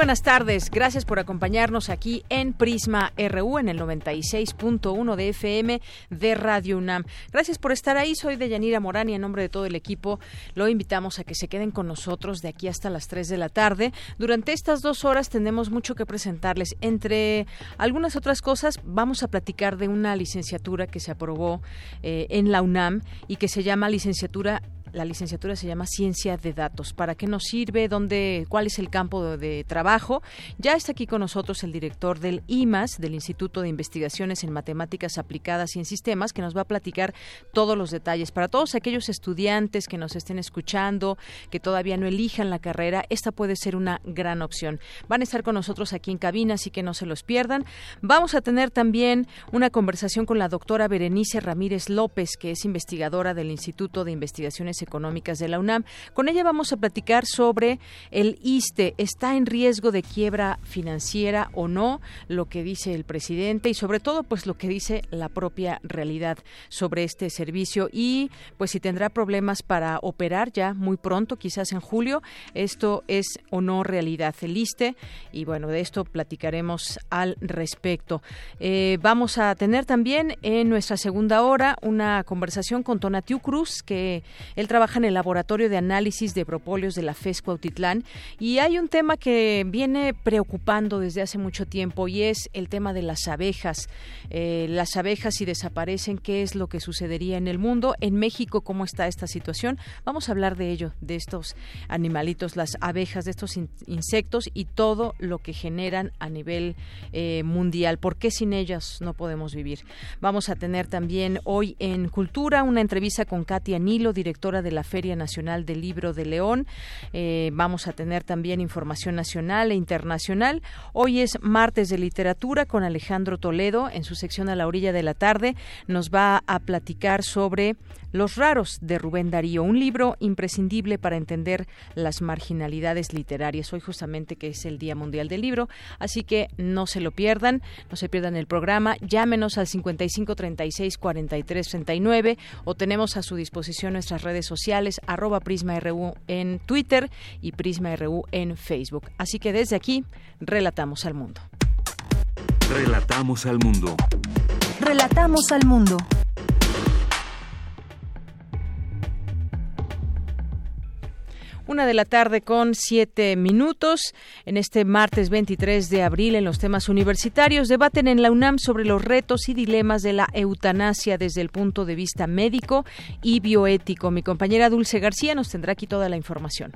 Buenas tardes. Gracias por acompañarnos aquí en Prisma RU en el 96.1 de FM de Radio UNAM. Gracias por estar ahí. Soy Deyanira Morán y en nombre de todo el equipo lo invitamos a que se queden con nosotros de aquí hasta las 3 de la tarde. Durante estas dos horas tenemos mucho que presentarles. Entre algunas otras cosas, vamos a platicar de una licenciatura que se aprobó eh, en la UNAM y que se llama licenciatura la licenciatura se llama Ciencia de Datos. ¿Para qué nos sirve? ¿Dónde, ¿Cuál es el campo de, trabajo? Ya está aquí con nosotros el director del IMAS, del Instituto de Investigaciones en Matemáticas Aplicadas y en Sistemas, que nos va a platicar todos los detalles. Para todos aquellos estudiantes que nos estén escuchando, que todavía no elijan la carrera, esta puede ser una gran opción. Van a estar con nosotros aquí en cabina, así que no se los pierdan. Vamos a tener también una conversación con la doctora Berenice Ramírez López, que es investigadora del Instituto de Investigaciones Económicas de la UNAM. Con ella vamos a platicar sobre el ISTE. ¿Está en riesgo de quiebra financiera o no? Lo que dice el presidente y sobre todo pues lo que dice la propia realidad sobre este servicio y pues si tendrá problemas para operar ya muy pronto, quizás en julio. Esto es o no realidad el ISTE y bueno, de esto platicaremos al respecto. Eh, vamos a tener también en nuestra segunda hora una conversación con Tonatiu Cruz, que él trabaja en el laboratorio de análisis de propóleos de la FES Cuautitlán y hay un tema que viene preocupando desde hace mucho tiempo y es el tema de las abejas. Eh, las abejas si desaparecen, ¿qué es lo que sucedería en el mundo? En México, ¿cómo está esta situación? Vamos a hablar de ello, de estos animalitos, las abejas, de estos insectos y todo lo que generan a nivel eh, mundial. ¿Por qué sin ellas no podemos vivir? Vamos a tener también hoy en Cultura una entrevista con Katia Nilo, directora de la Feria Nacional del Libro de León. Eh, vamos a tener también información nacional e internacional. Hoy es martes de literatura con Alejandro Toledo en su sección a la orilla de la tarde. Nos va a platicar sobre Los raros de Rubén Darío, un libro imprescindible para entender las marginalidades literarias. Hoy justamente que es el Día Mundial del Libro, así que no se lo pierdan, no se pierdan el programa. Llámenos al 55 36 43 39 o tenemos a su disposición nuestras redes sociales, arroba PrismaRU en Twitter y PrismaRU en Facebook. Así que desde aquí, relatamos al mundo. Relatamos al mundo. Relatamos al mundo. Una de la tarde con siete minutos. En este martes 23 de abril, en los temas universitarios, debaten en la UNAM sobre los retos y dilemas de la eutanasia desde el punto de vista médico y bioético. Mi compañera Dulce García nos tendrá aquí toda la información.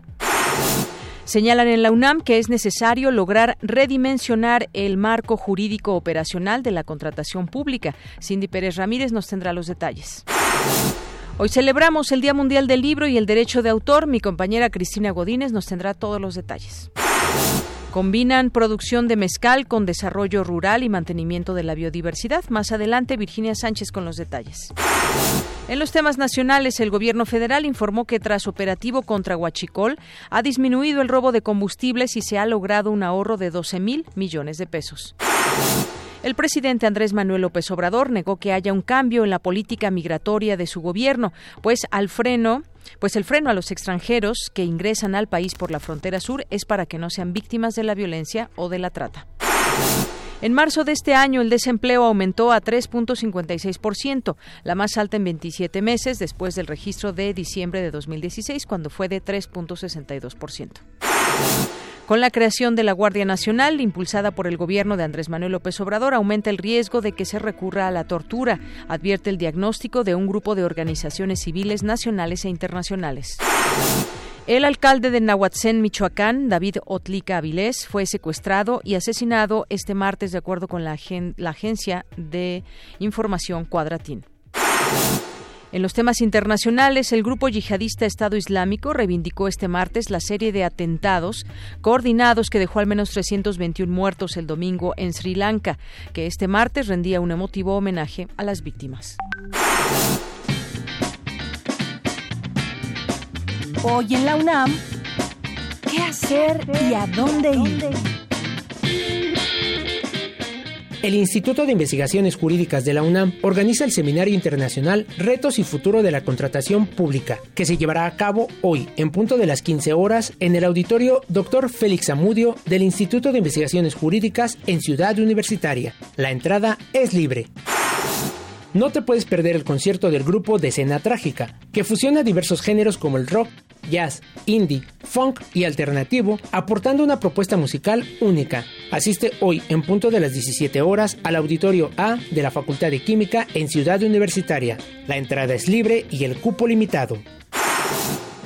Señalan en la UNAM que es necesario lograr redimensionar el marco jurídico operacional de la contratación pública. Cindy Pérez Ramírez nos tendrá los detalles. Hoy celebramos el Día Mundial del Libro y el Derecho de Autor. Mi compañera Cristina Godínez nos tendrá todos los detalles. Combinan producción de mezcal con desarrollo rural y mantenimiento de la biodiversidad. Más adelante, Virginia Sánchez con los detalles. En los temas nacionales, el gobierno federal informó que tras operativo contra Huachicol ha disminuido el robo de combustibles y se ha logrado un ahorro de 12 mil millones de pesos. El presidente Andrés Manuel López Obrador negó que haya un cambio en la política migratoria de su gobierno, pues al freno pues el freno a los extranjeros que ingresan al país por la frontera sur es para que no sean víctimas de la violencia o de la trata. En marzo de este año, el desempleo aumentó a 3.56%, la más alta en 27 meses después del registro de diciembre de 2016, cuando fue de 3.62%. Con la creación de la Guardia Nacional, impulsada por el gobierno de Andrés Manuel López Obrador, aumenta el riesgo de que se recurra a la tortura, advierte el diagnóstico de un grupo de organizaciones civiles nacionales e internacionales. El alcalde de Nahuatzén, Michoacán, David Otlica Avilés, fue secuestrado y asesinado este martes de acuerdo con la, la agencia de información Cuadratín. En los temas internacionales, el grupo yihadista Estado Islámico reivindicó este martes la serie de atentados coordinados que dejó al menos 321 muertos el domingo en Sri Lanka, que este martes rendía un emotivo homenaje a las víctimas. Hoy en la UNAM, ¿qué hacer y a dónde ir? El Instituto de Investigaciones Jurídicas de la UNAM organiza el Seminario Internacional Retos y Futuro de la Contratación Pública, que se llevará a cabo hoy, en punto de las 15 horas, en el auditorio Dr. Félix Amudio del Instituto de Investigaciones Jurídicas en Ciudad Universitaria. La entrada es libre. No te puedes perder el concierto del grupo de Escena Trágica, que fusiona diversos géneros como el rock, jazz, indie, funk y alternativo, aportando una propuesta musical única. Asiste hoy en punto de las 17 horas al auditorio A de la Facultad de Química en Ciudad Universitaria. La entrada es libre y el cupo limitado.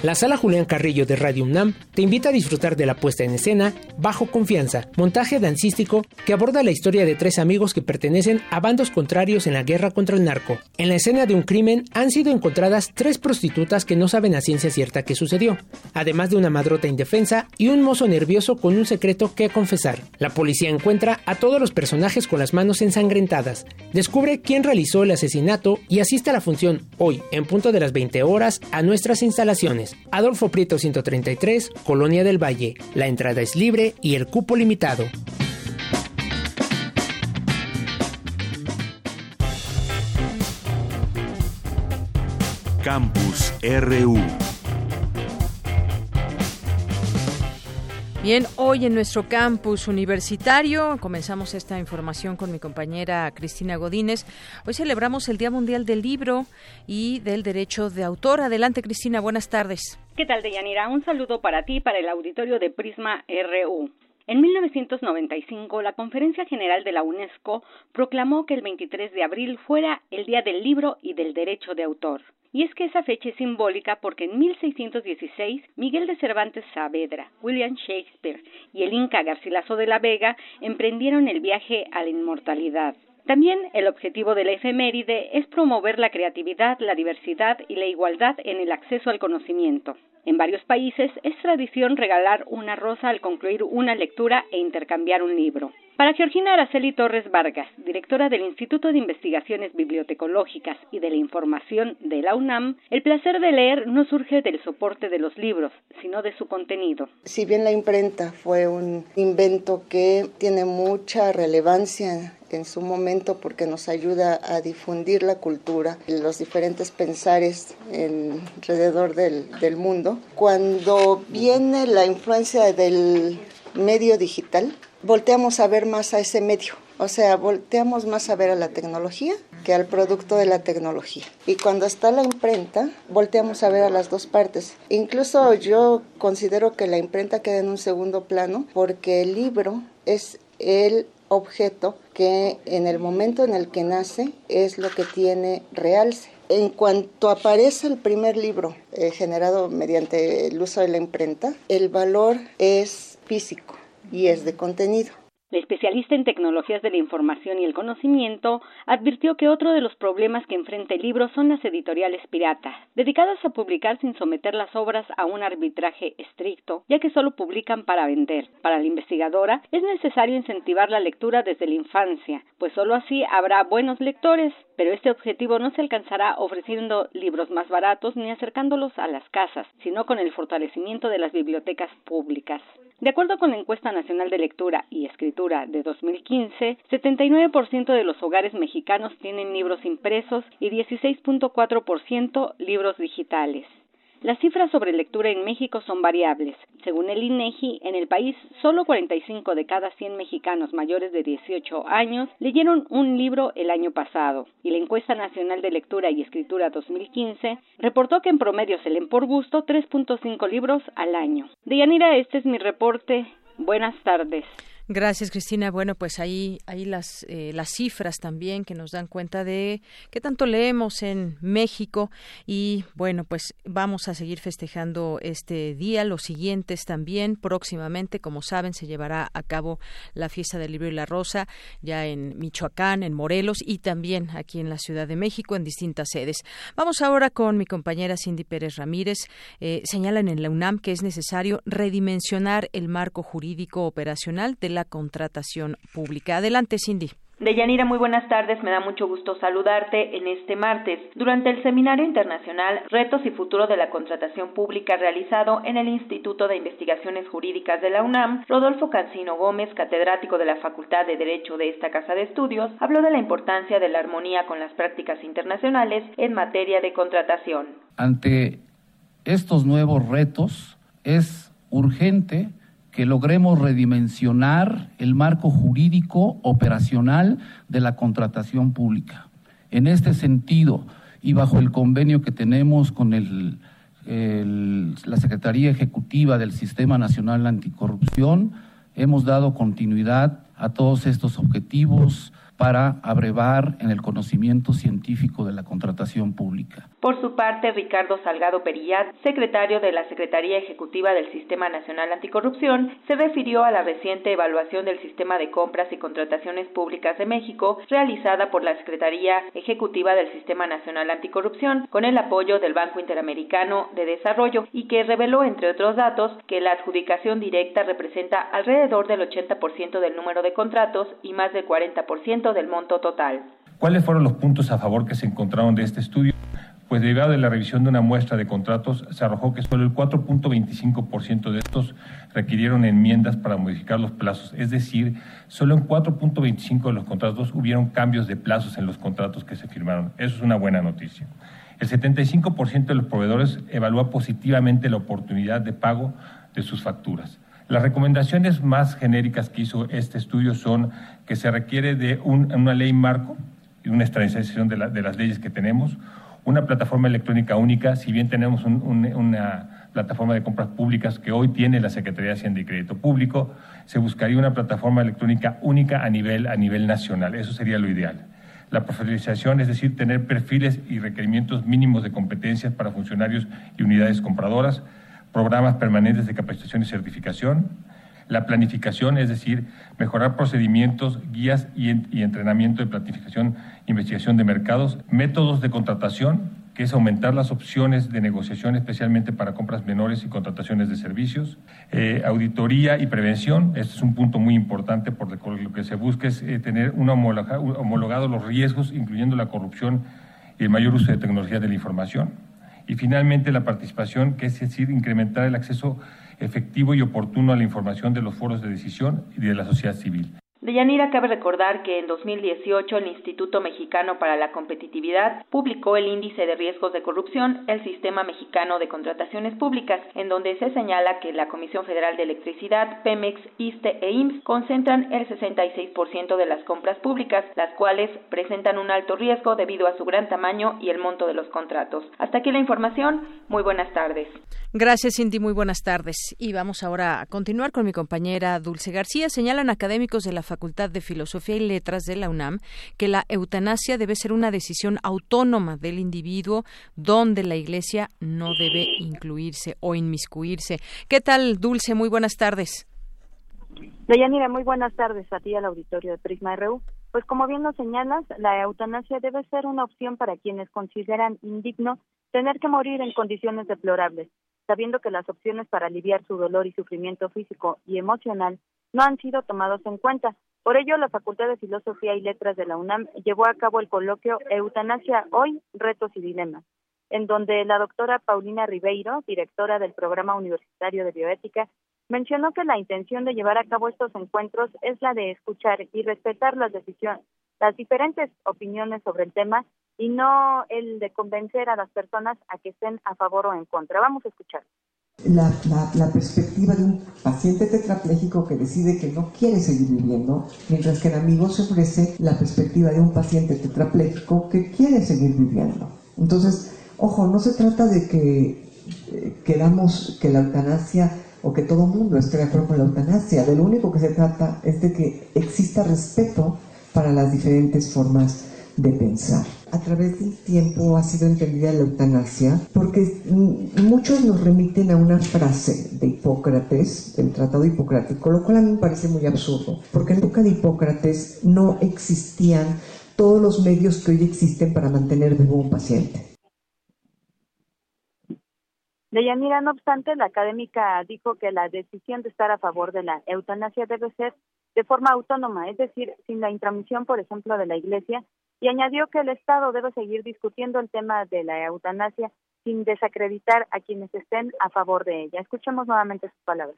La sala Julián Carrillo de Radio UNAM te invita a disfrutar de la puesta en escena Bajo Confianza, montaje dancístico que aborda la historia de tres amigos que pertenecen a bandos contrarios en la guerra contra el narco. En la escena de un crimen han sido encontradas tres prostitutas que no saben a ciencia cierta qué sucedió, además de una madrota indefensa y un mozo nervioso con un secreto que confesar. La policía encuentra a todos los personajes con las manos ensangrentadas, descubre quién realizó el asesinato y asiste a la función hoy, en punto de las 20 horas, a nuestras instalaciones. Adolfo Prieto 133, Colonia del Valle. La entrada es libre y el cupo limitado. Campus RU Bien, hoy en nuestro campus universitario comenzamos esta información con mi compañera Cristina Godínez. Hoy celebramos el Día Mundial del Libro y del Derecho de Autor. Adelante, Cristina, buenas tardes. ¿Qué tal, Deyanira? Un saludo para ti y para el auditorio de Prisma RU. En 1995, la Conferencia General de la UNESCO proclamó que el 23 de abril fuera el Día del Libro y del Derecho de Autor. Y es que esa fecha es simbólica porque en 1616 Miguel de Cervantes Saavedra, William Shakespeare y el Inca Garcilaso de la Vega emprendieron el viaje a la inmortalidad. También el objetivo de la efeméride es promover la creatividad, la diversidad y la igualdad en el acceso al conocimiento. En varios países es tradición regalar una rosa al concluir una lectura e intercambiar un libro. Para Georgina Araceli Torres Vargas, directora del Instituto de Investigaciones Bibliotecológicas y de la Información de la UNAM, el placer de leer no surge del soporte de los libros, sino de su contenido. Si bien la imprenta fue un invento que tiene mucha relevancia en su momento porque nos ayuda a difundir la cultura, los diferentes pensares alrededor del, del mundo. Cuando viene la influencia del medio digital, volteamos a ver más a ese medio. O sea, volteamos más a ver a la tecnología que al producto de la tecnología. Y cuando está la imprenta, volteamos a ver a las dos partes. Incluso yo considero que la imprenta queda en un segundo plano porque el libro es el objeto que en el momento en el que nace es lo que tiene realce. En cuanto aparece el primer libro eh, generado mediante el uso de la imprenta, el valor es físico y es de contenido. La especialista en tecnologías de la información y el conocimiento advirtió que otro de los problemas que enfrenta el libro son las editoriales piratas, dedicadas a publicar sin someter las obras a un arbitraje estricto, ya que solo publican para vender. Para la investigadora es necesario incentivar la lectura desde la infancia, pues solo así habrá buenos lectores, pero este objetivo no se alcanzará ofreciendo libros más baratos ni acercándolos a las casas, sino con el fortalecimiento de las bibliotecas públicas. De acuerdo con la encuesta nacional de lectura y escritura de 2015, 79% de los hogares mexicanos tienen libros impresos y 16.4% libros digitales. Las cifras sobre lectura en México son variables. Según el INEGI, en el país solo 45 de cada 100 mexicanos mayores de 18 años leyeron un libro el año pasado, y la encuesta nacional de lectura y escritura 2015 reportó que en promedio se leen por gusto 3.5 libros al año. Deyanira, este es mi reporte. Buenas tardes. Gracias, Cristina. Bueno, pues ahí, ahí las, eh, las cifras también que nos dan cuenta de qué tanto leemos en México. Y bueno, pues vamos a seguir festejando este día, los siguientes también. Próximamente, como saben, se llevará a cabo la fiesta del libro y la rosa, ya en Michoacán, en Morelos y también aquí en la Ciudad de México, en distintas sedes. Vamos ahora con mi compañera Cindy Pérez Ramírez. Eh, señalan en la UNAM que es necesario redimensionar el marco jurídico operacional de la contratación pública. Adelante, Cindy. Deyanira, muy buenas tardes. Me da mucho gusto saludarte en este martes. Durante el Seminario Internacional Retos y Futuro de la Contratación Pública realizado en el Instituto de Investigaciones Jurídicas de la UNAM, Rodolfo Cancino Gómez, catedrático de la Facultad de Derecho de esta Casa de Estudios, habló de la importancia de la armonía con las prácticas internacionales en materia de contratación. Ante estos nuevos retos, es urgente que logremos redimensionar el marco jurídico operacional de la contratación pública. En este sentido, y bajo el convenio que tenemos con la Secretaría Ejecutiva del Sistema Nacional Anticorrupción, hemos dado continuidad a todos estos objetivos para abrevar en el conocimiento científico de la contratación pública. Por su parte, Ricardo Salgado Perillat, secretario de la Secretaría Ejecutiva del Sistema Nacional Anticorrupción, se refirió a la reciente evaluación del sistema de compras y contrataciones públicas de México realizada por la Secretaría Ejecutiva del Sistema Nacional Anticorrupción con el apoyo del Banco Interamericano de Desarrollo y que reveló, entre otros datos, que la adjudicación directa representa alrededor del 80% del número de contratos y más del 40% del monto total. ¿Cuáles fueron los puntos a favor que se encontraron de este estudio? Pues derivado de la revisión de una muestra de contratos, se arrojó que solo el 4.25% de estos requirieron enmiendas para modificar los plazos. Es decir, solo en 4.25% de los contratos hubieron cambios de plazos en los contratos que se firmaron. Eso es una buena noticia. El 75% de los proveedores evalúa positivamente la oportunidad de pago de sus facturas. Las recomendaciones más genéricas que hizo este estudio son que se requiere de una ley marco y una estandarización de, de, las leyes que tenemos, una plataforma electrónica única, si bien tenemos una plataforma de compras públicas que hoy tiene la Secretaría de Hacienda y Crédito Público, se buscaría una plataforma electrónica única a nivel, a nivel nacional. Eso sería lo ideal. La profesionalización, es decir, tener perfiles y requerimientos mínimos de competencias para funcionarios y unidades compradoras, programas permanentes de capacitación y certificación, la planificación, es decir, mejorar procedimientos, guías y, entrenamiento de planificación investigación de mercados, métodos de contratación, que es aumentar las opciones de negociación, especialmente para compras menores y contrataciones de servicios, eh, auditoría y prevención, este es un punto muy importante porque lo que se busca es eh, tener un homologado los riesgos, incluyendo la corrupción y el mayor uso de tecnología de la información y finalmente la participación, que es decir, incrementar el acceso efectivo y oportuno a la información de los foros de decisión y de la sociedad civil. Deyanira, cabe recordar que en 2018 el Instituto Mexicano para la Competitividad publicó el Índice de Riesgos de Corrupción, el Sistema Mexicano de Contrataciones Públicas, en donde se señala que la Comisión Federal de Electricidad, Pemex, ISTE e IMSS concentran el 66% de las compras públicas, las cuales presentan un alto riesgo debido a su gran tamaño y el monto de los contratos. Hasta aquí la información. Muy buenas tardes. Gracias, Cindy. Muy buenas tardes. Y vamos ahora a continuar con mi compañera Dulce García. Señalan académicos de la Facultad de Filosofía y Letras de la UNAM que la eutanasia debe ser una decisión autónoma del individuo donde la Iglesia no debe incluirse o inmiscuirse. ¿Qué tal, Dulce? Muy buenas tardes. Deyanira, muy buenas tardes a ti al auditorio de Prisma RU. Pues como bien lo señalas, la eutanasia debe ser una opción para quienes consideran indigno tener que morir en condiciones deplorables sabiendo que las opciones para aliviar su dolor y sufrimiento físico y emocional no han sido tomados en cuenta. Por ello, la Facultad de Filosofía y Letras de la UNAM llevó a cabo el coloquio Eutanasia Hoy, Retos y Dilemas, en donde la doctora Paulina Ribeiro, directora del Programa Universitario de Bioética, mencionó que la intención de llevar a cabo estos encuentros es la de escuchar y respetar las las diferentes opiniones sobre el tema y no el de convencer a las personas a que estén a favor o en contra. Vamos a escuchar. La, perspectiva de un paciente tetrapléjico que decide que no quiere seguir viviendo, mientras que en Amigos se ofrece la perspectiva de un paciente tetrapléjico que quiere seguir viviendo. Entonces, ojo, no se trata de que eh, queramos que la eutanasia o que todo mundo esté de acuerdo con la eutanasia. De lo único que se trata es de que exista respeto para las diferentes formas de pensar. A través del tiempo ha sido entendida la eutanasia porque muchos nos remiten a una frase de Hipócrates, del Tratado Hipocrático, lo cual a mí me parece muy absurdo, porque en época de Hipócrates no existían todos los medios que hoy existen para mantener vivo un paciente. Deyanira, no obstante, la académica dijo que la decisión de estar a favor de la eutanasia debe ser de forma autónoma, es decir, sin la intromisión, por ejemplo, de la Iglesia, y añadió que el Estado debe seguir discutiendo el tema de la eutanasia sin desacreditar a quienes estén a favor de ella. Escuchemos nuevamente sus palabras.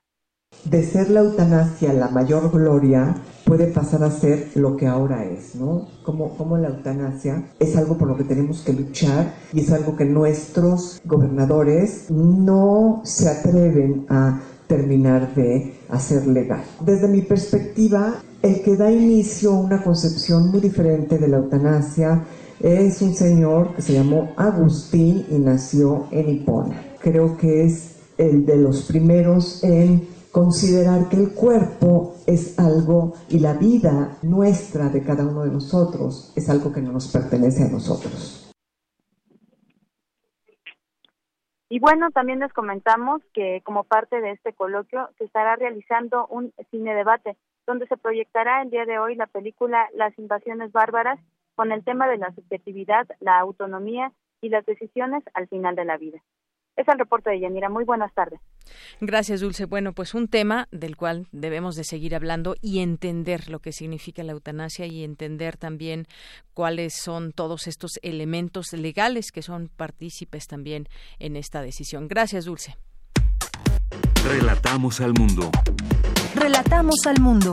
De ser la eutanasia la mayor gloria, puede pasar a ser lo que ahora es, ¿no? Como, como la eutanasia es algo por lo que tenemos que luchar y es algo que nuestros gobernadores no se atreven a terminar de hacer legal. Desde mi perspectiva, el que da inicio a una concepción muy diferente de la eutanasia es un señor que se llamó Agustín y nació en Hipona. Creo que es el de los primeros en considerar que el cuerpo es algo y la vida nuestra de cada uno de nosotros es algo que no nos pertenece a nosotros. Y bueno, también les comentamos que como parte de este coloquio se estará realizando un cine debate donde se proyectará el día de hoy la película Las invasiones bárbaras con el tema de la subjetividad, la autonomía y las decisiones al final de la vida. Es el reporte de Yanira. Muy buenas tardes. Gracias, Dulce. Bueno, pues un tema del cual debemos de seguir hablando y entender lo que significa la eutanasia y entender también cuáles son todos estos elementos legales que son partícipes también en esta decisión. Gracias, Dulce. Relatamos al mundo. Relatamos al mundo.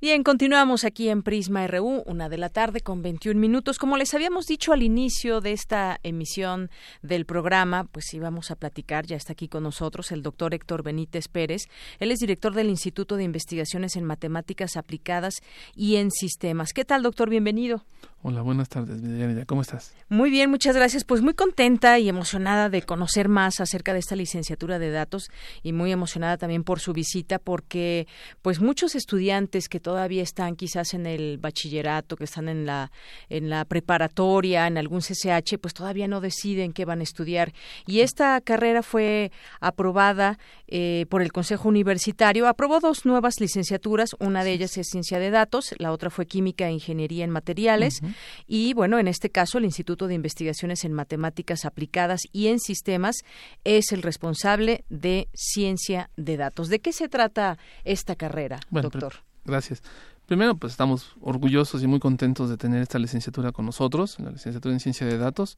Bien, continuamos aquí en Prisma RU, una de la tarde con 21 minutos. Como les habíamos dicho al inicio de esta emisión del programa, pues íbamos a platicar, ya está aquí con nosotros el doctor Héctor Benítez Pérez. Él es director del Instituto de Investigaciones en Matemáticas Aplicadas y en Sistemas. ¿Qué tal, doctor? Bienvenido. Hola, buenas tardes, ¿Cómo estás? Muy bien, muchas gracias. Pues muy contenta y emocionada de conocer más acerca de esta licenciatura de datos y muy emocionada también por su visita porque pues muchos estudiantes que todavía están quizás en el bachillerato, que están en la en la preparatoria, en algún CCH, pues todavía no deciden qué van a estudiar y esta carrera fue aprobada eh, por el Consejo Universitario. Aprobó dos nuevas licenciaturas, una de ellas es Ciencia de Datos, la otra fue Química e Ingeniería en Materiales. Y bueno, en este caso, el Instituto de Investigaciones en Matemáticas Aplicadas y en Sistemas es el responsable de ciencia de datos. ¿De qué se trata esta carrera, doctor? Gracias. Primero, pues estamos orgullosos y muy contentos de tener esta licenciatura con nosotros, la licenciatura en ciencia de datos.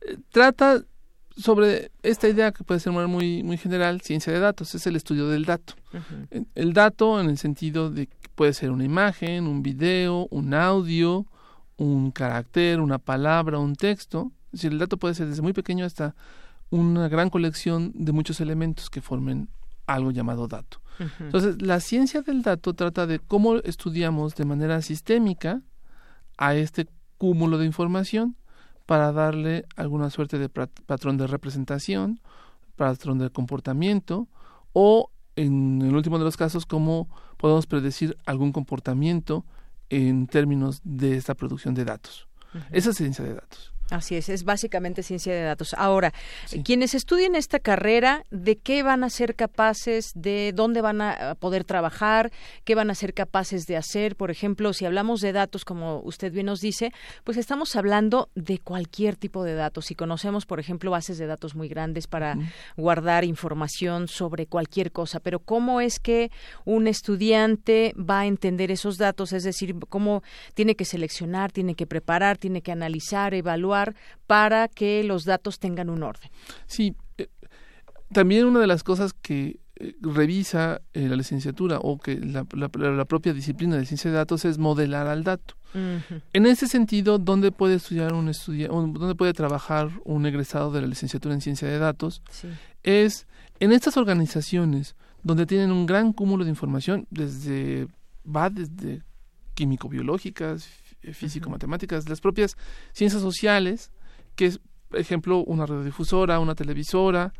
Eh, trata sobre esta idea que puede ser muy, muy general, ciencia de datos, es el estudio del dato. El dato en el sentido de que puede ser una imagen, un video, un audio, un carácter, una palabra, un texto. Es decir, el dato puede ser desde muy pequeño hasta una gran colección de muchos elementos que formen algo llamado dato. Entonces, la ciencia del dato trata de cómo estudiamos de manera sistémica a este cúmulo de información para darle alguna suerte de patrón de representación, patrón de comportamiento o, en el último de los casos, cómo podemos predecir algún comportamiento en términos de esta producción de datos. Esa es ciencia de datos. Así es, es básicamente ciencia de datos. Ahora, quienes estudien esta carrera, ¿de qué van a ser capaces, de dónde van a poder trabajar, qué van a ser capaces de hacer? Por ejemplo, si hablamos de datos, como usted bien nos dice, pues estamos hablando de cualquier tipo de datos. Si conocemos, por ejemplo, bases de datos muy grandes para guardar información sobre cualquier cosa, pero ¿cómo es que un estudiante va a entender esos datos? Es decir, ¿cómo tiene que seleccionar, tiene que preparar, tiene que analizar, evaluar? Para que los datos tengan un orden. Sí, eh, también una de las cosas que eh, revisa la licenciatura o que la, propia disciplina de ciencia de datos es modelar al dato. En ese sentido, ¿dónde puede estudiar un estudiante, dónde puede trabajar un egresado de la licenciatura en ciencia de datos? Es en estas organizaciones donde tienen un gran cúmulo de información, desde va desde químico-biológicas, físico-matemáticas, las propias ciencias sociales, que es, por ejemplo, una radiodifusora, una televisora,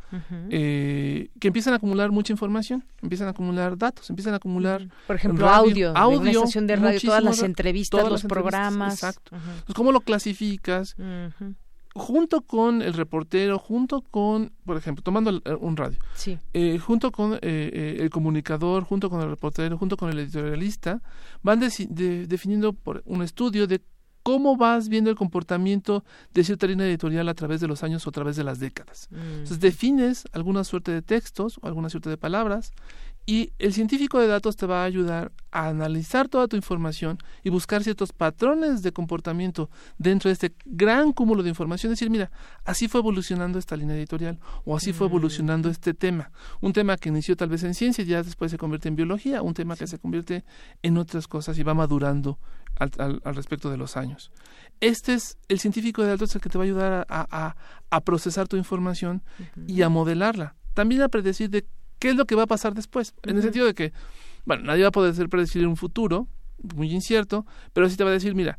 eh, que empiezan a acumular mucha información, empiezan a acumular datos, empiezan a acumular... Por ejemplo, audio, audio una estación de radio, todas las entrevistas, los programas. Exacto. ¿Cómo lo clasificas? Junto con el reportero, junto con, por ejemplo, tomando eh, un radio, eh, junto con eh, el comunicador, junto con el reportero, junto con el editorialista, van definiendo por un estudio de cómo vas viendo el comportamiento de cierta línea editorial a través de los años o a través de las décadas. Mm. Entonces defines alguna suerte de textos o alguna suerte de palabras y el científico de datos te va a ayudar a analizar toda tu información y buscar ciertos patrones de comportamiento dentro de este gran cúmulo de información. Es decir, mira, así fue evolucionando esta línea editorial o así fue evolucionando mm. este tema. Un tema que inició tal vez en ciencia y ya después se convierte en biología, un tema que se convierte en otras cosas y va madurando al, respecto de los años. Este es el científico de datos el que te va a ayudar a, procesar tu información y a modelarla. También a predecir de ¿Qué es lo que va a pasar después? En el sentido de que, bueno, nadie va a poder predecir un futuro muy incierto, pero sí te va a decir, mira,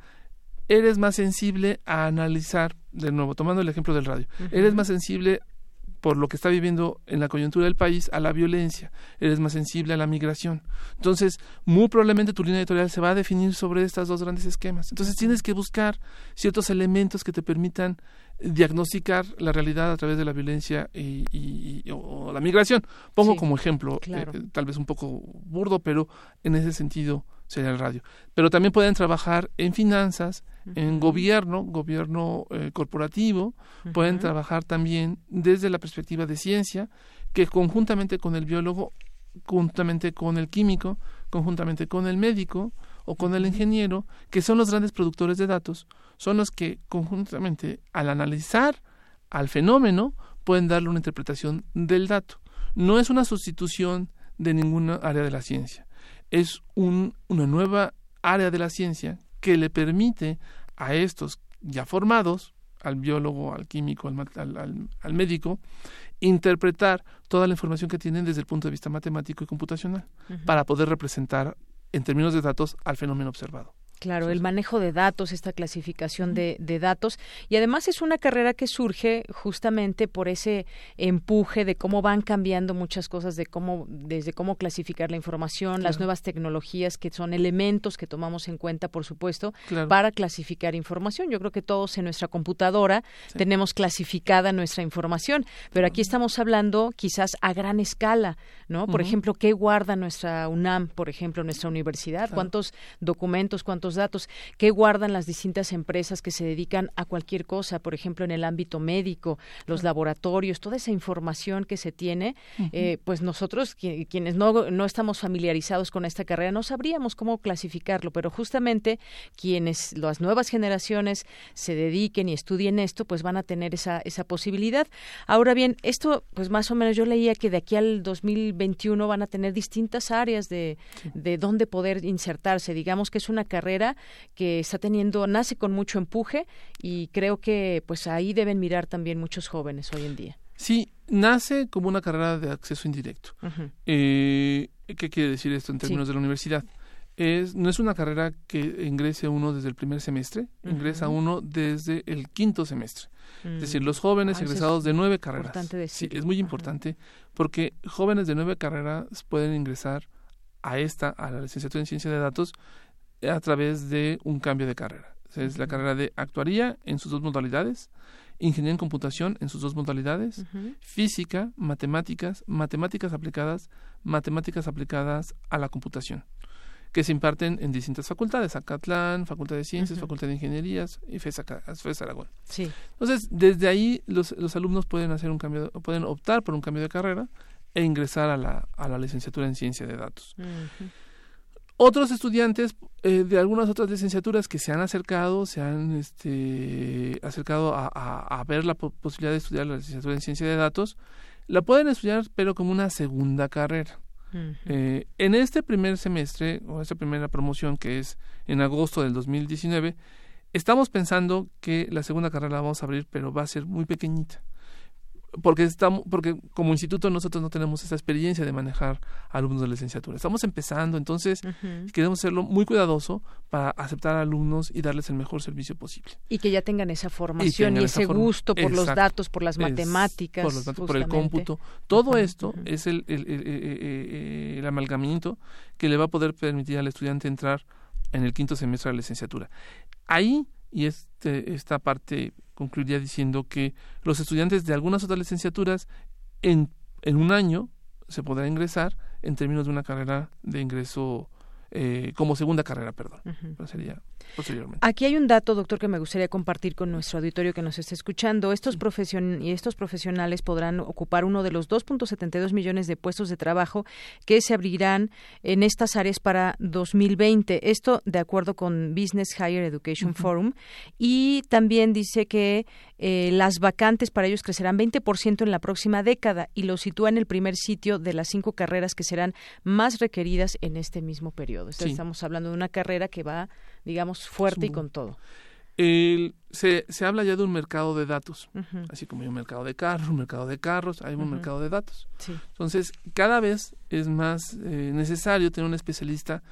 eres más sensible a analizar, de nuevo, tomando el ejemplo del radio, eres más sensible por lo que está viviendo en la coyuntura del país a la violencia, eres más sensible a la migración. Entonces, muy probablemente tu línea editorial se va a definir sobre estos dos grandes esquemas. Entonces, tienes que buscar ciertos elementos que te permitan diagnosticar la realidad a través de la violencia y, o la migración. Pongo como ejemplo, eh, tal vez un poco burdo, pero en ese sentido sería el radio. Pero también pueden trabajar en finanzas, en gobierno, gobierno eh, corporativo, pueden trabajar también desde la perspectiva de ciencia, que conjuntamente con el biólogo, conjuntamente con el químico, conjuntamente con el médico o con el ingeniero, que son los grandes productores de datos, son los que conjuntamente al analizar al fenómeno pueden darle una interpretación del dato. No es una sustitución de ninguna área de la ciencia, es un, una nueva área de la ciencia que le permite a estos ya formados, al biólogo, al químico, al, al, médico, interpretar toda la información que tienen desde el punto de vista matemático y computacional para poder representar en términos de datos al fenómeno observado. Claro, el manejo de datos, esta clasificación de, datos. Y además es una carrera que surge justamente por ese empuje de cómo van cambiando muchas cosas, de cómo, desde cómo clasificar la información, las nuevas tecnologías que son elementos que tomamos en cuenta, por supuesto, para clasificar información. Yo creo que todos en nuestra computadora tenemos clasificada nuestra información, pero aquí estamos hablando quizás a gran escala, ¿no? Por ejemplo, ¿qué guarda nuestra UNAM, por ejemplo, nuestra universidad? ¿Cuántos documentos, cuántos datos que guardan las distintas empresas que se dedican a cualquier cosa, por ejemplo, en el ámbito médico, los laboratorios, toda esa información que se tiene, eh, pues nosotros, quienes no, no estamos familiarizados con esta carrera, no sabríamos cómo clasificarlo, pero justamente quienes, las nuevas generaciones, se dediquen y estudien esto, pues van a tener esa, esa posibilidad. Ahora bien, esto, pues más o menos yo leía que de aquí al 2021 van a tener distintas áreas de, de dónde poder insertarse. Digamos que es una carrera que está teniendo, nace con mucho empuje y creo que pues ahí deben mirar también muchos jóvenes hoy en día. Sí, nace como una carrera de acceso indirecto. Eh, ¿Qué quiere decir esto en términos de la universidad? Es, no es una carrera que ingrese uno desde el primer semestre, ingresa uno desde el quinto semestre. Es decir, los jóvenes ah, egresados de nueve carreras. Sí, es muy importante porque jóvenes de nueve carreras pueden ingresar a esta, a la licenciatura en ciencia de datos, a través de un cambio de carrera. Es la carrera de actuaría en sus dos modalidades, ingeniería en computación en sus dos modalidades, física, matemáticas, matemáticas aplicadas, matemáticas aplicadas a la computación, que se imparten en distintas facultades, Acatlán, Facultad de Ciencias, Facultad de Ingenierías y FES, Aragón. Sí. Entonces, desde ahí los, los, alumnos pueden hacer un cambio, pueden optar por un cambio de carrera e ingresar a la, a la licenciatura en ciencia de datos. Otros estudiantes eh, de algunas otras licenciaturas que se han acercado, se han este, acercado a, ver la posibilidad de estudiar la licenciatura en ciencia de datos, la pueden estudiar, pero como una segunda carrera. Eh, en este primer semestre, o esta primera promoción que es en agosto del 2019, estamos pensando que la segunda carrera la vamos a abrir, pero va a ser muy pequeñita porque estamos porque como instituto nosotros no tenemos esa experiencia de manejar alumnos de licenciatura. Estamos empezando entonces queremos hacerlo muy cuidadoso para aceptar a alumnos y darles el mejor servicio posible. Y que ya tengan esa formación y, ese gusto por los datos por las matemáticas por, los datos, por el cómputo. Todo esto es el, el, el, el amalgamiento que le va a poder permitir al estudiante entrar en el quinto semestre de la licenciatura. Ahí y este, esta parte concluiría diciendo que los estudiantes de algunas otras licenciaturas en, en un año se podrá ingresar en términos de una carrera de ingreso eh, como segunda carrera, perdón. Sería Aquí hay un dato, doctor, que me gustaría compartir con nuestro auditorio que nos está escuchando. Estos, profesion y estos profesionales podrán ocupar uno de los 2.72 millones de puestos de trabajo que se abrirán en estas áreas para 2020. Esto de acuerdo con Business Higher Education Forum. Y también dice que eh, las vacantes para ellos crecerán 20% en la próxima década y lo sitúa en el primer sitio de las cinco carreras que serán más requeridas en este mismo periodo. Estamos hablando de una carrera que va digamos, fuerte y con todo. se, se habla ya de un mercado de datos, así como hay un mercado de carros, un mercado de carros, hay un mercado de datos. Entonces, cada vez es más eh, necesario tener un especialista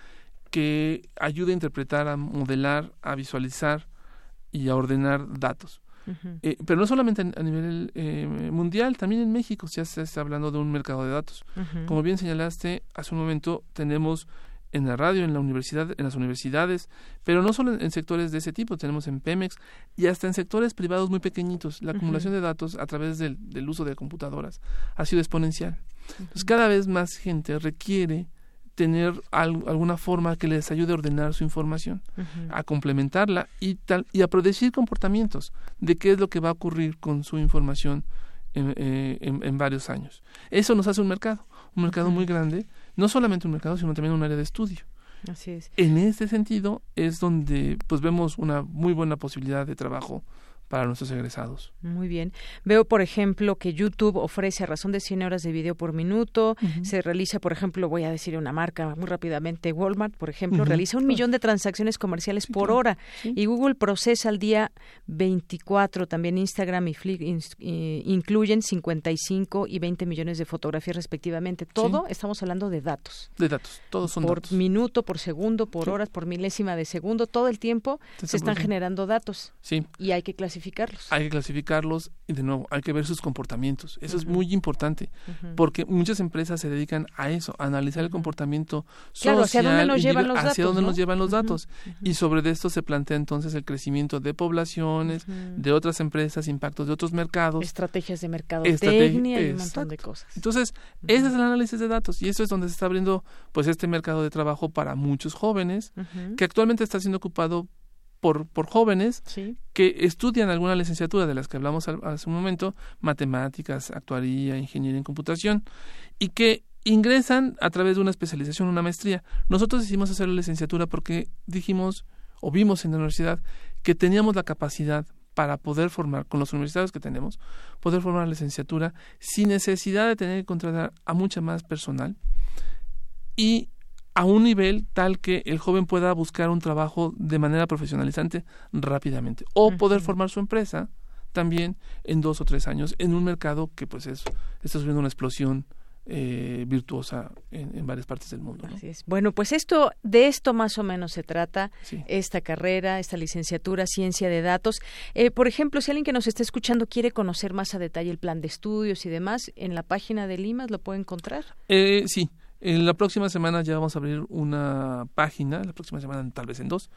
que ayude a interpretar, a modelar, a visualizar y a ordenar datos. Eh, pero no solamente a nivel eh, mundial, también en México ya se está hablando de un mercado de datos. Como bien señalaste, hace un momento tenemos en la radio, en la universidad, en las universidades, pero no solo en, sectores de ese tipo, tenemos en Pemex y hasta en sectores privados muy pequeñitos. La acumulación de datos a través del, uso de computadoras ha sido exponencial. Entonces, cada vez más gente requiere tener alguna forma que les ayude a ordenar su información, a complementarla y tal y a predecir comportamientos de qué es lo que va a ocurrir con su información en, eh, en varios años. Eso nos hace un mercado, un mercado muy grande no solamente un mercado, sino también un área de estudio. Así es. En este sentido es donde pues vemos una muy buena posibilidad de trabajo para nuestros egresados. Muy bien. Veo, por ejemplo, que YouTube ofrece a razón de 100 horas de video por minuto. Se realiza, por ejemplo, voy a decir una marca muy rápidamente, Walmart, por ejemplo, realiza un millón de transacciones comerciales por hora. Y Google procesa al día 24. También Instagram y Flick incluyen 55 y 20 millones de fotografías respectivamente. Todo estamos hablando de datos. De datos, todos son por minuto, por segundo, por horas, por milésima de segundo. Todo el tiempo se están generando datos. Sí. Y hay que clasificar hay que clasificarlos y de nuevo hay que ver sus comportamientos. Eso es muy importante porque muchas empresas se dedican a eso, a analizar el comportamiento social hacia dónde nos llevan los hacia datos, dónde nos llevan los datos. Y sobre esto se plantea entonces el crecimiento de poblaciones, de otras empresas, impactos de otros mercados, estrategias de mercadotecnia y un montón de cosas. Entonces, ese es el análisis de datos y eso es donde se está abriendo pues este mercado de trabajo para muchos jóvenes que actualmente está siendo ocupado por, por jóvenes que estudian alguna licenciatura de las que hablamos hace un momento, matemáticas, actuaría, ingeniería en computación, y que ingresan a través de una especialización, una maestría. Nosotros decidimos hacer la licenciatura porque dijimos o vimos en la universidad que teníamos la capacidad para poder formar, con los universidades que tenemos, poder formar la licenciatura sin necesidad de tener que contratar a mucha más personal y a un nivel tal que el joven pueda buscar un trabajo de manera profesionalizante rápidamente o poder formar su empresa también en dos o tres años en un mercado que pues es, está subiendo una explosión eh, virtuosa en, varias partes del mundo. Bueno, pues esto de esto más o menos se trata esta carrera, esta licenciatura, ciencia de datos. Eh, por ejemplo, si alguien que nos está escuchando quiere conocer más a detalle el plan de estudios y demás, en la página de Limas lo puede encontrar. Eh, sí, en la próxima semana ya vamos a abrir una página, la próxima semana tal vez en dos,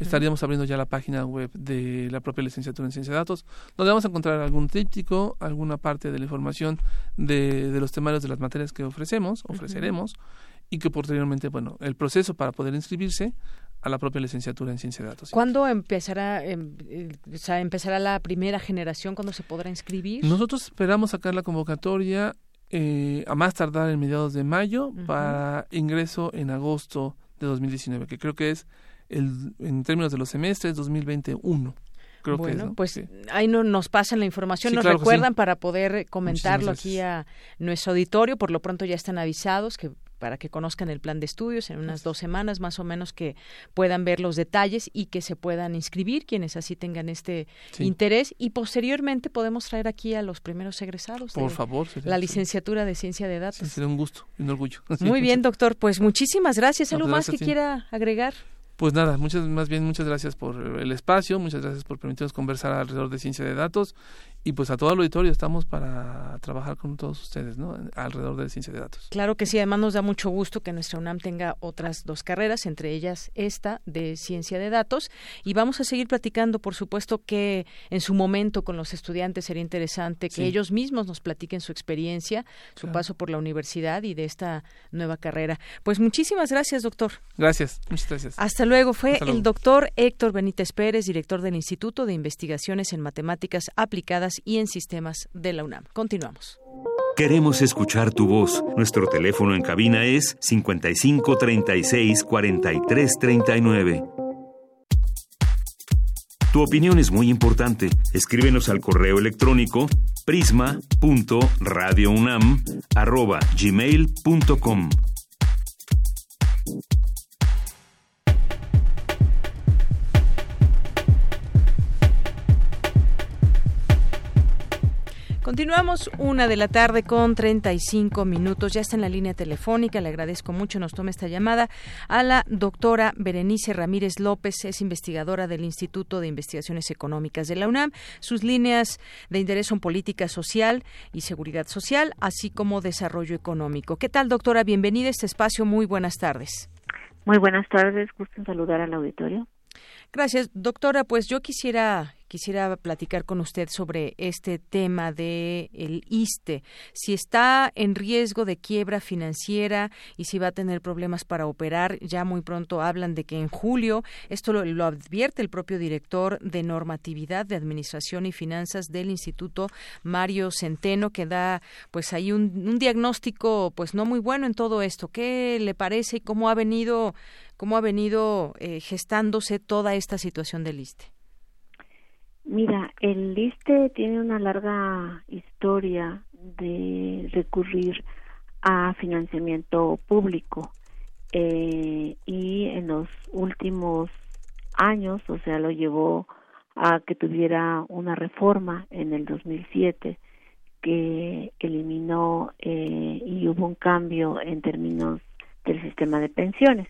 estaríamos abriendo ya la página web de la propia licenciatura en ciencia de datos, donde vamos a encontrar algún tríptico, alguna parte de la información de, de los temarios de las materias que ofrecemos, ofreceremos, y que posteriormente, bueno, el proceso para poder inscribirse a la propia licenciatura en ciencia de datos. ¿Cuándo empezará, em, eh, empezará la primera generación? ¿Cuándo se podrá inscribir? Nosotros esperamos sacar la convocatoria eh, a más tardar en mediados de mayo para ingreso en agosto de 2019, que creo que es el, en términos de los semestres 2021. Creo bueno, que pues ahí no, nos pasan la información, nos recuerdan para poder comentarlo aquí a nuestro auditorio. Por lo pronto ya están avisados que para que conozcan el plan de estudios en unas dos semanas más o menos que puedan ver los detalles y que se puedan inscribir quienes así tengan este interés. Y posteriormente podemos traer aquí a los primeros egresados por favor la licenciatura de ciencia de datos. Sería un gusto un orgullo. Muy bien doctor. Pues muchísimas gracias. Algo más que quiera agregar pues nada, muchas, más bien muchas gracias por el espacio, muchas gracias por permitirnos conversar alrededor de ciencia de datos y pues a todo el auditorio estamos para trabajar con todos ustedes, ¿no? Alrededor de ciencia de datos. Claro que sí, además nos da mucho gusto que nuestra UNAM tenga otras dos carreras, entre ellas esta de ciencia de datos y vamos a seguir platicando, por supuesto que en su momento con los estudiantes sería interesante que ellos mismos nos platiquen su experiencia, su paso por la universidad y de esta nueva carrera. Pues muchísimas gracias, doctor. Gracias, muchas gracias. Hasta luego. Fue el doctor Héctor Benítez Pérez, director del Instituto de Investigaciones en Matemáticas Aplicadas y en Sistemas de la UNAM. Continuamos. Queremos escuchar tu voz. Nuestro teléfono en cabina es 55 36 43 39. Tu opinión es muy importante. Escríbenos al correo electrónico prisma.radiounam@gmail.com. Continuamos una de la tarde con 35 minutos. Ya está en la línea telefónica. Le agradezco mucho. Nos toma esta llamada a la doctora Berenice Ramírez López. Es investigadora del Instituto de Investigaciones Económicas de la UNAM. Sus líneas de interés son política social y seguridad social, así como desarrollo económico. ¿Qué tal, doctora? Bienvenida a este espacio. Muy buenas tardes. Muy buenas tardes. Gusto en saludar al auditorio. Gracias, doctora. Pues yo quisiera quisiera platicar con usted sobre este tema de el ISTE, si está en riesgo de quiebra financiera y si va a tener problemas para operar. Ya muy pronto hablan de que en julio, esto lo, advierte el propio director de normatividad de administración y finanzas del Instituto Mario Centeno, que da pues ahí un, diagnóstico pues no muy bueno en todo esto. ¿Qué le parece y cómo ha venido cómo ha venido eh, gestándose toda esta situación del ISTE? Mira, el liste tiene una larga historia de recurrir a financiamiento público eh, y en los últimos años, o sea, lo llevó a que tuviera una reforma en el 2007 que eliminó eh, y hubo un cambio en términos del sistema de pensiones.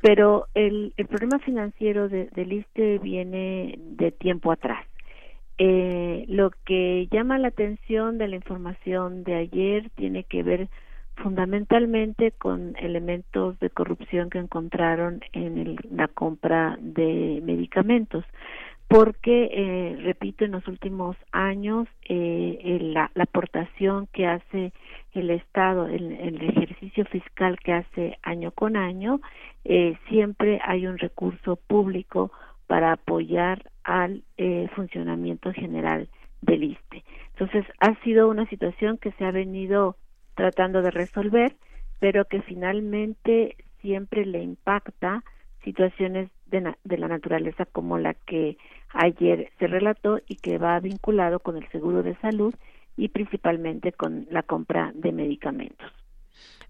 Pero el, el problema financiero de, del ISTE viene de tiempo atrás. Eh, lo que llama la atención de la información de ayer tiene que ver fundamentalmente con elementos de corrupción que encontraron en el, la compra de medicamentos porque eh, repito en los últimos años eh, la, aportación que hace el Estado el, el ejercicio fiscal que hace año con año eh, siempre hay un recurso público para apoyar al eh, funcionamiento general del ISTE. Entonces, ha sido una situación que se ha venido tratando de resolver, pero que finalmente siempre le impacta situaciones de, de, la naturaleza como la que ayer se relató y que va vinculado con el seguro de salud y principalmente con la compra de medicamentos.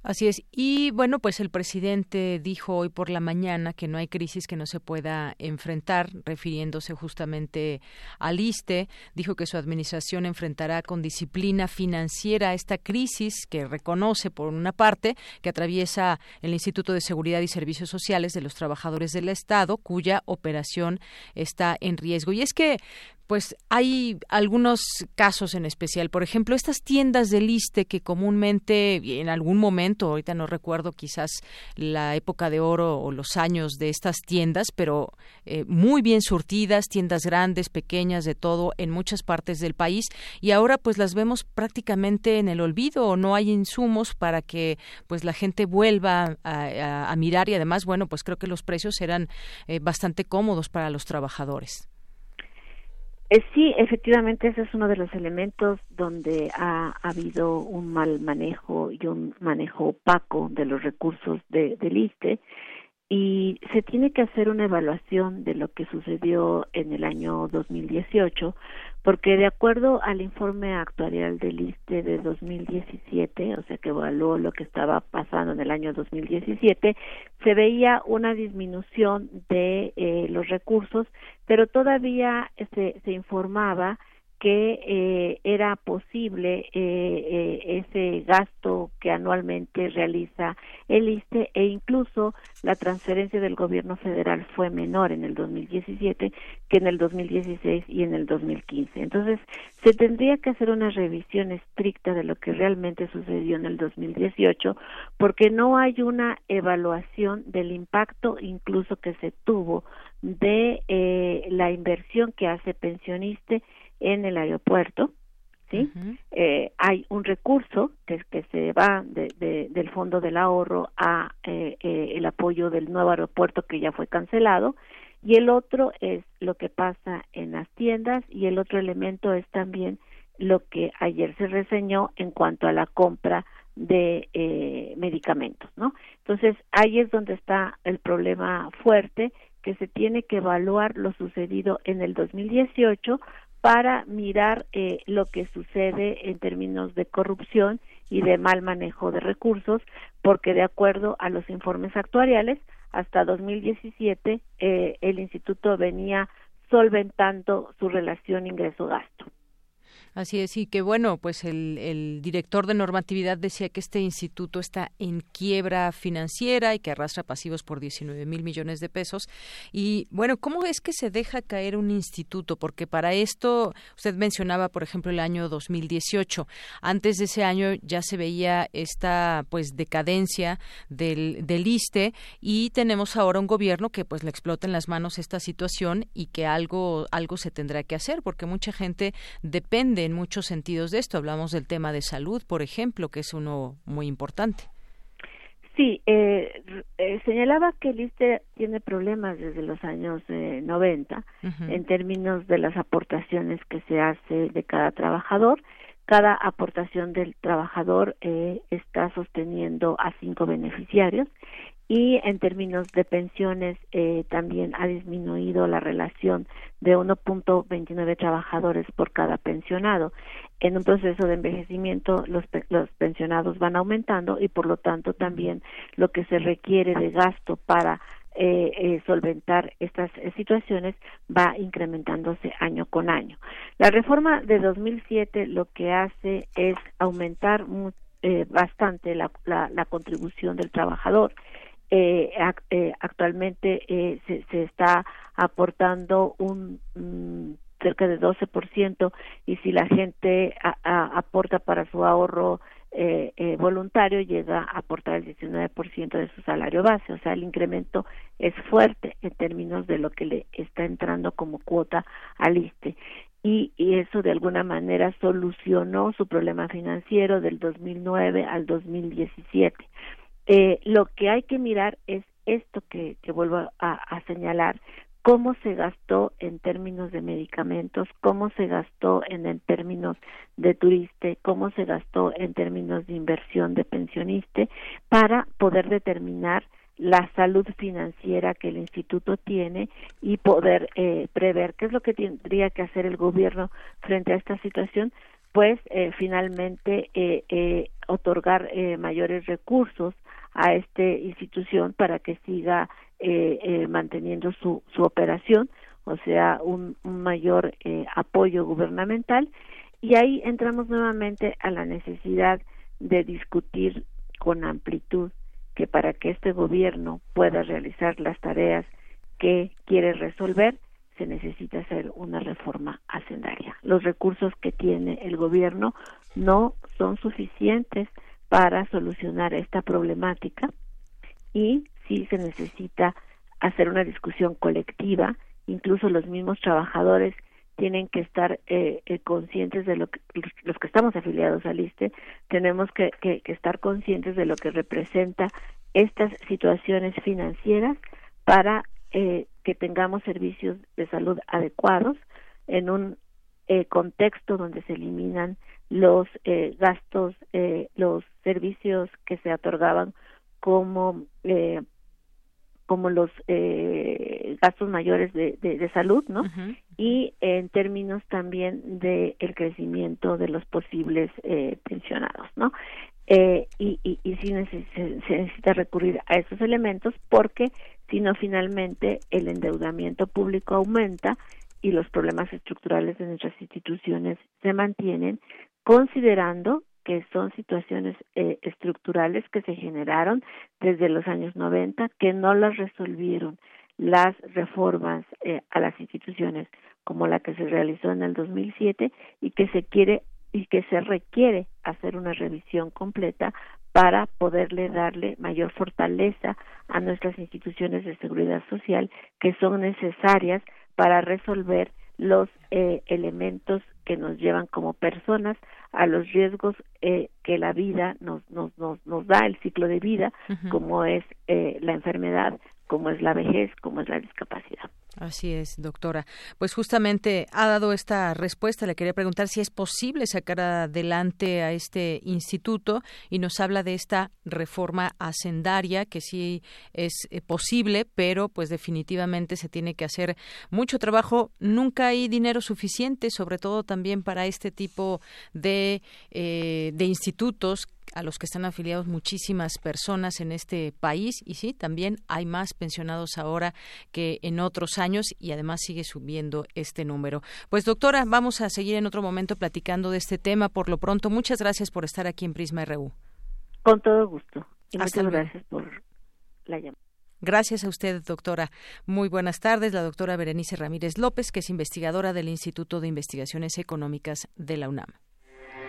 Así es. Y bueno, pues el presidente dijo hoy por la mañana que no hay crisis que no se pueda enfrentar, refiriéndose justamente al ISTE. Dijo que su administración enfrentará con disciplina financiera esta crisis que reconoce, por una parte, que atraviesa el Instituto de Seguridad y Servicios Sociales de los Trabajadores del Estado, cuya operación está en riesgo. Y es que pues hay algunos casos en especial. Por ejemplo, estas tiendas de liste que comúnmente, en algún momento, ahorita no recuerdo quizás la época de oro o los años de estas tiendas, pero eh, muy bien surtidas, tiendas grandes, pequeñas, de todo, en muchas partes del país. Y ahora pues las vemos prácticamente en el olvido o no hay insumos para que pues la gente vuelva a, mirar y además, bueno, pues creo que los precios eran eh, bastante cómodos para los trabajadores. Eh, sí, efectivamente, ese es uno de los elementos donde ha, habido un mal manejo y un manejo opaco de los recursos de, del ISTE. Y se tiene que hacer una evaluación de lo que sucedió en el año 2018 porque de acuerdo al informe actuarial del ISTE de 2017, o sea que evaluó lo que estaba pasando en el año 2017, se veía una disminución de eh, los recursos, pero todavía se, se informaba que eh, era posible eh, eh, ese gasto que anualmente realiza el ISTE e incluso la transferencia del gobierno federal fue menor en el 2017 que en el 2016 y en el 2015. Entonces, se tendría que hacer una revisión estricta de lo que realmente sucedió en el 2018 porque no hay una evaluación del impacto incluso que se tuvo de la inversión que hace pensioniste en el aeropuerto, ¿sí? eh, hay un recurso que, que se va de, de, del fondo del ahorro a eh, eh, el apoyo del nuevo aeropuerto que ya fue cancelado y el otro es lo que pasa en las tiendas y el otro elemento es también lo que ayer se reseñó en cuanto a la compra de eh, medicamentos, ¿no? Entonces ahí es donde está el problema fuerte que se tiene que evaluar lo sucedido en el 2018 para mirar eh, lo que sucede en términos de corrupción y de mal manejo de recursos, porque de acuerdo a los informes actuariales, hasta 2017 eh, el instituto venía solventando su relación ingreso-gasto. Así es, y que bueno, pues el, el, director de normatividad decía que este instituto está en quiebra financiera y que arrastra pasivos por 19 mil millones de pesos. Y bueno, ¿cómo es que se deja caer un instituto? Porque para esto, usted mencionaba, por ejemplo, el año 2018. Antes de ese año ya se veía esta pues decadencia del, del ISTE y tenemos ahora un gobierno que pues le explota en las manos esta situación y que algo, algo se tendrá que hacer porque mucha gente depende en muchos sentidos de esto. Hablamos del tema de salud, por ejemplo, que es uno muy importante. Sí, eh, eh, señalaba que el ISTE tiene problemas desde los años eh, 90 en términos de las aportaciones que se hace de cada trabajador. Cada aportación del trabajador eh, está sosteniendo a cinco beneficiarios y en términos de pensiones eh, también ha disminuido la relación de 1.29 trabajadores por cada pensionado. En un proceso de envejecimiento los, los pensionados van aumentando y por lo tanto también lo que se requiere de gasto para eh, eh, solventar estas eh, situaciones va incrementándose año con año. La reforma de 2007 lo que hace es aumentar eh, bastante la, la, la contribución del trabajador eh, eh, actualmente eh, se, se, está aportando un mm, cerca de 12% y si la gente aporta para su ahorro eh, eh, voluntario llega a aportar el 19% de su salario base, o sea, el incremento es fuerte en términos de lo que le está entrando como cuota al ISTE. Y eso de alguna manera solucionó su problema financiero del 2009 al 2017 eh, lo que hay que mirar es esto que, que vuelvo a, señalar, cómo se gastó en términos de medicamentos, cómo se gastó en, en términos de turiste, cómo se gastó en términos de inversión de pensioniste, para poder determinar la salud financiera que el instituto tiene y poder eh, prever qué es lo que tendría que hacer el gobierno frente a esta situación pues eh, finalmente eh, eh, otorgar eh, mayores recursos a esta institución para que siga eh, eh, manteniendo su, su operación, o sea, un, mayor eh, apoyo gubernamental. Y ahí entramos nuevamente a la necesidad de discutir con amplitud que para que este gobierno pueda realizar las tareas que quiere resolver, se necesita hacer una reforma hacendaria. Los recursos que tiene el gobierno no son suficientes para solucionar esta problemática y si se necesita hacer una discusión colectiva, incluso los mismos trabajadores tienen que estar eh, eh, conscientes de lo que los que estamos afiliados al ISTE tenemos que, que, que, estar conscientes de lo que representa estas situaciones financieras para eh, que tengamos servicios de salud adecuados en un eh, contexto donde se eliminan los eh, gastos, eh, los servicios que se otorgaban como eh, como los eh, gastos mayores de, de, salud, ¿no? Y en términos también del el crecimiento de los posibles eh, pensionados, ¿no? Eh, y, y, y sí se, necesita recurrir a esos elementos porque si no finalmente el endeudamiento público aumenta y los problemas estructurales de nuestras instituciones se mantienen considerando que son situaciones eh, estructurales que se generaron desde los años 90 que no las resolvieron las reformas eh, a las instituciones como la que se realizó en el 2007 y que se quiere y que se requiere hacer una revisión completa para poderle darle mayor fortaleza a nuestras instituciones de seguridad social que son necesarias para resolver los eh, elementos que nos llevan como personas a los riesgos eh, que la vida nos, nos, nos, nos da, el ciclo de vida, como es eh, la enfermedad, como es la vejez, como es la discapacidad. Así es, doctora. Pues justamente ha dado esta respuesta. Le quería preguntar si es posible sacar adelante a este instituto y nos habla de esta reforma hacendaria que sí es eh, posible, pero pues definitivamente se tiene que hacer mucho trabajo. Nunca hay dinero suficiente, sobre todo también para este tipo de, eh, de institutos a los que están afiliados muchísimas personas en este país y sí, también hay más pensionados ahora que en otros años y además sigue subiendo este número. Pues doctora, vamos a seguir en otro momento platicando de este tema. Por lo pronto, muchas gracias por estar aquí en Prisma RU. Con todo gusto. Y muchas gracias por la llamada. Gracias a usted, doctora. Muy buenas tardes. La doctora Berenice Ramírez López, que es investigadora del Instituto de Investigaciones Económicas de la UNAM.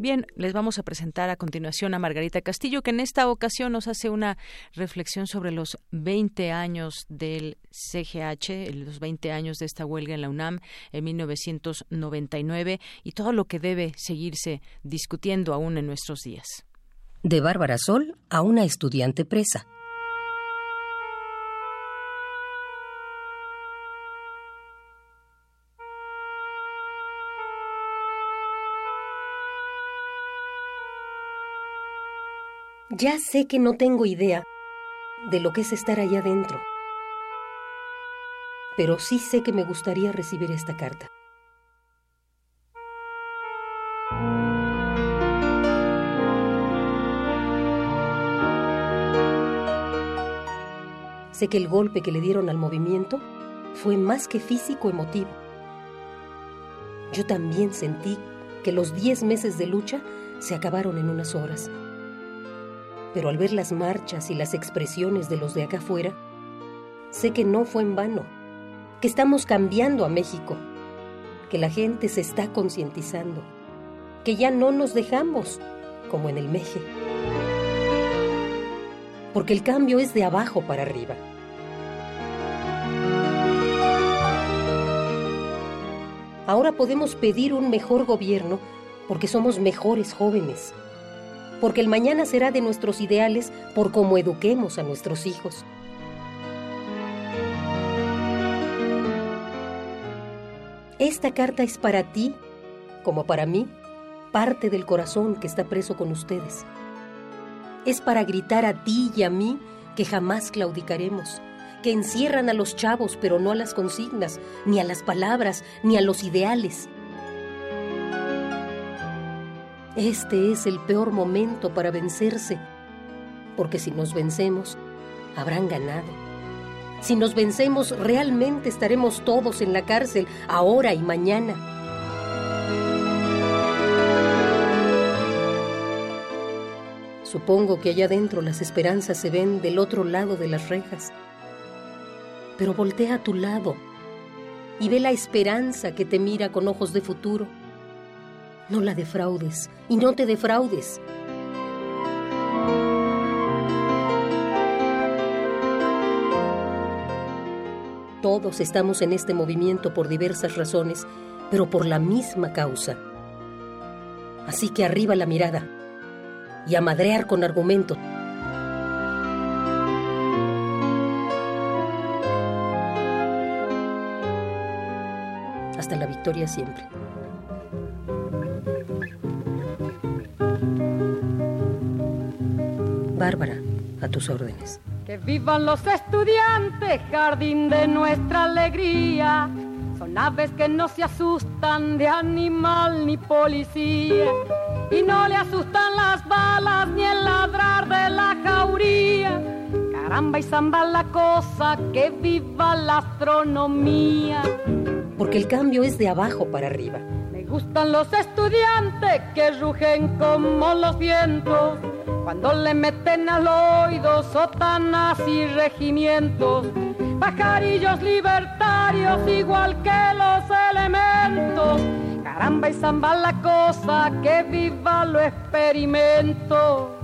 Bien, les vamos a presentar a continuación a Margarita Castillo, que en esta ocasión nos hace una reflexión sobre los 20 años del CGH, los 20 años de esta huelga en la UNAM en 1999 y todo lo que debe seguirse discutiendo aún en nuestros días. De Bárbara Sol a una estudiante presa. Ya sé que no tengo idea de lo que es estar allá adentro, pero sí sé que me gustaría recibir esta carta. Sé que el golpe que le dieron al movimiento fue más que físico emotivo. Yo también sentí que los diez meses de lucha se acabaron en unas horas pero al ver las marchas y las expresiones de los de acá afuera, sé que no fue en vano, que estamos cambiando a México, que la gente se está concientizando, que ya no nos dejamos como en el Meje, porque el cambio es de abajo para arriba. Ahora podemos pedir un mejor gobierno porque somos mejores jóvenes porque el mañana será de nuestros ideales por cómo eduquemos a nuestros hijos. Esta carta es para ti, como para mí, parte del corazón que está preso con ustedes. Es para gritar a ti y a mí que jamás claudicaremos, que encierran a los chavos pero no a las consignas, ni a las palabras, ni a los ideales este es el peor momento para vencerse, porque si nos vencemos, habrán ganado. Si nos vencemos, realmente estaremos todos en la cárcel, ahora y mañana. Supongo que allá adentro las esperanzas se ven del otro lado de las rejas. Pero voltea a tu lado y ve la esperanza que te mira con ojos de futuro no la defraudes y no te defraudes. Todos estamos en este movimiento por diversas razones, pero por la misma causa. Así que arriba la mirada y a madrear con argumentos. Hasta la victoria siempre. Bárbara, a tus órdenes. Que vivan los estudiantes, jardín de nuestra alegría. Son aves que no se asustan de animal ni policía. Y no le asustan las balas ni el ladrar de la jauría. Caramba y zamba la cosa, que viva la astronomía. Porque el cambio es de abajo para arriba. Me gustan los estudiantes que rugen como los vientos cuando le meten al oído sotanas y regimientos, pajarillos libertarios igual que los elementos. Caramba y zamba la cosa, que viva lo experimento.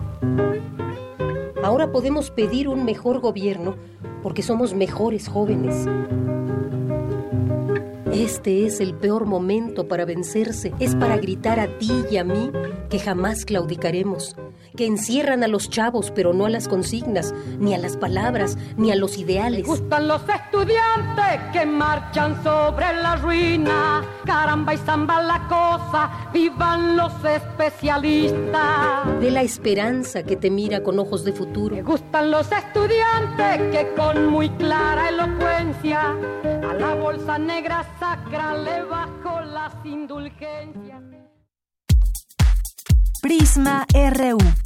Ahora podemos pedir un mejor gobierno porque somos mejores jóvenes. Este es el peor momento para vencerse, es para gritar a ti y a mí que jamás claudicaremos que encierran a los chavos, pero no a las consignas, ni a las palabras, ni a los ideales. Me gustan los estudiantes que marchan sobre la ruina. Caramba y zamba la cosa, vivan los especialistas. De la esperanza que te mira con ojos de futuro. Me gustan los estudiantes que con muy clara elocuencia a la bolsa negra sacra le bajo las indulgencias. Prisma RU.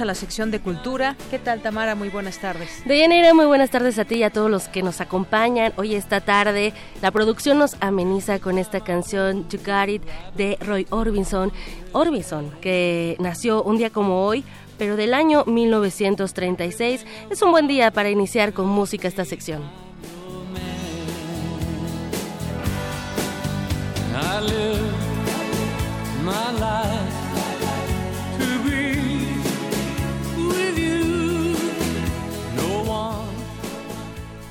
A la sección de cultura. ¿Qué tal, Tamara? Muy buenas tardes. Deyanira, muy buenas tardes a ti y a todos los que nos acompañan hoy esta tarde. La producción nos ameniza con esta canción You Got It de Roy Orbison. Orbison, que nació un día como hoy, pero del año 1936. Es un buen día para iniciar con música esta sección.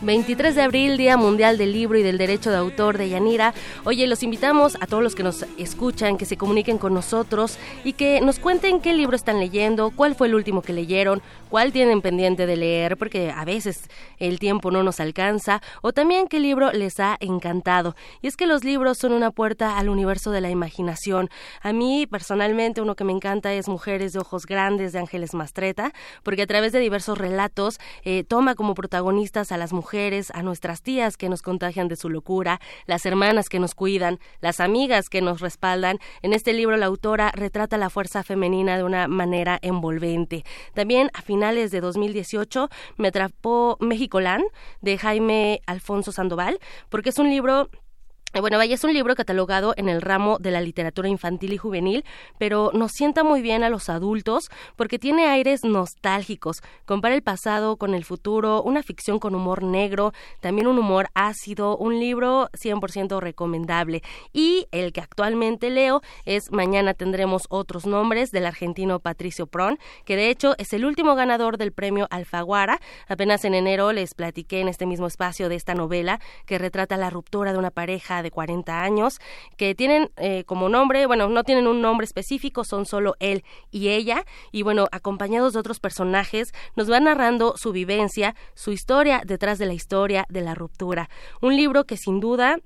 23 de abril, Día Mundial del Libro y del Derecho de Autor de Yanira. Oye, los invitamos a todos los que nos escuchan, que se comuniquen con nosotros y que nos cuenten qué libro están leyendo, cuál fue el último que leyeron, cuál tienen pendiente de leer, porque a veces el tiempo no nos alcanza, o también qué libro les ha encantado. Y es que los libros son una puerta al universo de la imaginación. A mí, personalmente, uno que me encanta es Mujeres de Ojos Grandes de Ángeles Mastreta, porque a través de diversos relatos eh, toma como protagonistas a las mujeres a nuestras tías que nos contagian de su locura, las hermanas que nos cuidan, las amigas que nos respaldan. En este libro la autora retrata la fuerza femenina de una manera envolvente. También a finales de 2018 me atrapó México-Lan de Jaime Alfonso Sandoval, porque es un libro bueno, vaya, es un libro catalogado en el ramo de la literatura infantil y juvenil, pero nos sienta muy bien a los adultos porque tiene aires nostálgicos. Compara el pasado con el futuro, una ficción con humor negro, también un humor ácido, un libro 100% recomendable. Y el que actualmente leo es Mañana tendremos otros nombres del argentino Patricio Pron, que de hecho es el último ganador del premio Alfaguara. Apenas en enero les platiqué en este mismo espacio de esta novela que retrata la ruptura de una pareja de 40 años, que tienen eh, como nombre, bueno, no tienen un nombre específico, son solo él y ella, y bueno, acompañados de otros personajes, nos van narrando su vivencia, su historia detrás de la historia de la ruptura. Un libro que sin duda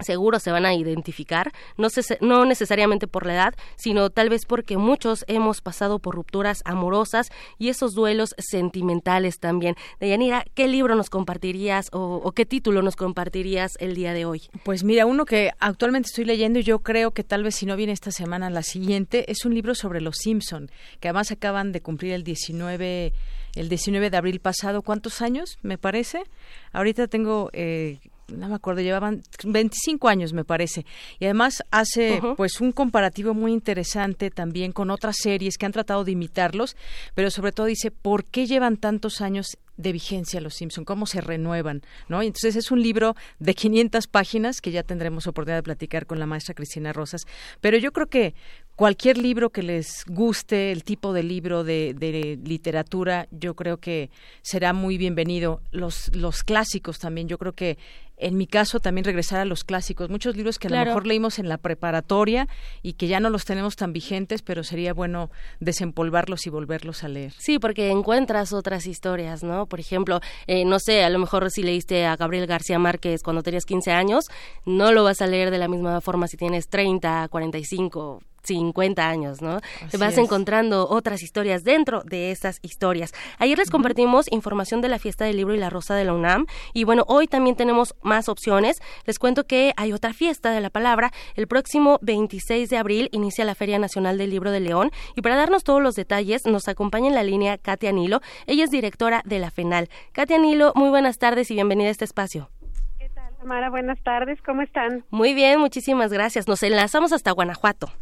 seguro se van a identificar, no, no necesariamente por la edad, sino tal vez porque muchos hemos pasado por rupturas amorosas y esos duelos sentimentales también. Deyanira, ¿qué libro nos compartirías o, o, qué título nos compartirías el día de hoy? Pues mira, uno que actualmente estoy leyendo y yo creo que tal vez si no viene esta semana, la siguiente, es un libro sobre los Simpson, que además acaban de cumplir el 19 el 19 de abril pasado. ¿Cuántos años, me parece? Ahorita tengo eh, no me acuerdo, llevaban 25 años me parece. Y además hace pues un comparativo muy interesante también con otras series que han tratado de imitarlos, pero sobre todo dice, ¿por qué llevan tantos años de vigencia los Simpson, cómo se renuevan, ¿no? Y entonces es un libro de 500 páginas que ya tendremos oportunidad de platicar con la maestra Cristina Rosas, pero yo creo que cualquier libro que les guste, el tipo de libro de, de, literatura, yo creo que será muy bienvenido. Los, los clásicos también, yo creo que en mi caso también regresar a los clásicos, muchos libros que a lo mejor leímos en la preparatoria y que ya no los tenemos tan vigentes, pero sería bueno desempolvarlos y volverlos a leer. Sí, porque encuentras otras historias, ¿no? Por ejemplo, eh, no sé, a lo mejor si leíste a Gabriel García Márquez cuando tenías 15 años, no lo vas a leer de la misma forma si tienes 30, 45, 50 años, ¿no? Te vas encontrando otras historias dentro de esas historias. Ayer les compartimos información de la fiesta del libro y la rosa de la UNAM y bueno, hoy también tenemos más opciones. Les cuento que hay otra fiesta de la palabra. El próximo 26 de abril inicia la Feria Nacional del Libro de León y para darnos todos los detalles nos acompaña en la línea Katia Nilo. Ella es directora de la FENAL. Katia Nilo, muy buenas tardes y bienvenida a este espacio. ¿Qué tal, Tamara? Buenas tardes, ¿cómo están? Muy bien, muchísimas gracias. Nos enlazamos hasta Guanajuato.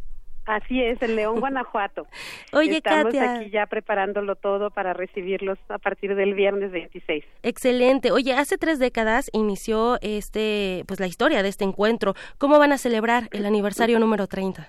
Así es, en León, Guanajuato. Oye, Estamos aquí ya preparándolo todo para recibirlos a partir del viernes 26. Excelente. Oye, hace tres décadas inició este, pues la historia de este encuentro. ¿Cómo van a celebrar el aniversario número 30?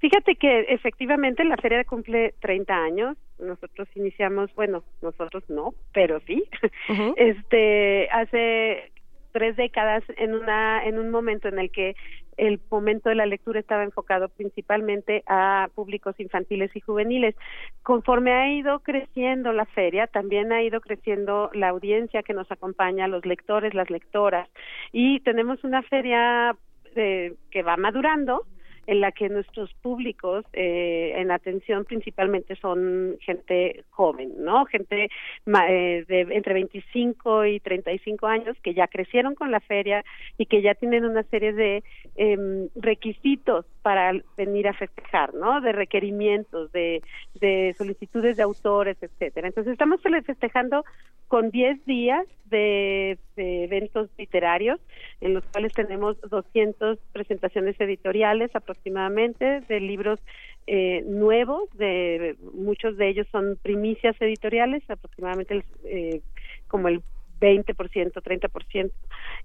Fíjate que efectivamente la feria cumple 30 años. Nosotros iniciamos, bueno, nosotros no, pero sí. Este, hace tres décadas en una en un momento en el que el momento de la lectura estaba enfocado principalmente a públicos infantiles y juveniles. Conforme ha ido creciendo la feria, también ha ido creciendo la audiencia que nos acompaña, los lectores, las lectoras, y tenemos una feria eh, que va madurando, en la que nuestros públicos eh, en atención principalmente son gente joven, ¿no? Gente eh, de entre 25 y 35 años que ya crecieron con la feria y que ya tienen una serie de eh, requisitos para venir a festejar, ¿no? De requerimientos, de, de solicitudes de autores, etcétera. Entonces estamos festejando con 10 días de, eventos literarios en los cuales tenemos 200 presentaciones editoriales aproximadamente de libros eh, nuevos, de muchos de ellos son primicias editoriales, aproximadamente eh, como el 20%, 30%,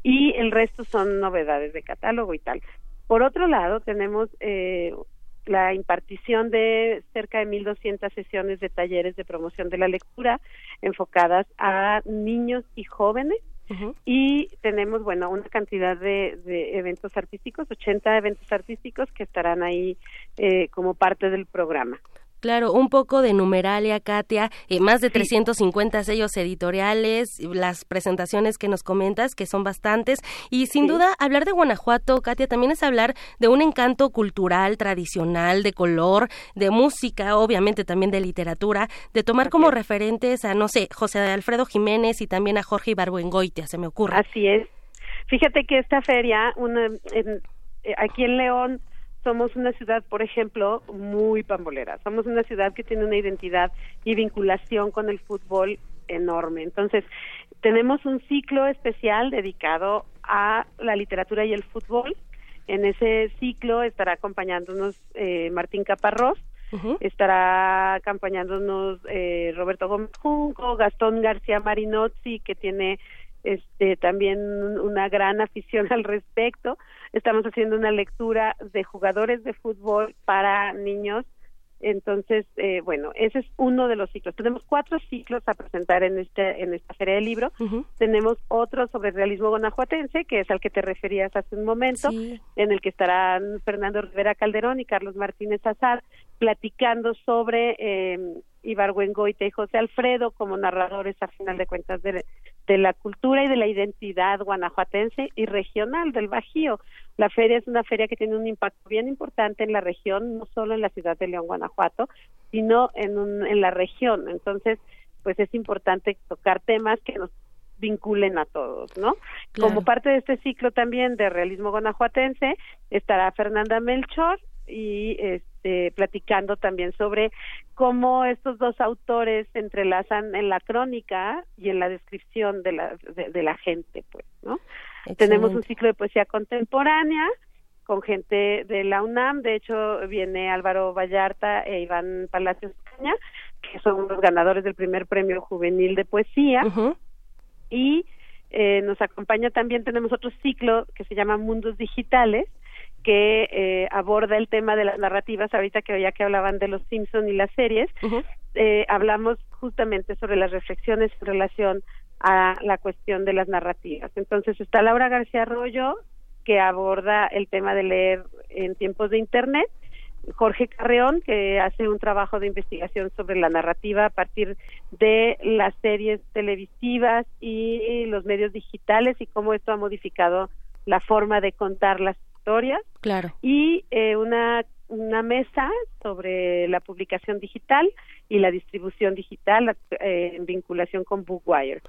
y el resto son novedades de catálogo y tal. Por otro lado, tenemos eh, la impartición de cerca de 1.200 sesiones de talleres de promoción de la lectura enfocadas a niños y jóvenes y tenemos, bueno, una cantidad de, de, eventos artísticos, 80 eventos artísticos que estarán ahí eh, como parte del programa. Claro, un poco de numeralia, Katia, eh, más de 350 sellos editoriales, las presentaciones que nos comentas, que son bastantes, y sin duda hablar de Guanajuato, Katia, también es hablar de un encanto cultural, tradicional, de color, de música, obviamente también de literatura, de tomar como referentes a, no sé, José Alfredo Jiménez y también a Jorge Ibarbuengoitia, se me ocurre. Así es. Fíjate que esta feria, una, eh, aquí en León, somos una ciudad, por ejemplo, muy pambolera. Somos una ciudad que tiene una identidad y vinculación con el fútbol enorme. Entonces, tenemos un ciclo especial dedicado a la literatura y el fútbol. En ese ciclo estará acompañándonos eh, Martín Caparrós, estará acompañándonos eh, Roberto Gómez Junco, Gastón García Marinozzi, que tiene este también una gran afición al respecto. Estamos haciendo una lectura de jugadores de fútbol para niños. Entonces, eh, bueno, ese es uno de los ciclos. Tenemos cuatro ciclos a presentar en este en esta feria de libro. Tenemos otro sobre realismo guanajuatense, que es al que te referías hace un momento, en el que estarán Fernando Rivera Calderón y Carlos Martínez Azar platicando sobre eh, Ibargüengoite y José Alfredo como narradores a final de cuentas de, de la cultura y de la identidad guanajuatense y regional del Bajío. La feria es una feria que tiene un impacto bien importante en la región, no solo en la ciudad de León, Guanajuato, sino en, un, en la región. Entonces, pues es importante tocar temas que nos vinculen a todos, ¿no? Como parte de este ciclo también de realismo guanajuatense estará Fernanda Melchor y este platicando también sobre cómo estos dos autores se entrelazan en la crónica y en la descripción de la de, la gente, pues, ¿no? Tenemos un ciclo de poesía contemporánea con gente de la UNAM, de hecho viene Álvaro Vallarta e Iván Palacios Caña, que son los ganadores del primer premio juvenil de poesía. Y eh, nos acompaña también, tenemos otro ciclo que se llama Mundos Digitales, que eh, aborda el tema de las narrativas, ahorita que ya que hablaban de los Simpson y las series, eh, hablamos justamente sobre las reflexiones en relación a la cuestión de las narrativas. Entonces está Laura García Arroyo, que aborda el tema de leer en tiempos de Internet, Jorge Carreón, que hace un trabajo de investigación sobre la narrativa a partir de las series televisivas y los medios digitales y cómo esto ha modificado la forma de contar las historias. Claro. Y eh, una, una mesa sobre la publicación digital y la distribución digital eh, en vinculación con Bookwire.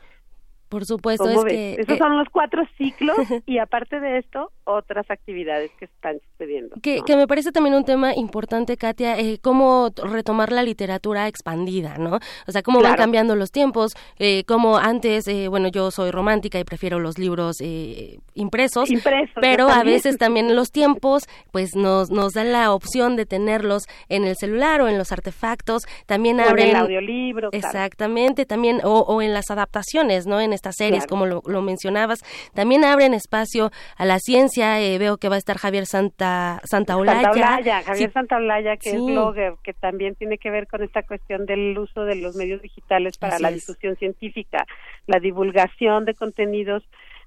Por supuesto, es que... Esos son los cuatro ciclos y aparte de esto, otras actividades que están sucediendo. Que, que me parece también un tema importante, Katia, eh, cómo retomar la literatura expandida, ¿no? O sea, cómo van cambiando los tiempos, eh, como antes, eh, bueno, yo soy romántica y prefiero los libros eh, impresos, impresos, pero a veces también los tiempos, pues nos, nos dan la opción de tenerlos en el celular o en los artefactos, también abren... En el audiolibro, Exactamente, también, o, o en las adaptaciones, ¿no? En estas series, como lo, mencionabas. También abren espacio a la ciencia. Eh, veo que va a estar Javier Santa. Santa Javier Santa Santaolalla, que es blogger, que también tiene que ver con esta cuestión del uso de los medios digitales para la difusión científica, la divulgación de contenidos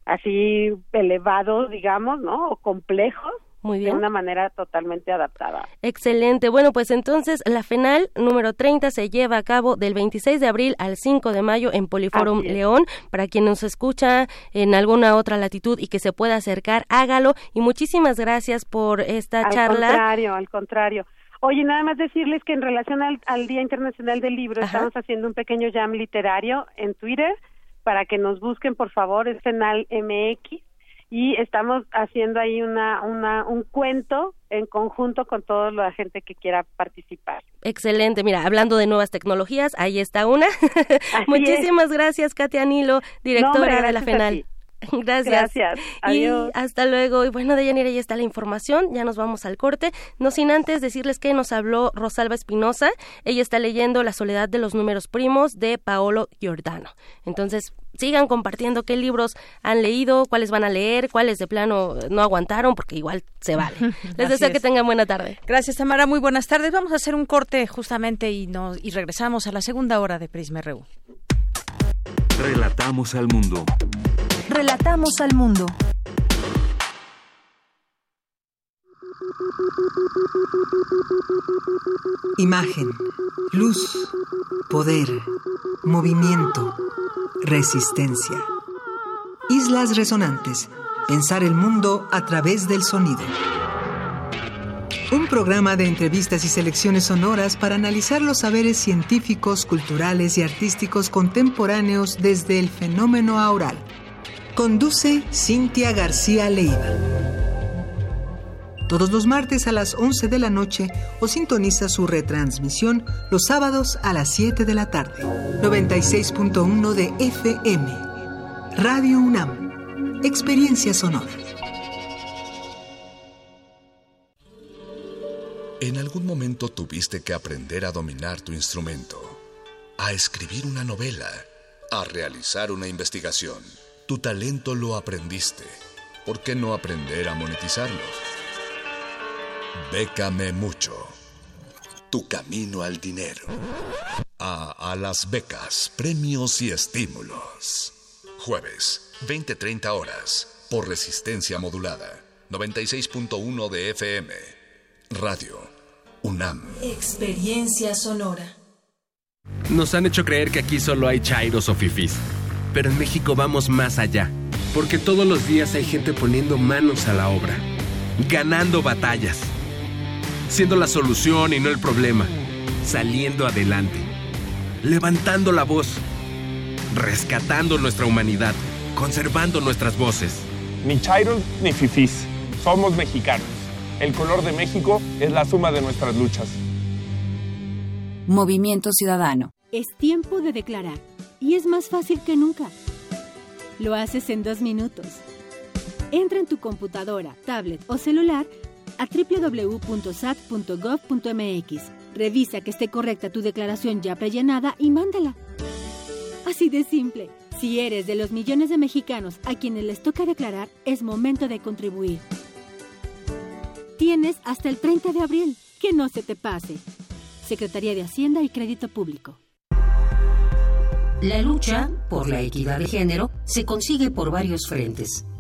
así elevados, digamos, ¿no? O complejos muy bien. De una manera totalmente adaptada. Excelente. Bueno, pues entonces la FENAL número 30 se lleva a cabo del 26 de abril al 5 de mayo en Poliforum León. Para quien nos escucha en alguna otra latitud y que se pueda acercar, hágalo. Y muchísimas gracias por esta charla. Al contrario, al contrario. Oye, nada más decirles que en relación al, Día Internacional del Libro estamos haciendo un pequeño jam literario en Twitter para que nos busquen, por favor, es FENAL MX y estamos haciendo ahí una, una, un cuento en conjunto con toda la gente que quiera participar. Excelente, mira, hablando de nuevas tecnologías, ahí está una. Muchísimas gracias, Katia Nilo, directora de la FENAL. Gracias. Gracias. Adiós. Y hasta luego. Y bueno, de Yanira ya está la información. Ya nos vamos al corte. No sin antes decirles que nos habló Rosalba Espinosa. Ella está leyendo La soledad de los números primos de Paolo Giordano. Entonces, sigan compartiendo qué libros han leído, cuáles van a leer, cuáles de plano no aguantaron, porque igual se vale. Les deseo que tengan buena tarde. Gracias, Tamara. Muy buenas tardes. Vamos a hacer un corte justamente y, nos, y regresamos a la segunda hora de Prisma RU. Relatamos al mundo. Relatamos al mundo. Imagen, luz, poder, movimiento, resistencia. Islas Resonantes. Pensar el mundo a través del sonido. Un programa de entrevistas y selecciones sonoras para analizar los saberes científicos, culturales y artísticos contemporáneos desde el fenómeno aural. Conduce Cintia García Leiva todos los martes a las 11 de la noche o sintoniza su retransmisión los sábados a las 7 de la tarde. 96.1 de FM. Radio UNAM. Experiencia sonora. En algún momento tuviste que aprender a dominar tu instrumento, a escribir una novela, a realizar una investigación. Tu talento lo aprendiste. ¿Por qué no aprender a monetizarlo? Bécame mucho. Tu camino al dinero. A, a las becas, premios y estímulos. Jueves, 20-30 horas, por resistencia modulada. 96.1 de FM. Radio. UNAM. Experiencia sonora. Nos han hecho creer que aquí solo hay chairos o fifís. Pero en México vamos más allá. Porque todos los días hay gente poniendo manos a la obra. Ganando batallas. Siendo la solución y no el problema. Saliendo adelante. Levantando la voz. Rescatando nuestra humanidad. Conservando nuestras voces. Ni chairos ni fifís. Somos mexicanos. El color de México es la suma de nuestras luchas. Movimiento Ciudadano. Es tiempo de declarar y es más fácil que nunca. Lo haces en dos minutos. Entra en tu computadora, tablet o celular a www.sat.gov.mx. Revisa que esté correcta tu declaración ya prellenada y mándala. Así de simple. Si eres de los millones de mexicanos a quienes les toca declarar, es momento de contribuir. Tienes hasta el 30 de abril. Que no se te pase. Secretaría de Hacienda y Crédito Público. La lucha por la equidad de género se consigue por varios frentes,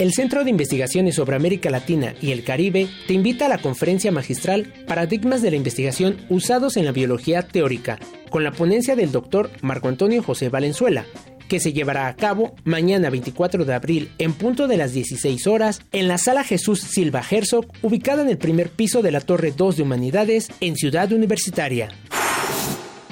El Centro de Investigaciones sobre América Latina y el Caribe te invita a la conferencia magistral Paradigmas de la Investigación usados en la biología teórica, con la ponencia del doctor Marco Antonio José Valenzuela, que se llevará a cabo mañana 24 de abril en punto de las 16 horas en la sala Jesús Silva Herzog, ubicada en el primer piso de la Torre 2 de Humanidades en Ciudad Universitaria.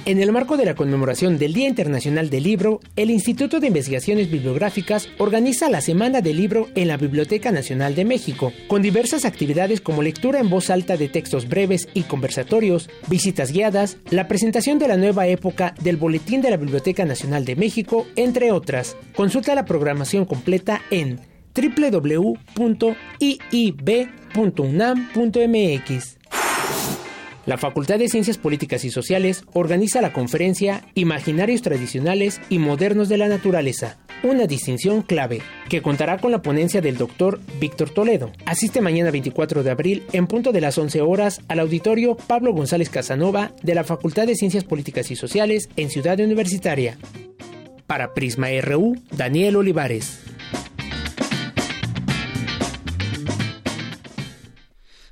En el marco de la conmemoración del Día Internacional del Libro, el Instituto de Investigaciones Bibliográficas organiza la Semana del Libro en la Biblioteca Nacional de México, con diversas actividades como lectura en voz alta de textos breves y conversatorios, visitas guiadas, la presentación de la nueva época del Boletín de la Biblioteca Nacional de México, entre otras. Consulta la programación completa en www.iib.unam.mx. La Facultad de Ciencias Políticas y Sociales organiza la conferencia Imaginarios Tradicionales y Modernos de la Naturaleza, una distinción clave, que contará con la ponencia del doctor Víctor Toledo. Asiste mañana 24 de abril en punto de las 11 horas al auditorio Pablo González Casanova de la Facultad de Ciencias Políticas y Sociales en Ciudad Universitaria. Para Prisma RU, Daniel Olivares.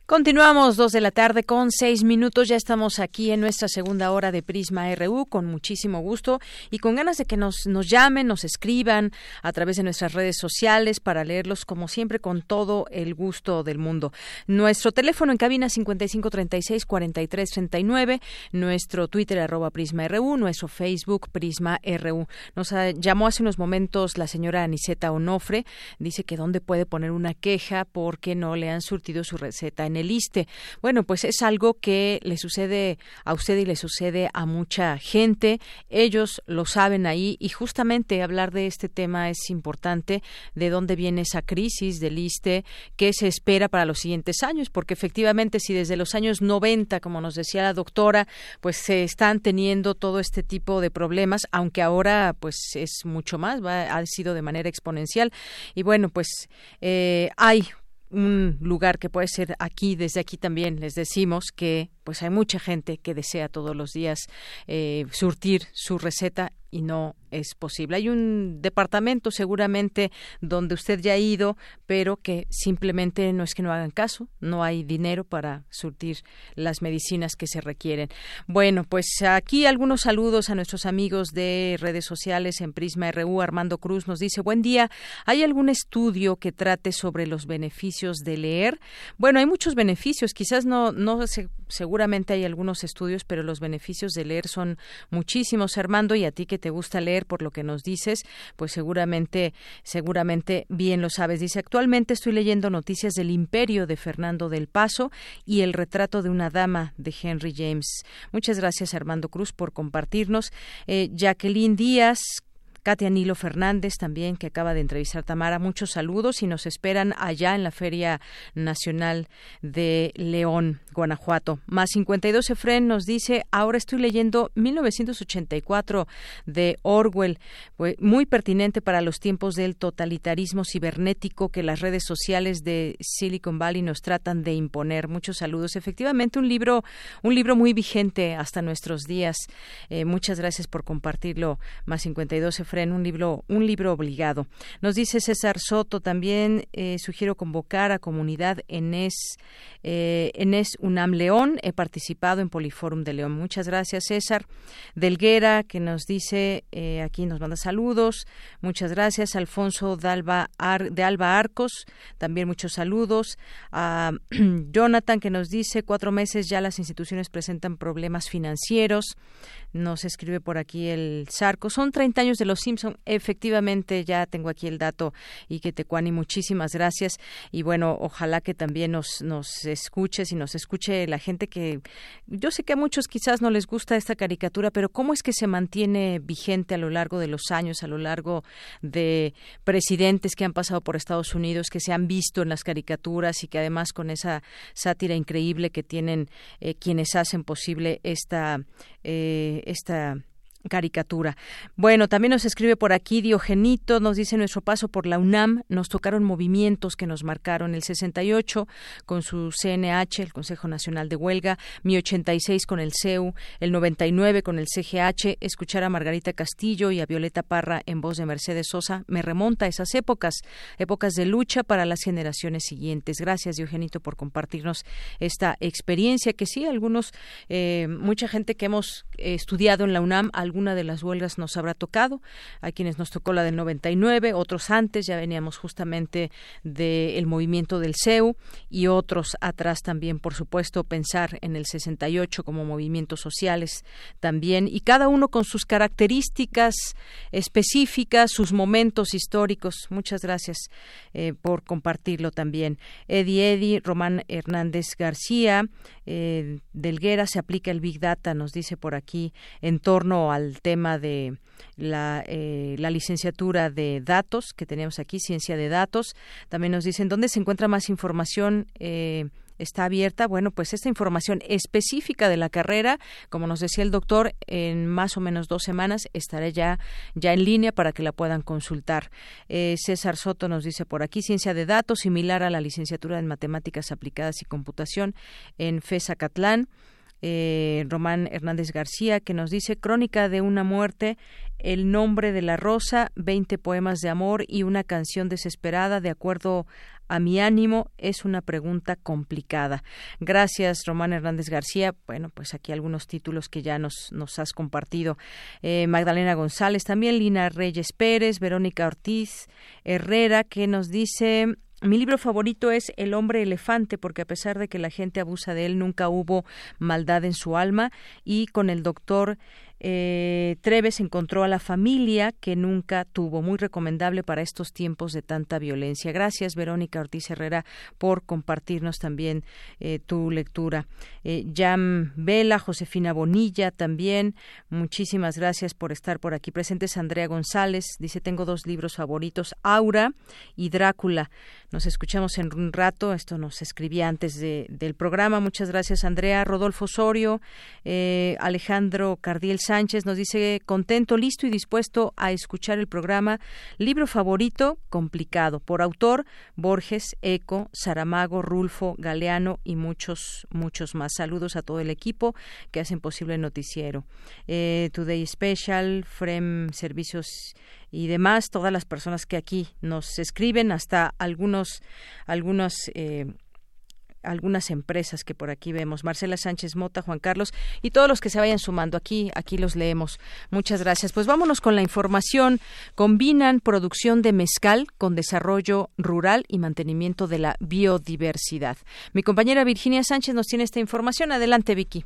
Continuamos dos de la tarde con seis minutos. Ya estamos aquí en nuestra segunda hora de Prisma RU con muchísimo gusto y con ganas de que nos, nos llamen, nos escriban a través de nuestras redes sociales para leerlos como siempre con todo el gusto del mundo. Nuestro teléfono en cabina 5536-4339, nuestro Twitter arroba Prisma RU, nuestro Facebook Prisma RU. Nos llamó hace unos momentos la señora Aniseta Onofre. Dice que dónde puede poner una queja porque no le han surtido su receta en el ISTE. Bueno, pues es algo que le sucede a usted y le sucede a mucha gente. Ellos lo saben ahí y justamente hablar de este tema es importante, de dónde viene esa crisis del ISTE, qué se espera para los siguientes años, porque efectivamente si desde los años 90, como nos decía la doctora, pues se están teniendo todo este tipo de problemas, aunque ahora pues es mucho más, va, ha sido de manera exponencial. Y bueno, pues eh, hay un lugar que puede ser aquí, desde aquí también les decimos que pues hay mucha gente que desea todos los días eh, surtir su receta y no es posible. Hay un departamento seguramente donde usted ya ha ido, pero que simplemente no es que no hagan caso, no hay dinero para surtir las medicinas que se requieren. Bueno, pues aquí algunos saludos a nuestros amigos de redes sociales en Prisma RU. Armando Cruz nos dice, buen día, ¿hay algún estudio que trate sobre los beneficios de leer? Bueno, hay muchos beneficios, quizás no, no seguramente hay algunos estudios, pero los beneficios de leer son muchísimos, Armando, y a ti que te gusta leer por lo que nos dices, pues seguramente, seguramente bien lo sabes. Dice, actualmente estoy leyendo noticias del imperio de Fernando del Paso y el retrato de una dama de Henry James. Muchas gracias, Armando Cruz, por compartirnos. Eh, Jacqueline Díaz, Katia Nilo Fernández también, que acaba de entrevistar Tamara. Muchos saludos y nos esperan allá en la Feria Nacional de León, Guanajuato. Más 52 Efren nos dice, ahora estoy leyendo 1984 de Orwell, muy pertinente para los tiempos del totalitarismo cibernético que las redes sociales de Silicon Valley nos tratan de imponer. Muchos saludos. Efectivamente, un libro, un libro muy vigente hasta nuestros días. Eh, muchas gracias por compartirlo. Más 52 Efren en un libro, un libro obligado. Nos dice César Soto también, eh, sugiero convocar a comunidad ENES, eh, ENES UNAM León. He participado en Poliforum de León. Muchas gracias, César. Delguera, que nos dice, eh, aquí nos manda saludos. Muchas gracias. Alfonso de Alba, de Alba Arcos, también muchos saludos. A Jonathan, que nos dice, cuatro meses ya las instituciones presentan problemas financieros. Nos escribe por aquí el Sarco. Son 30 años de los Simpson. Efectivamente, ya tengo aquí el dato y que te cuani muchísimas gracias. Y bueno, ojalá que también nos, nos escuches y nos escuche la gente que yo sé que a muchos quizás no les gusta esta caricatura, pero cómo es que se mantiene vigente a lo largo de los años, a lo largo de presidentes que han pasado por Estados Unidos, que se han visto en las caricaturas y que además con esa sátira increíble que tienen eh, quienes hacen posible esta eh, esta caricatura. Bueno, también nos escribe por aquí Diogenito, nos dice nuestro paso por la UNAM, nos tocaron movimientos que nos marcaron el 68 con su CNH, el Consejo Nacional de Huelga, mi 86 con el CEU, el 99 con el CGH, escuchar a Margarita Castillo y a Violeta Parra en voz de Mercedes Sosa me remonta a esas épocas, épocas de lucha para las generaciones siguientes. Gracias Diogenito por compartirnos esta experiencia que sí, algunos, eh, mucha gente que hemos estudiado en la UNAM, alguna de las huelgas nos habrá tocado, a quienes nos tocó la del 99, otros antes, ya veníamos justamente del movimiento del CEU y otros atrás también, por supuesto, pensar en el 68 como movimientos sociales también y cada uno con sus características específicas, sus momentos históricos. Muchas gracias eh, por compartirlo también. Eddie Eddie, Román Hernández García, eh, Delguera se aplica el Big Data, nos dice por aquí, en torno al tema de la, eh, la licenciatura de datos que tenemos aquí, ciencia de datos. También nos dicen dónde se encuentra más información. Eh, está abierta. Bueno, pues esta información específica de la carrera, como nos decía el doctor, en más o menos dos semanas estará ya, ya en línea para que la puedan consultar. Eh, César Soto nos dice por aquí, ciencia de datos, similar a la licenciatura en matemáticas aplicadas y computación en FESA Catlán eh, Román Hernández García, que nos dice Crónica de una muerte, El nombre de la rosa, 20 poemas de amor y una canción desesperada, de acuerdo a mi ánimo, es una pregunta complicada. Gracias, Román Hernández García. Bueno, pues aquí algunos títulos que ya nos, nos has compartido. Eh, Magdalena González, también Lina Reyes Pérez, Verónica Ortiz Herrera, que nos dice mi libro favorito es El hombre elefante, porque a pesar de que la gente abusa de él, nunca hubo maldad en su alma. Y con el doctor eh, Treves encontró a la familia que nunca tuvo. Muy recomendable para estos tiempos de tanta violencia. Gracias, Verónica Ortiz Herrera, por compartirnos también eh, tu lectura. Eh, Jam Vela, Josefina Bonilla también. Muchísimas gracias por estar por aquí presentes. Andrea González dice: Tengo dos libros favoritos, Aura y Drácula. Nos escuchamos en un rato. Esto nos escribía antes de, del programa. Muchas gracias, Andrea. Rodolfo Osorio, eh, Alejandro Cardiel Sánchez Sánchez nos dice contento, listo y dispuesto a escuchar el programa. Libro favorito, complicado, por autor Borges, Eco, Saramago, Rulfo, Galeano y muchos, muchos más. Saludos a todo el equipo que hacen posible el noticiero. Eh, Today Special, Frem Servicios y demás, todas las personas que aquí nos escriben, hasta algunos, algunos eh, algunas empresas que por aquí vemos, Marcela Sánchez Mota, Juan Carlos y todos los que se vayan sumando aquí, aquí los leemos. Muchas gracias. Pues vámonos con la información. Combinan producción de mezcal con desarrollo rural y mantenimiento de la biodiversidad. Mi compañera Virginia Sánchez nos tiene esta información. Adelante, Vicky.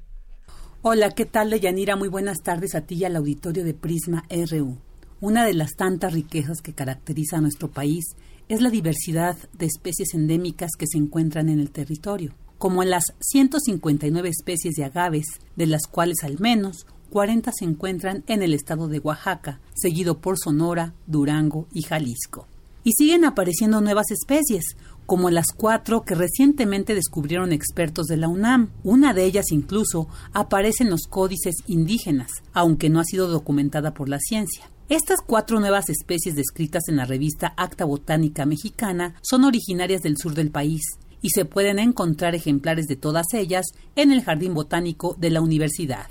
Hola, ¿qué tal, Deyanira? Muy buenas tardes a ti y al auditorio de Prisma RU. Una de las tantas riquezas que caracteriza a nuestro país es la diversidad de especies endémicas que se encuentran en el territorio, como en las 159 especies de agaves, de las cuales al menos 40 se encuentran en el estado de Oaxaca, seguido por Sonora, Durango y Jalisco. Y siguen apareciendo nuevas especies, como las cuatro que recientemente descubrieron expertos de la UNAM. Una de ellas incluso aparece en los códices indígenas, aunque no ha sido documentada por la ciencia. Estas cuatro nuevas especies descritas en la revista Acta Botánica Mexicana son originarias del sur del país y se pueden encontrar ejemplares de todas ellas en el Jardín Botánico de la Universidad.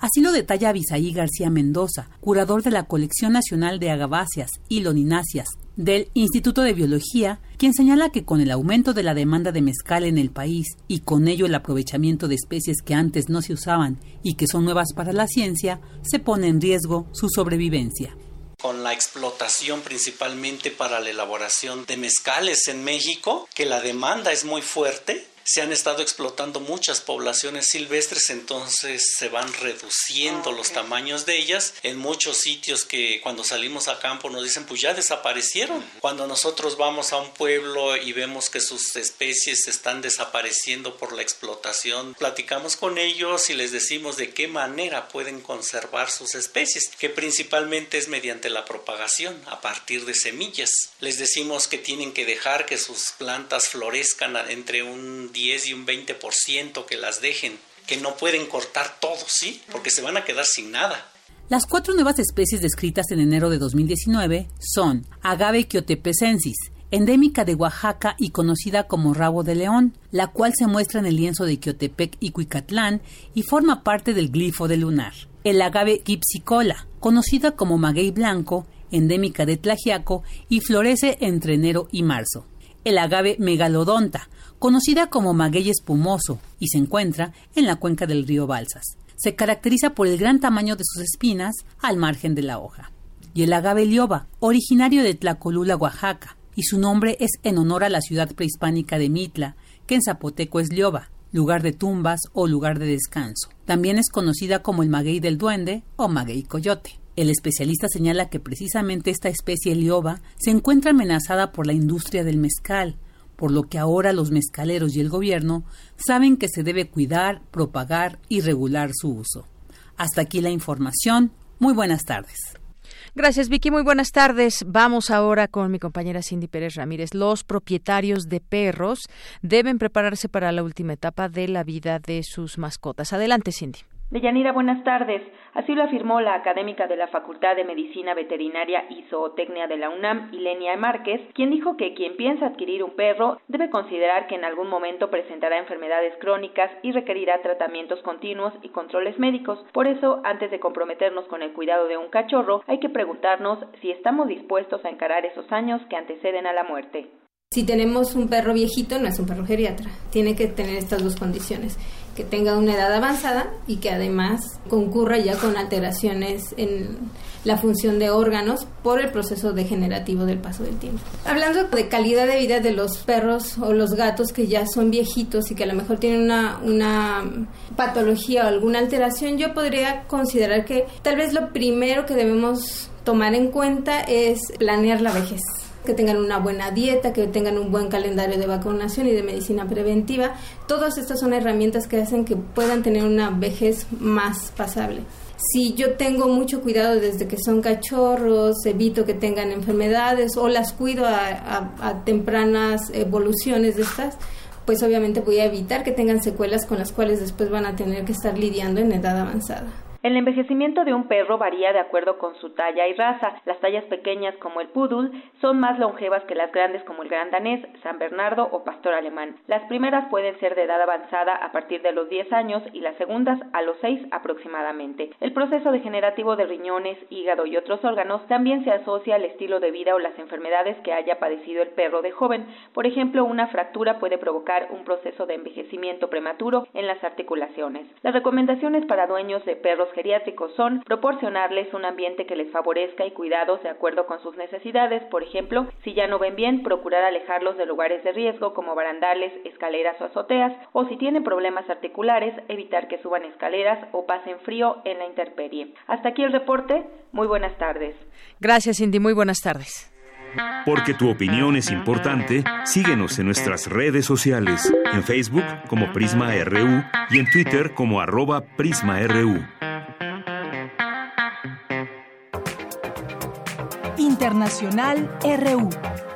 Así lo detalla Abisaí García Mendoza, curador de la Colección Nacional de Agaváceas y Lonináceas del Instituto de Biología, quien señala que con el aumento de la demanda de mezcal en el país y con ello el aprovechamiento de especies que antes no se usaban y que son nuevas para la ciencia, se pone en riesgo su sobrevivencia. Con la explotación principalmente para la elaboración de mezcales en México, que la demanda es muy fuerte se han estado explotando muchas poblaciones silvestres, entonces se van reduciendo los tamaños de ellas. En muchos sitios que cuando salimos a campo nos dicen, pues ya desaparecieron. Cuando nosotros vamos a un pueblo y vemos que sus especies están desapareciendo por la explotación, platicamos con ellos y les decimos de qué manera pueden conservar sus especies, que principalmente es mediante la propagación a partir de semillas. Les decimos que tienen que dejar que sus plantas florezcan entre un 10 y un 20% que las dejen, que no pueden cortar todo, ¿sí? Porque se van a quedar sin nada. Las cuatro nuevas especies descritas en enero de 2019 son Agave quiotepecensis, endémica de Oaxaca y conocida como rabo de león, la cual se muestra en el lienzo de Quiotepec y Cuicatlán y forma parte del glifo de lunar. El agave gipsicola, conocida como maguey blanco, endémica de Tlajiaco y florece entre enero y marzo. El agave megalodonta, conocida como maguey espumoso y se encuentra en la cuenca del río Balsas. Se caracteriza por el gran tamaño de sus espinas al margen de la hoja. Y el agave lioba, originario de Tlacolula, Oaxaca, y su nombre es en honor a la ciudad prehispánica de Mitla, que en zapoteco es lioba, lugar de tumbas o lugar de descanso. También es conocida como el maguey del duende o maguey coyote. El especialista señala que precisamente esta especie lioba se encuentra amenazada por la industria del mezcal, por lo que ahora los mezcaleros y el gobierno saben que se debe cuidar, propagar y regular su uso. Hasta aquí la información. Muy buenas tardes. Gracias, Vicky. Muy buenas tardes. Vamos ahora con mi compañera Cindy Pérez Ramírez. Los propietarios de perros deben prepararse para la última etapa de la vida de sus mascotas. Adelante, Cindy. Deyanira, buenas tardes. Así lo afirmó la académica de la Facultad de Medicina Veterinaria y Zootecnia de la UNAM, Ilenia Márquez, quien dijo que quien piensa adquirir un perro debe considerar que en algún momento presentará enfermedades crónicas y requerirá tratamientos continuos y controles médicos. Por eso, antes de comprometernos con el cuidado de un cachorro, hay que preguntarnos si estamos dispuestos a encarar esos años que anteceden a la muerte. Si tenemos un perro viejito, no es un perro geriatra. Tiene que tener estas dos condiciones que tenga una edad avanzada y que además concurra ya con alteraciones en la función de órganos por el proceso degenerativo del paso del tiempo. Hablando de calidad de vida de los perros o los gatos que ya son viejitos y que a lo mejor tienen una, una patología o alguna alteración, yo podría considerar que tal vez lo primero que debemos tomar en cuenta es planear la vejez que tengan una buena dieta, que tengan un buen calendario de vacunación y de medicina preventiva. Todas estas son herramientas que hacen que puedan tener una vejez más pasable. Si yo tengo mucho cuidado desde que son cachorros, evito que tengan enfermedades o las cuido a, tempranas evoluciones de estas, pues obviamente voy a evitar que tengan secuelas con las cuales después van a tener que estar lidiando en edad avanzada. El envejecimiento de un perro varía de acuerdo con su talla y raza. Las tallas pequeñas como el poodle son más longevas que las grandes como el gran danés, San Bernardo o pastor alemán. Las primeras pueden ser de edad avanzada a partir de los 10 años y las segundas a los 6 aproximadamente. El proceso degenerativo de riñones, hígado y otros órganos también se asocia al estilo de vida o las enfermedades que haya padecido el perro de joven. Por ejemplo, una fractura puede provocar un proceso de envejecimiento prematuro en las articulaciones. Las recomendaciones para dueños de perros geriátricos son proporcionarles un ambiente que les favorezca y cuidados de acuerdo con sus necesidades. Por ejemplo, si ya no ven bien, procurar alejarlos de lugares de riesgo como barandales, escaleras o azoteas, o si tienen problemas articulares, evitar que suban escaleras o pasen frío en la intemperie. Hasta aquí el reporte. Muy buenas tardes. Gracias, Cindy. Muy buenas tardes. Porque tu opinión es importante, síguenos en nuestras redes sociales, en Facebook como Prisma RU y en Twitter como arroba PrismaRU. Internacional RU.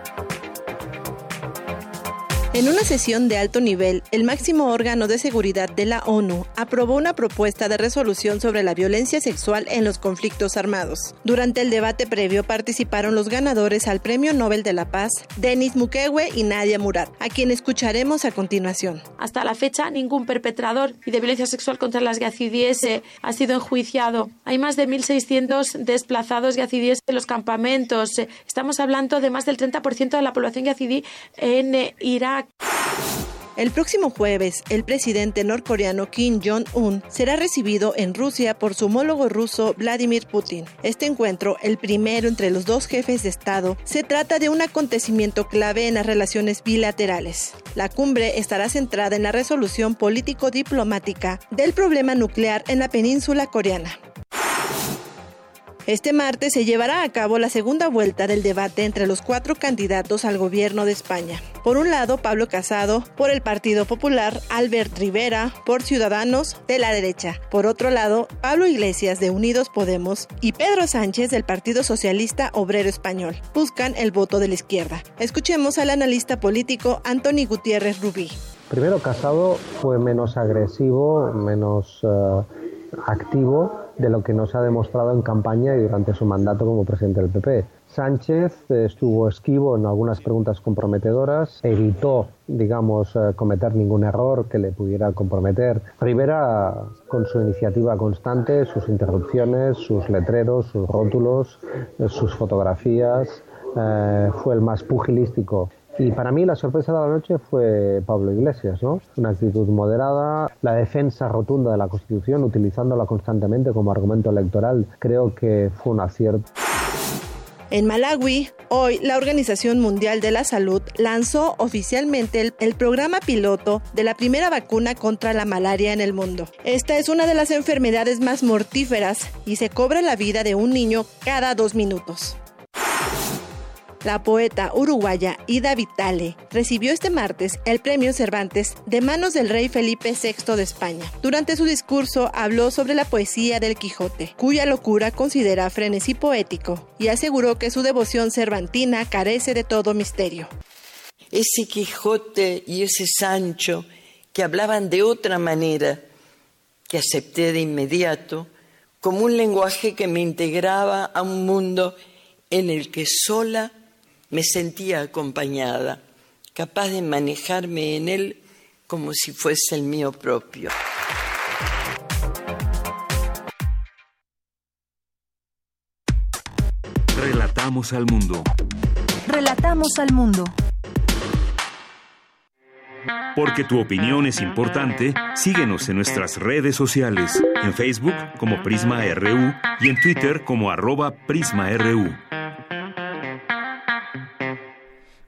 En una sesión de alto nivel, el máximo órgano de seguridad de la ONU aprobó una propuesta de resolución sobre la violencia sexual en los conflictos armados. Durante el debate previo participaron los ganadores al Premio Nobel de la Paz, Denis Mukwege y Nadia Murad, a quien escucharemos a continuación. Hasta la fecha, ningún perpetrador de violencia sexual contra las yazidíes ha sido enjuiciado. Hay más de 1.600 desplazados yazidíes en los campamentos. Estamos hablando de más del 30% de la población yazidí en Irak. El próximo jueves, el presidente norcoreano Kim Jong-un será recibido en Rusia por su homólogo ruso Vladimir Putin. Este encuentro, el primero entre los dos jefes de Estado, se trata de un acontecimiento clave en las relaciones bilaterales. La cumbre estará centrada en la resolución político-diplomática del problema nuclear en la península coreana. Este martes se llevará a cabo la segunda vuelta del debate entre los cuatro candidatos al gobierno de España. Por un lado, Pablo Casado, por el Partido Popular, Albert Rivera, por Ciudadanos, de la derecha. Por otro lado, Pablo Iglesias, de Unidos Podemos, y Pedro Sánchez, del Partido Socialista Obrero Español. Buscan el voto de la izquierda. Escuchemos al analista político Anthony Gutiérrez Rubí. Primero, Casado fue menos agresivo, menos uh, activo de lo que nos ha demostrado en campaña y durante su mandato como presidente del PP. Sánchez estuvo esquivo en algunas preguntas comprometedoras, evitó, digamos, cometer ningún error que le pudiera comprometer. Rivera, con su iniciativa constante, sus interrupciones, sus letreros, sus rótulos, sus fotografías, eh, fue el más pugilístico y para mí la sorpresa de la noche fue Pablo Iglesias, ¿no? Una actitud moderada, la defensa rotunda de la Constitución, utilizándola constantemente como argumento electoral, creo que fue un acierto. En Malawi, hoy la Organización Mundial de la Salud lanzó oficialmente el, el, programa piloto de la primera vacuna contra la malaria en el mundo. Esta es una de las enfermedades más mortíferas y se cobra la vida de un niño cada dos minutos. La poeta uruguaya Ida Vitale recibió este martes el premio Cervantes de manos del rey Felipe VI de España. Durante su discurso habló sobre la poesía del Quijote, cuya locura considera frenesí poético, y aseguró que su devoción cervantina carece de todo misterio. Ese Quijote y ese Sancho que hablaban de otra manera, que acepté de inmediato, como un lenguaje que me integraba a un mundo en el que sola me sentía acompañada, capaz de manejarme en él como si fuese el mío propio. Relatamos al mundo. Relatamos al mundo. Porque tu opinión es importante, síguenos en nuestras redes sociales, en Facebook como Prisma RU y en Twitter como arroba PrismaRU.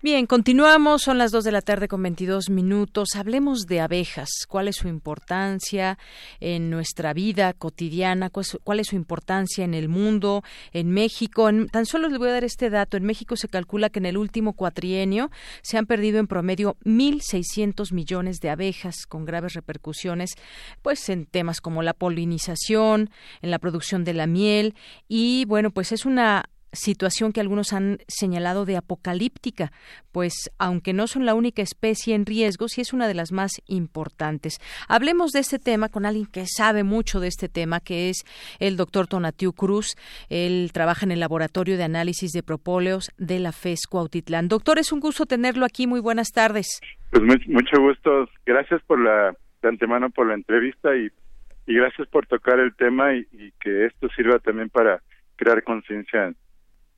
Bien, continuamos, son las 2 de la tarde con 22 minutos. Hablemos de abejas, cuál es su importancia en nuestra vida cotidiana, cuál es su importancia en el mundo, en México. En, tan solo les voy a dar este dato, en México se calcula que en el último cuatrienio se han perdido en promedio 1.600 millones de abejas con graves repercusiones pues en temas como la polinización, en la producción de la miel. Y bueno, pues es una situación que algunos han señalado de apocalíptica, pues aunque no son la única especie en riesgo, sí es una de las más importantes. Hablemos de este tema con alguien que sabe mucho de este tema, que es el doctor Tonatiu Cruz. Él trabaja en el Laboratorio de Análisis de Propóleos de la FES Cuautitlán. Doctor, es un gusto tenerlo aquí. Muy buenas tardes. Pues mucho gusto. Gracias por la de antemano por la entrevista y, y gracias por tocar el tema y, que esto sirva también para crear conciencia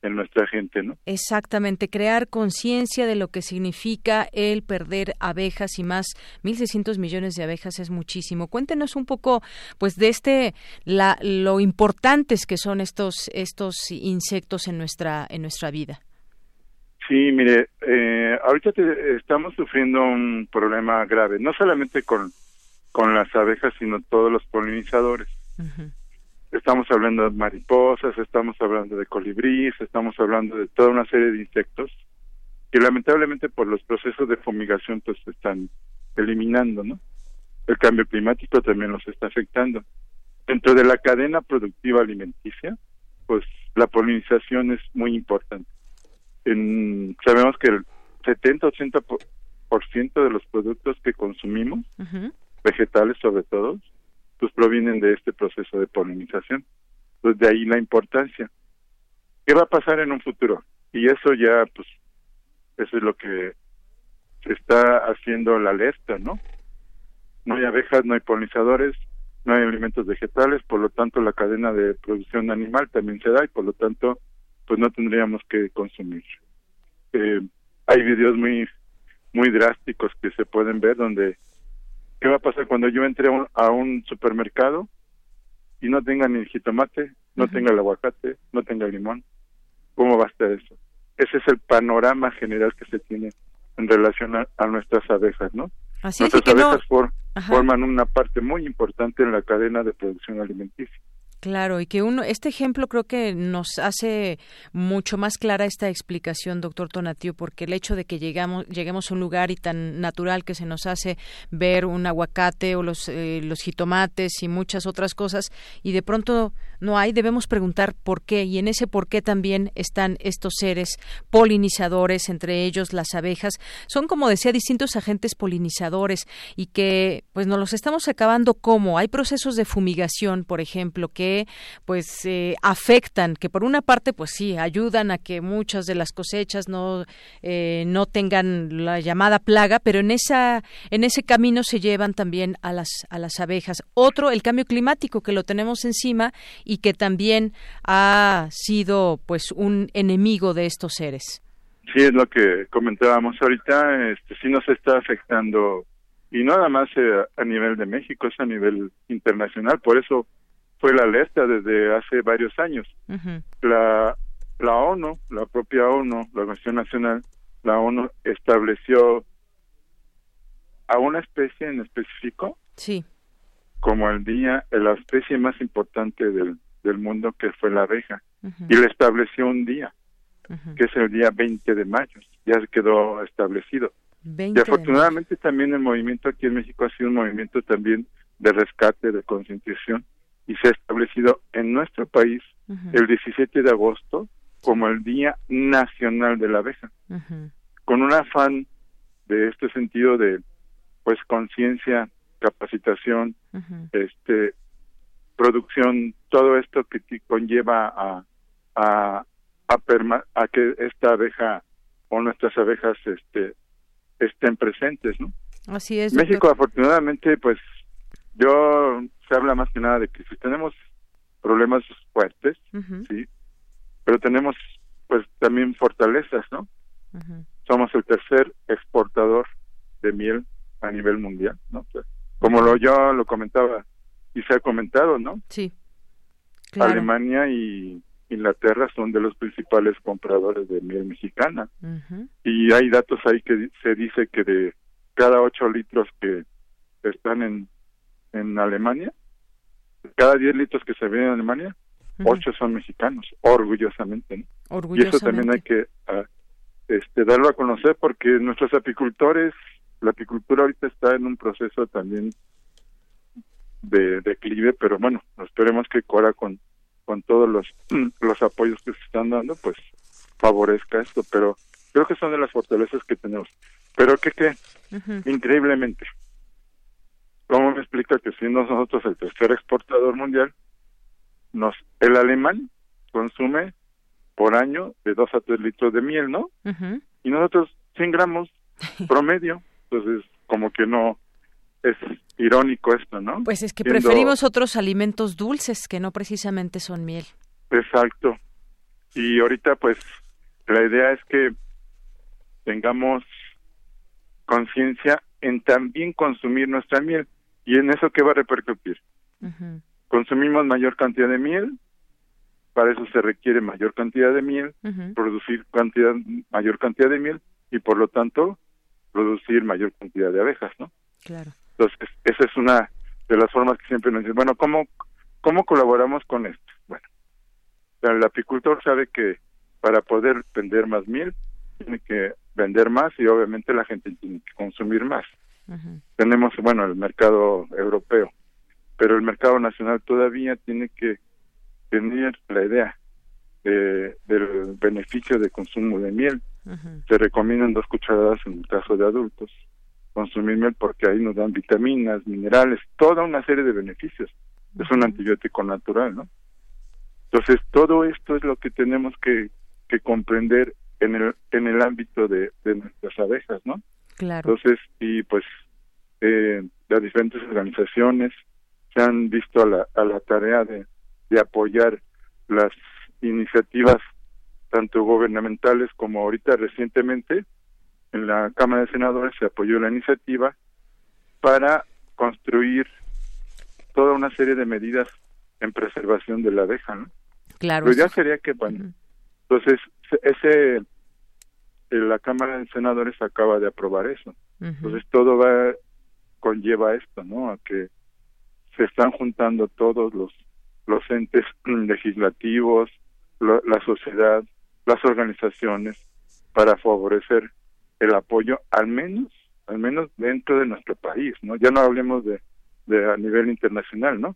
en nuestra gente, ¿no? Exactamente, crear conciencia de lo que significa el perder abejas y más 1.600 millones de abejas es muchísimo. Cuéntenos un poco, pues, de este, la, lo importantes que son estos estos insectos en nuestra en nuestra vida. Sí, mire, eh, ahorita estamos sufriendo un problema grave, no solamente con con las abejas, sino todos los polinizadores. Estamos hablando de mariposas, estamos hablando de colibríes, estamos hablando de toda una serie de insectos que lamentablemente por los procesos de fumigación pues se están eliminando, ¿no? El cambio climático también los está afectando. Dentro de la cadena productiva alimenticia, pues la polinización es muy importante. En, sabemos que el 70-80% de los productos que consumimos vegetales sobre todo, pues provienen de este proceso de polinización. Entonces de ahí la importancia. ¿Qué va a pasar en un futuro? Y eso ya, pues, eso es lo que se está haciendo la alerta, ¿no? No hay abejas, no hay polinizadores, no hay alimentos vegetales, por lo tanto la cadena de producción animal también se da y por lo tanto, pues no tendríamos que consumir. Eh, hay videos muy muy drásticos que se pueden ver donde ¿Qué va a pasar cuando yo entre a un, supermercado y no tenga ni el jitomate, no tenga el aguacate, no tenga el limón? ¿Cómo va a estar eso? Ese es el panorama general que se tiene en relación a, nuestras abejas, ¿no? Así nuestras abejas forman una parte muy importante en la cadena de producción alimenticia. Claro, y que uno, este ejemplo creo que nos hace mucho más clara esta explicación, doctor Tonatiu, porque el hecho de que llegamos, lleguemos a un lugar y tan natural que se nos hace ver un aguacate o los, eh, los jitomates y muchas otras cosas, y de pronto no hay, debemos preguntar por qué, y en ese por qué también están estos seres polinizadores, entre ellos las abejas, son como decía distintos agentes polinizadores, y que pues nos los estamos acabando como, hay procesos de fumigación, por ejemplo, que pues eh, afectan, que por una parte pues sí ayudan a que muchas de las cosechas no eh, no tengan la llamada plaga, pero en esa en ese camino se llevan también a las a las abejas. Otro el cambio climático que lo tenemos encima y que también ha sido pues un enemigo de estos seres. Sí, es lo que comentábamos ahorita, este sí nos está afectando y no nada más eh, a nivel de México, es a nivel internacional, por eso fue la alerta desde hace varios años. La la ONU, la propia ONU, la Organización Nacional, la ONU estableció a una especie en específico sí. Como el día, la especie más importante del, del mundo que fue la abeja. Y le estableció un día, que es el día 20 de mayo, ya quedó establecido. y afortunadamente también el movimiento aquí en México ha sido un movimiento también de rescate, de concientización, y se ha establecido en nuestro país el 17 de agosto como el Día Nacional de la Abeja, con un afán de este sentido de pues conciencia, capacitación, este producción, todo esto que conlleva a a a, a que esta abeja o nuestras abejas este estén presentes, ¿no? Así es. México afortunadamente pues yo se habla más que nada de que si tenemos problemas fuertes, sí, pero tenemos pues también fortalezas, ¿no? Somos el tercer exportador de miel a nivel mundial, ¿no? Como lo yo lo comentaba y se ha comentado, ¿no? Sí. Alemania y Inglaterra son de los principales compradores de miel mexicana. Y hay datos ahí que se dice que de cada ocho litros que están en en Alemania, cada 10 litros que se ven en Alemania, 8 son mexicanos, orgullosamente. Y eso también hay que ah, este, darlo a conocer porque nuestros apicultores, la apicultura ahorita está en un proceso también de declive, pero bueno, esperemos que Cora con con todos los, los apoyos que se están dando, pues favorezca esto, pero creo que son de las fortalezas que tenemos. Pero que, que increíblemente, ¿cómo me explica que siendo nosotros el tercer exportador mundial, nos el alemán consume por año de 2 a 3 litros de miel, ¿no? Y nosotros 100 gramos promedio, entonces como que no es irónico esto, ¿no? Pues es que preferimos otros alimentos dulces que no precisamente son miel. Exacto. Y ahorita pues la idea es que tengamos conciencia en también consumir nuestra miel. ¿Y en eso qué va a repercutir? Consumimos mayor cantidad de miel, para eso se requiere mayor cantidad de miel, producir cantidad mayor cantidad de miel y por lo tanto producir mayor cantidad de abejas, ¿no? Claro. Entonces, esa es una de las formas que siempre nos dicen, bueno, ¿cómo, cómo colaboramos con esto? Bueno, el apicultor sabe que para poder vender más miel, tiene que vender más y obviamente la gente tiene que consumir más. Tenemos, bueno, el mercado europeo, pero el mercado nacional todavía tiene que tener la idea de, del beneficio de consumo de miel. Se recomiendan dos cucharadas en el caso de adultos consumir miel porque ahí nos dan vitaminas, minerales, toda una serie de beneficios. Es un antibiótico natural, ¿no? Entonces, todo esto es lo que tenemos que, que comprender en el, en el ámbito de, de nuestras abejas, ¿no? Claro. Entonces, y pues eh, las diferentes organizaciones se han visto a la, a la tarea de, de apoyar las iniciativas tanto gubernamentales como ahorita recientemente en la Cámara de Senadores se apoyó la iniciativa para construir toda una serie de medidas en preservación de la abeja, ¿no? Claro. Pero ya sería que, bueno, entonces ese la Cámara de Senadores acaba de aprobar eso. Entonces todo va conlleva esto, ¿no? A que se están juntando todos los los entes legislativos, la sociedad, las organizaciones para favorecer el apoyo al menos al menos dentro de nuestro país, ¿no? Ya no hablemos de, de a nivel internacional, ¿no?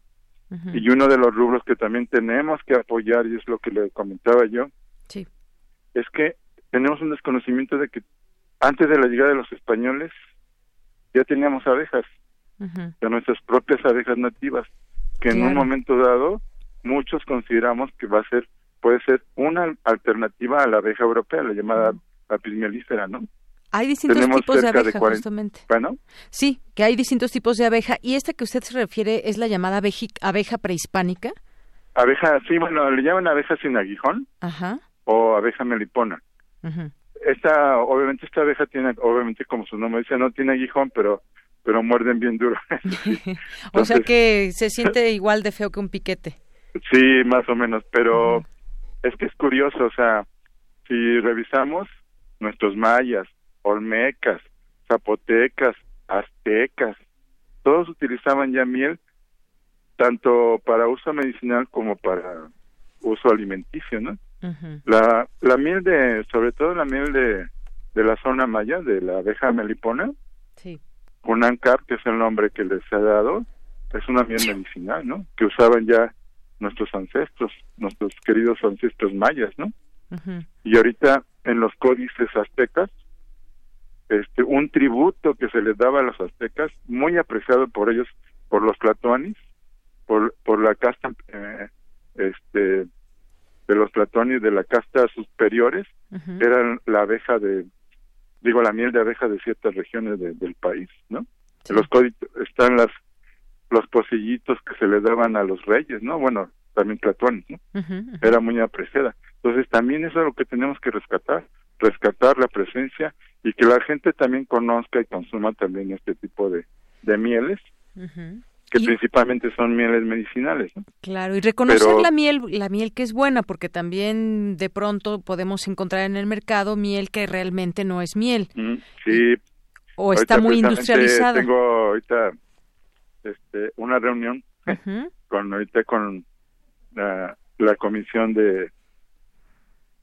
Y uno de los rubros que también tenemos que apoyar, y es lo que le comentaba yo, sí. es que tenemos un desconocimiento de que antes de la llegada de los españoles ya teníamos abejas, de nuestras propias abejas nativas, que en un momento dado muchos consideramos que va a ser, puede ser una alternativa a la abeja europea, la llamada apis mellifera, ¿no? Hay distintos tipos de abeja, justamente. Bueno. Sí, que hay distintos tipos de abeja. ¿Y esta que usted se refiere es la llamada abeja prehispánica? Abeja, sí, bueno, le llaman abeja sin aguijón Ajá. o abeja melipona. Esta, obviamente, esta abeja tiene, obviamente, como su nombre dice, no tiene aguijón, pero pero muerden bien duro. o sea que se siente igual de feo que un piquete. Sí, más o menos, pero es que es curioso, o sea, si revisamos nuestros mayas, olmecas, zapotecas, aztecas, todos utilizaban ya miel tanto para uso medicinal como para uso alimenticio, ¿no? La la miel de sobre todo la miel de de la zona maya de la abeja melipona. Sí. Unancap, que es el nombre que les ha dado, es una miel medicinal, ¿no? Que usaban ya nuestros ancestros, nuestros queridos ancestros mayas, ¿no? Y ahorita en los códices aztecas este un tributo que se les daba a los aztecas muy apreciado por ellos por los tlatoanis por por la casta eh, este de los tlatoanis de la casta superiores eran la abeja de digo la miel de abeja de ciertas regiones del país no en los códices están las los pocillitos que se les daban a los reyes no bueno también tlatoanis no era muy apreciada entonces también eso es lo que tenemos que rescatar rescatar la presencia y que la gente también conozca y consuma también este tipo de, de mieles, que principalmente son mieles medicinales. Claro, y reconocer la miel, la miel que es buena, porque también de pronto podemos encontrar en el mercado miel que realmente no es miel. sí. O está muy industrializada. Tengo ahorita este, una reunión con ahorita con la, la comisión de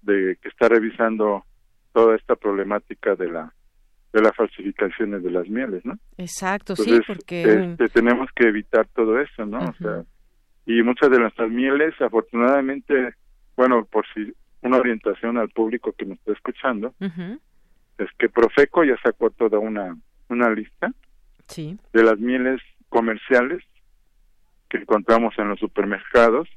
de que está revisando toda esta problemática de la de las falsificaciones de las mieles, ¿no? Exacto, sí, porque este, tenemos que evitar todo eso, ¿no? O sea, y muchas de nuestras mieles, afortunadamente, bueno, por si una orientación al público que me está escuchando, es que Profeco ya sacó toda una, una lista sí. de las mieles comerciales que encontramos en los supermercados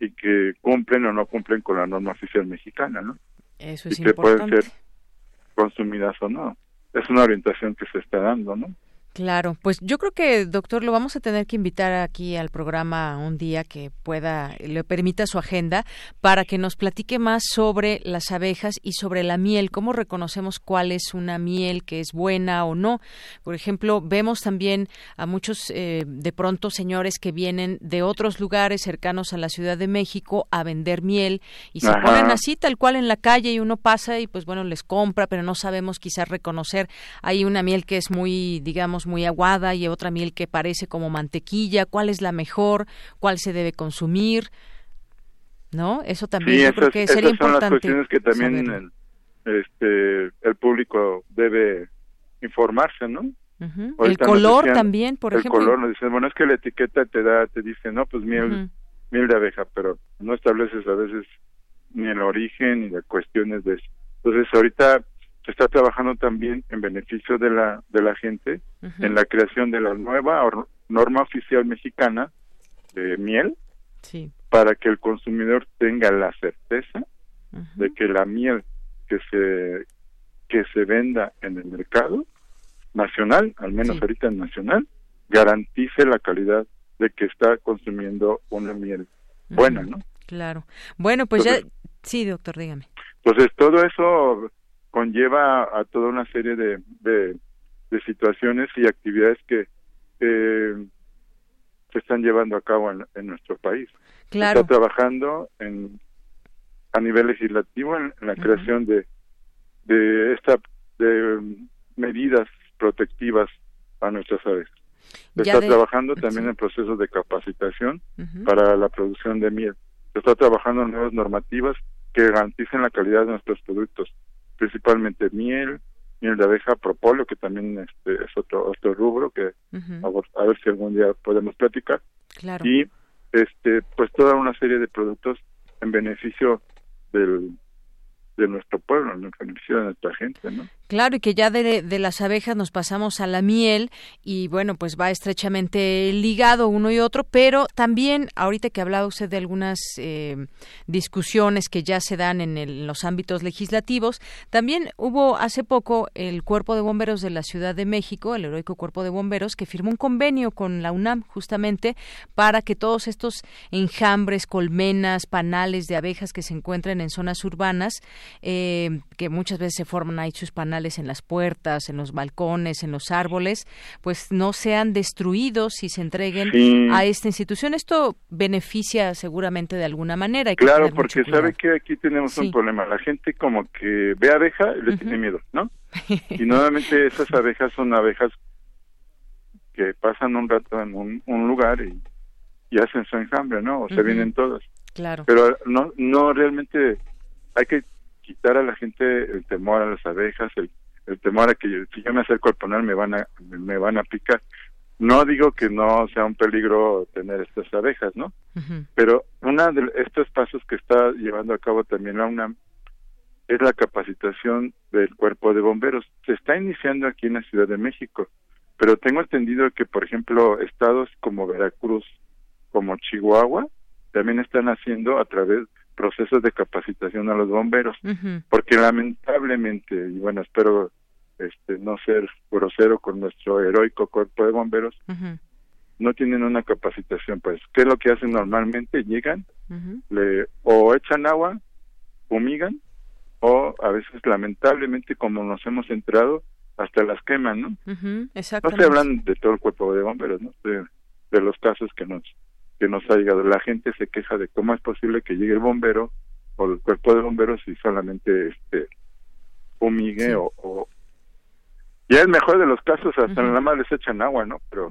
y que cumplen o no cumplen con la norma oficial mexicana, ¿no? Eso es y que importante. pueden ser consumidas o no. Es una orientación que se está dando, ¿no? Claro, pues yo creo que, doctor, lo vamos a tener que invitar aquí al programa un día que pueda, le permita su agenda, para que nos platique más sobre las abejas y sobre la miel, cómo reconocemos cuál es una miel que es buena o no. Por ejemplo, vemos también a muchos, eh, de pronto, señores que vienen de otros lugares cercanos a la Ciudad de México a vender miel y se Ajá. ponen así, tal cual en la calle, y uno pasa y, pues bueno, les compra, pero no sabemos quizás reconocer. Hay una miel que es muy, digamos, muy aguada y otra miel que parece como mantequilla, cuál es la mejor, cuál se debe consumir, ¿no? Eso también Sí, yo creo esas, que sería esas son las cuestiones que también el, este, el público debe informarse, ¿no? Ujú. El color decían- también, por el ejemplo. color nos dicen, bueno, es que la etiqueta te da, te dice, no, pues miel, miel de abeja, pero no estableces a veces ni el origen ni las cuestiones de eso. Entonces ahorita se está trabajando también en beneficio de la de la gente en la creación de la nueva or- norma oficial mexicana de miel Sí. para que el consumidor tenga la certeza de que la miel que se que se venda en el mercado nacional, al menos Sí. ahorita en nacional, garantice la calidad de que está consumiendo una miel buena. ¿no? Claro. Bueno, pues ya, sí, doctor, dígame. Entonces todo eso conlleva a toda una serie de, de, de situaciones y actividades que eh, se están llevando a cabo en, en nuestro país. Claro. Está trabajando en, a nivel legislativo en, en la creación de, de esta de medidas protectivas a nuestras aves. Se Ya está de- trabajando también sí. en procesos de capacitación para la producción de miel. Se está trabajando en nuevas normativas que garanticen la calidad de nuestros productos, principalmente miel, miel de abeja, propóleo, que también este, es otro otro rubro que a, ver- a ver si algún día podemos platicar. Claro. Y este pues toda una serie de productos en beneficio del de nuestro pueblo, en beneficio de nuestra gente, ¿no? Claro, y que ya de, de las abejas nos pasamos a la miel y bueno, pues va estrechamente ligado uno y otro, pero también ahorita que hablaba usted de algunas eh, discusiones que ya se dan en, el- en los ámbitos legislativos, también hubo hace poco el Cuerpo de Bomberos de la Ciudad de México, el heroico Cuerpo de Bomberos, que firmó un convenio con la UNAM justamente para que todos estos enjambres, colmenas, panales de abejas que se encuentran en zonas urbanas, eh, que muchas veces se forman ahí sus panales en las puertas, en los balcones, en los árboles, pues no sean destruidos y se entreguen Sí. a esta institución. Esto beneficia seguramente de alguna manera. hay Claro, porque sabe que aquí tenemos Sí. un problema. La gente como que ve abeja y le tiene miedo, ¿no? Y nuevamente esas abejas son abejas que pasan un rato en un, un lugar y, y hacen su enjambre, ¿no? O se vienen todas. Claro. Pero no, no realmente hay que quitar a la gente el temor a las abejas, el, el temor a que si yo me acerco al panal me van a me van a picar. No digo que no sea un peligro tener estas abejas, ¿no? Pero uno de estos pasos que está llevando a cabo también la UNAM es la capacitación del cuerpo de bomberos. Se está iniciando aquí en la Ciudad de México, pero tengo entendido que, por ejemplo, estados como Veracruz, como Chihuahua, también están haciendo a través procesos de capacitación a los bomberos, porque lamentablemente, y bueno, espero este no ser grosero con nuestro heroico cuerpo de bomberos, no tienen una capacitación, pues, ¿qué es lo que hacen normalmente? Llegan, le o echan agua, fumigan, o a veces lamentablemente como nos hemos entrado, hasta las queman, ¿no? No se hablan de todo el cuerpo de bomberos, ¿no? De, de los casos que nos que nos ha llegado. La gente se queja de cómo es posible que llegue el bombero o el cuerpo de bomberos y solamente este fumigue o, o ya el mejor de los casos hasta Ujú. nada más les echan agua, ¿no? Pero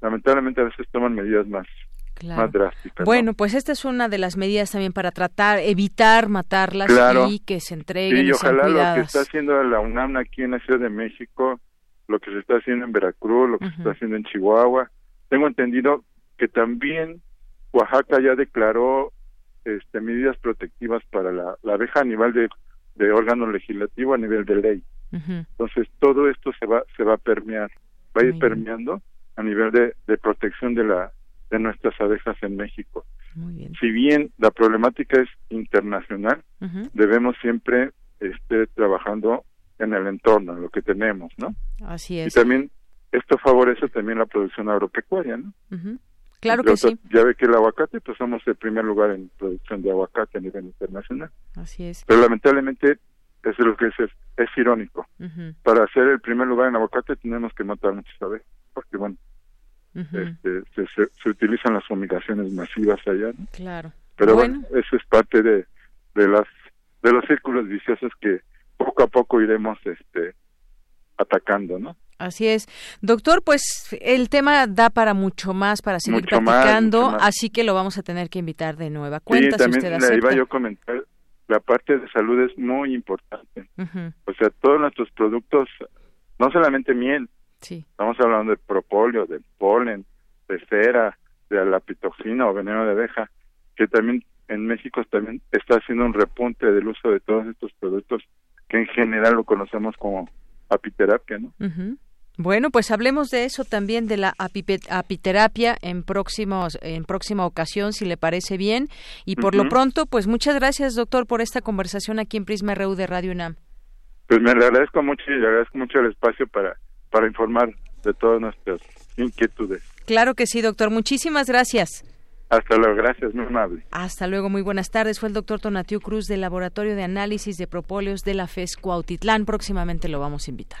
lamentablemente a veces toman medidas más Claro. más drásticas. ¿no? Bueno, pues esta es una de las medidas también para tratar, evitar matarlas Claro. y que se entreguen Sí, y ojalá lo que está haciendo la UNAM aquí en la Ciudad de México, lo que se está haciendo en Veracruz, lo que se está haciendo en Chihuahua, tengo entendido que también Oaxaca ya declaró este, medidas protectivas para la, abeja a nivel de, de, órgano legislativo, a nivel de ley. Entonces, todo esto se va, se va a permear, va a ir permeando a nivel de, de protección de, la, de nuestras abejas en México. Si bien la problemática es internacional, debemos siempre estar trabajando en el entorno, en lo que tenemos, ¿no? Así es. Y también esto favorece también la producción agropecuaria, ¿no? Claro que sí. Ya ve que el aguacate, pues somos el primer lugar en producción de aguacate a nivel internacional. Así es. Pero lamentablemente, es lo que es, es, irónico. Para ser el primer lugar en aguacate tenemos que matar muchas abejas, porque bueno, este, se, se, utilizan las fumigaciones masivas allá, ¿no? Claro. Pero bueno, eso es parte de, de las de los círculos viciosos que poco a poco iremos este atacando, ¿no? Así es. Doctor, pues el tema da para mucho más, para seguir platicando, así que lo vamos a tener que invitar de nueva cuenta. Sí, también le iba yo a comentar, la parte de salud es muy importante. O sea, todos nuestros productos, no solamente miel, sí. estamos hablando de propóleo, de polen, de cera, de la pitoxina o veneno de abeja, que también en México también está haciendo un repunte del uso de todos estos productos que en general lo conocemos como apiterapia, ¿no? Bueno, pues hablemos de eso también de la apiterapia en próximos en próxima ocasión si le parece bien y por lo pronto pues muchas gracias doctor por esta conversación aquí en Prisma RU de Radio UNAM. Pues me le agradezco mucho y le agradezco mucho el espacio para para informar de todas nuestras inquietudes. Claro que sí, doctor. Muchísimas gracias. Hasta luego, gracias, muy amable. Hasta luego, muy buenas tardes. Fue el doctor Tonatiu Cruz del Laboratorio de Análisis de Propóleos de la FES Cuautitlán. Próximamente lo vamos a invitar.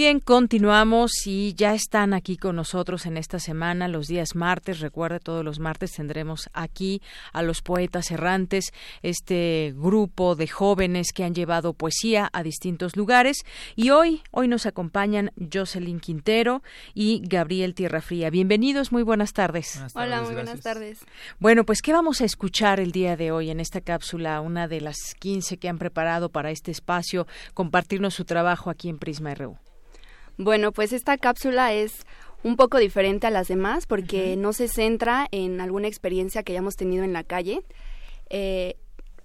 Bien, continuamos y ya están aquí con nosotros en esta semana los días martes. Recuerde, todos los martes tendremos aquí a los poetas errantes, este grupo de jóvenes que han llevado poesía a distintos lugares. Y hoy, hoy nos acompañan Jocelyn Quintero y Gabriel Tierrafría. Bienvenidos, muy buenas tardes. Hola, muy buenas tardes. Bueno, pues, ¿qué vamos a escuchar el día de hoy en esta cápsula? Una de las 15 que han preparado para este espacio, compartirnos su trabajo aquí en Prisma RU. Bueno, pues esta cápsula es un poco diferente a las demás porque no se centra en alguna experiencia que hayamos tenido en la calle. Eh,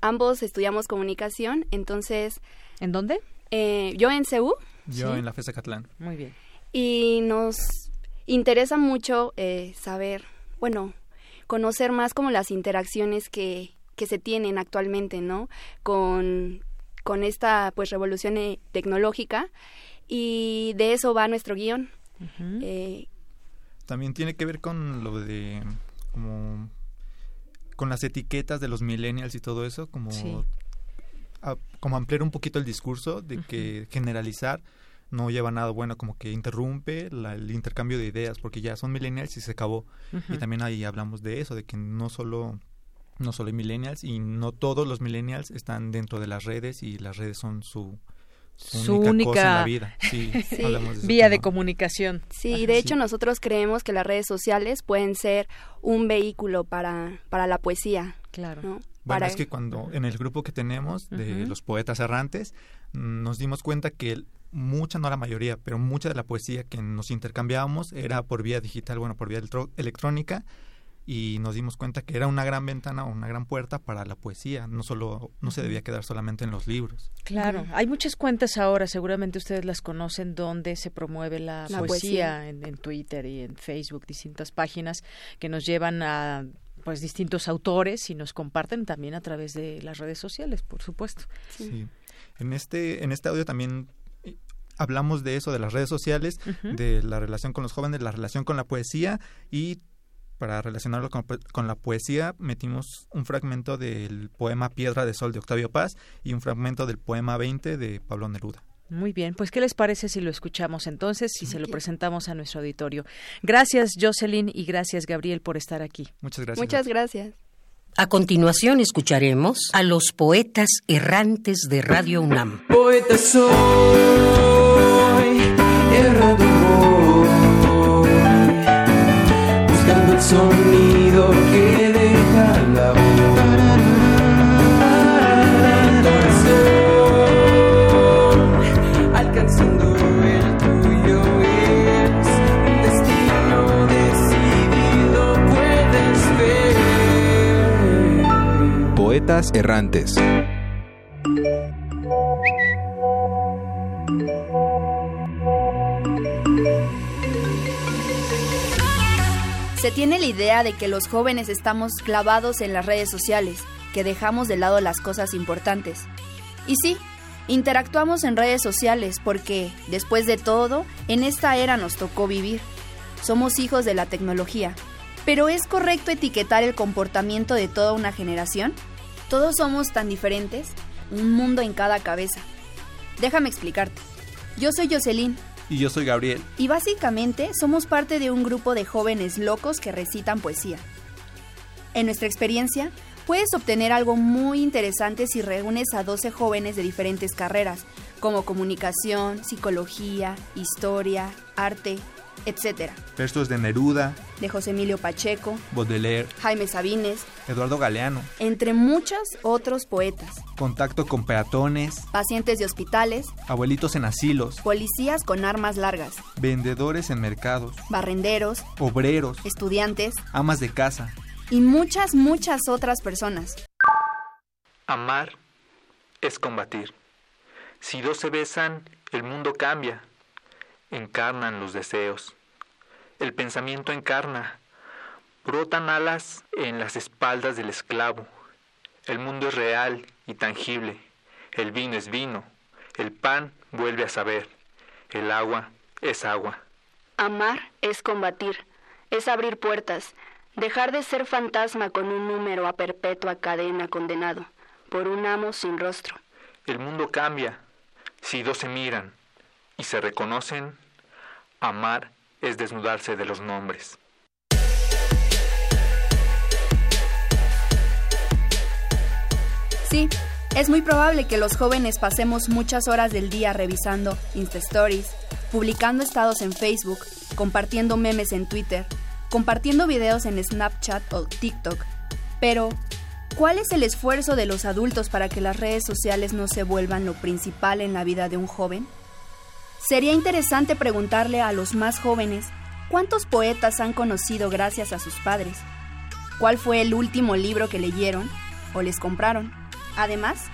ambos estudiamos comunicación, entonces... ¿En dónde? Eh, yo en CEU. Yo en la FESA Catlán. Muy bien. Y nos interesa mucho eh, saber, bueno, conocer más como las interacciones que, que se tienen actualmente, ¿no? Con, con esta pues revolución tecnológica y de eso va nuestro guion. Eh, También tiene que ver con lo de como con las etiquetas de los millennials y todo eso, como como ampliar un poquito el discurso de que generalizar no lleva nada bueno, como que interrumpe el intercambio de ideas, porque ya son millennials y se acabó. Y también ahí hablamos de eso, de que no solo no solo hay millennials y no todos los millennials están dentro de las redes y las redes son su su única, vía de comunicación. Sí, de hecho nosotros creemos que las redes sociales pueden ser un vehículo para, para la poesía. Claro. Bueno, es que cuando en el grupo que tenemos de los poetas errantes, nos dimos cuenta que mucha, no la mayoría, pero mucha de la poesía que nos intercambiábamos era por vía digital, bueno, por vía electrónica, y nos dimos cuenta que era una gran ventana o una gran puerta para la poesía, no solo no se debía quedar solamente en los libros. Claro, hay muchas cuentas ahora, seguramente ustedes las conocen donde se promueve la, poesía, En, Twitter y en Facebook, distintas páginas que nos llevan a pues distintos autores y nos comparten también a través de las redes sociales, por supuesto. Sí. En este en este audio también eh, hablamos de eso de las redes sociales, de la relación con los jóvenes, la relación con la poesía y para relacionarlo con, la poesía, metimos un fragmento del poema Piedra de Sol de Octavio Paz y un fragmento del poema 20 de Pablo Neruda. Muy bien, pues ¿qué les parece si lo escuchamos entonces, si se lo presentamos a nuestro auditorio? Gracias Jocelyn y gracias Gabriel por estar aquí. Muchas gracias. Muchas gracias. A continuación escucharemos a los poetas errantes de Radio UNAM. Poeta soy, sonido que deja la voz. Alcanzando el tuyo es un destino decidido, puedes ver. Poetas errantes. Se tiene la idea de que los jóvenes estamos clavados en las redes sociales, que dejamos de lado las cosas importantes. Y sí, interactuamos en redes sociales porque, después de todo, en esta era nos tocó vivir. Somos hijos de la tecnología. Pero ¿es correcto etiquetar el comportamiento de toda una generación? Todos somos tan diferentes, un mundo en cada cabeza. Déjame explicarte. Yo soy Jocelyn Y yo soy Gabriel. y básicamente somos parte de un grupo de jóvenes locos que recitan poesía. En nuestra experiencia, puedes obtener algo muy interesante si reúnes a 12 jóvenes de diferentes carreras, como comunicación, psicología, historia, arte, etc. Versos de Neruda, De José Emilio Pacheco, Baudelaire, Jaime Sabines, Eduardo Galeano. entre muchos otros poetas, Contacto con peatones, pacientes de hospitales, abuelitos en asilos, policías con armas largas, vendedores en mercados, barrenderos, obreros, estudiantes amas de casa. y muchas, muchas otras personas. Amar es combatir. Si dos se besan, el mundo cambia. Encarnan los deseos. El pensamiento encarna. Brotan alas en las espaldas del esclavo. El mundo es real y tangible. El vino es vino. El pan vuelve a saber. El agua es agua. Amar es combatir, es abrir puertas, dejar de ser fantasma con un número a perpetua cadena condenado, por un amo sin rostro. El mundo cambia. Si dos se miran y se reconocen, amar es desnudarse de los nombres. Sí, es muy probable que los jóvenes pasemos muchas horas del día revisando Insta Stories, publicando estados en Facebook, compartiendo memes en Twitter, compartiendo videos en Snapchat o TikTok. Pero, ¿cuál es el esfuerzo de los adultos para que las redes sociales no se vuelvan lo principal en la vida de un joven? Sería interesante preguntarle a los más jóvenes cuántos poetas han conocido gracias a sus padres, cuál fue el último libro que leyeron o les compraron. Además,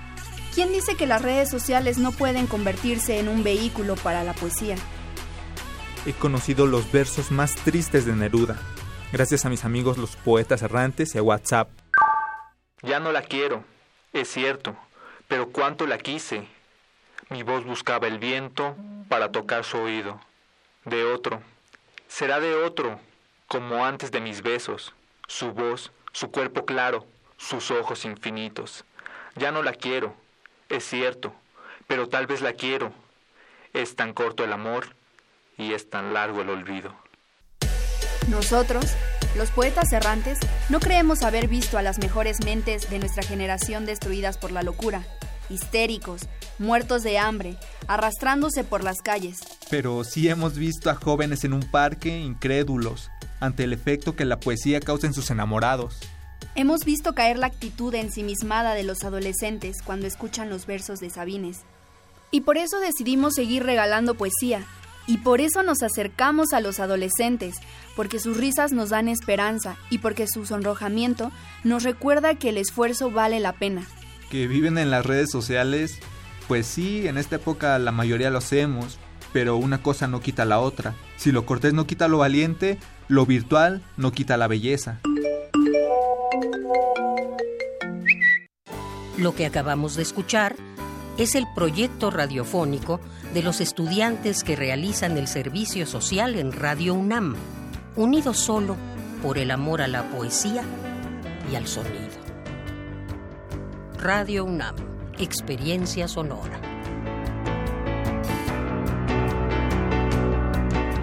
¿quién dice que las redes sociales no pueden convertirse en un vehículo para la poesía? He conocido los versos más tristes de Neruda, gracias a mis amigos los poetas errantes y a WhatsApp. Ya no la quiero, es cierto, pero cuánto la quise. Mi voz buscaba el viento para tocar su oído. De otro, será de otro, como antes de mis besos, su voz, su cuerpo claro, sus ojos infinitos. Ya no la quiero, es cierto, pero tal vez la quiero. Es tan corto el amor y es tan largo el olvido. Nosotros, los poetas errantes, no creemos haber visto a las mejores mentes de nuestra generación destruidas por la locura, histéricos, muertos de hambre, arrastrándose por las calles. Pero sí hemos visto a jóvenes en un parque incrédulos ante el efecto que la poesía causa en sus enamorados. Hemos visto caer la actitud ensimismada de los adolescentes cuando escuchan los versos de Sabines. Y por eso decidimos seguir regalando poesía. Y por eso nos acercamos a los adolescentes, porque sus risas nos dan esperanza y porque su sonrojamiento nos recuerda que el esfuerzo vale la pena. Que viven en las redes sociales, pues sí, en esta época la mayoría lo hacemos, pero una cosa no quita la otra. Si lo cortés no quita lo valiente, lo virtual no quita la belleza. Lo que acabamos de escuchar es el proyecto radiofónico de los estudiantes que realizan el servicio social en Radio UNAM, unidos solo por el amor a la poesía y al sonido. Radio UNAM, Experiencia Sonora.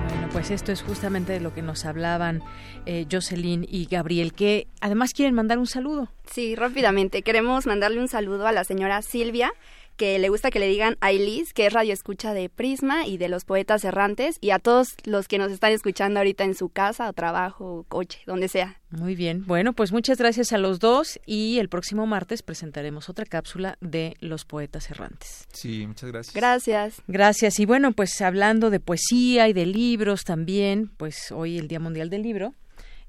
Bueno, Pues esto es justamente de lo que nos hablaban eh, Jocelyn y Gabriel, que además quieren mandar un saludo. Sí, rápidamente. Queremos mandarle un saludo a la señora Silvia, que le gusta que le digan Ailis, que es radio escucha de Prisma y de los poetas errantes, y a todos los que nos están escuchando ahorita en su casa o trabajo, coche, donde sea. Muy bien, bueno, pues muchas gracias a los dos y el próximo martes presentaremos otra cápsula de los poetas errantes. Sí, muchas gracias. Gracias. Gracias. Y bueno, pues hablando de poesía y de libros también, pues hoy el Día Mundial del Libro,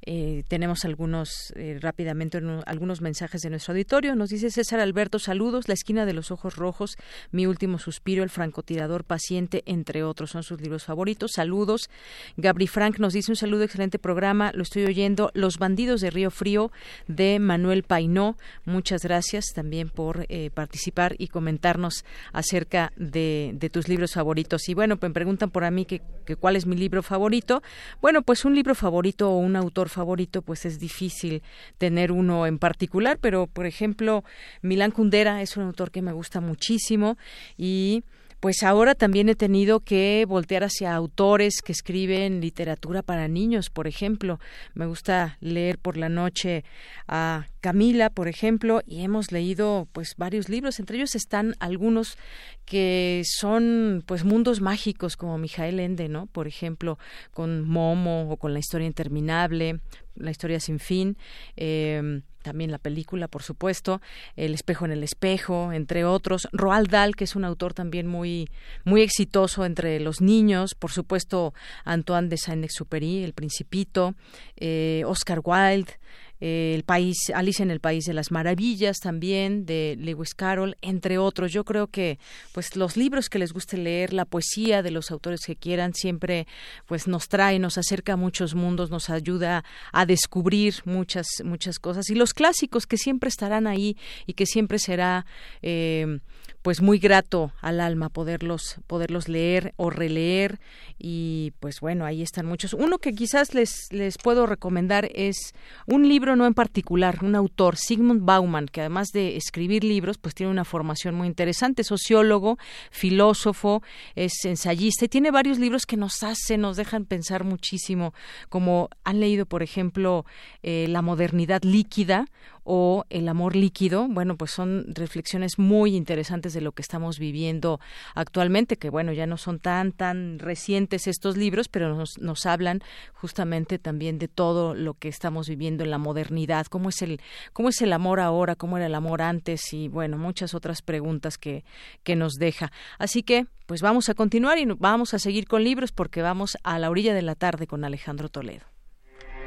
eh, tenemos algunos, eh, rápidamente, algunos mensajes de nuestro auditorio. Nos dice César Alberto, saludos, La esquina de los ojos rojos, Mi último suspiro, El francotirador paciente, entre otros, son sus libros favoritos. Saludos. Gabri Frank nos dice un saludo, excelente programa, lo estoy oyendo. Los bandidos de Río Frío, de Manuel Painó. Muchas gracias también por eh, participar y comentarnos acerca de, tus libros favoritos. Y bueno, me preguntan por a mí que cuál es mi libro favorito. Bueno, pues un libro favorito o un autor favorito, pues es difícil tener uno en particular, pero por ejemplo, Milán Kundera es un autor que me gusta muchísimo y pues ahora también he tenido que voltear hacia autores que escriben literatura para niños, por ejemplo. Me gusta leer por la noche a Camila, por ejemplo, y hemos leído pues varios libros, entre ellos están algunos que son pues mundos mágicos como Mijael Ende, ¿no? Por ejemplo, con Momo o con la historia interminable, la historia sin fin. Eh, también la película, por supuesto, El espejo en el espejo, entre otros. Roald Dahl, que es un autor también muy, muy exitoso entre los niños, por supuesto, Antoine de Saint-Exupéry, El Principito, eh, Oscar Wilde, eh, el país Alice en el país de las maravillas también de Lewis Carroll entre otros. Yo creo que pues los libros que les guste leer la poesía de los autores que quieran siempre pues nos trae nos acerca a muchos mundos nos ayuda a descubrir muchas muchas cosas. Y los clásicos que siempre estarán ahí y que siempre será eh, pues muy grato al alma poderlos poderlos leer o releer. Y pues bueno ahí están muchos. Uno que quizás les les puedo recomendar es un libro no en particular un autor Sigmund Bauman que además de escribir libros pues tiene una formación muy interesante. Sociólogo filósofo es ensayista y tiene varios libros que nos hacen nos dejan pensar muchísimo como han leído por ejemplo eh, la modernidad líquida o el amor líquido, bueno, pues son reflexiones muy interesantes de lo que estamos viviendo actualmente, que bueno, ya no son tan, tan recientes estos libros, pero nos, nos hablan justamente también de todo lo que estamos viviendo en la modernidad, cómo es el, cómo es el amor ahora, cómo era el amor antes y bueno, muchas otras preguntas que, que nos deja. Así que, pues vamos a continuar y vamos a seguir con libros porque vamos a la orilla de la tarde con Alejandro Toledo.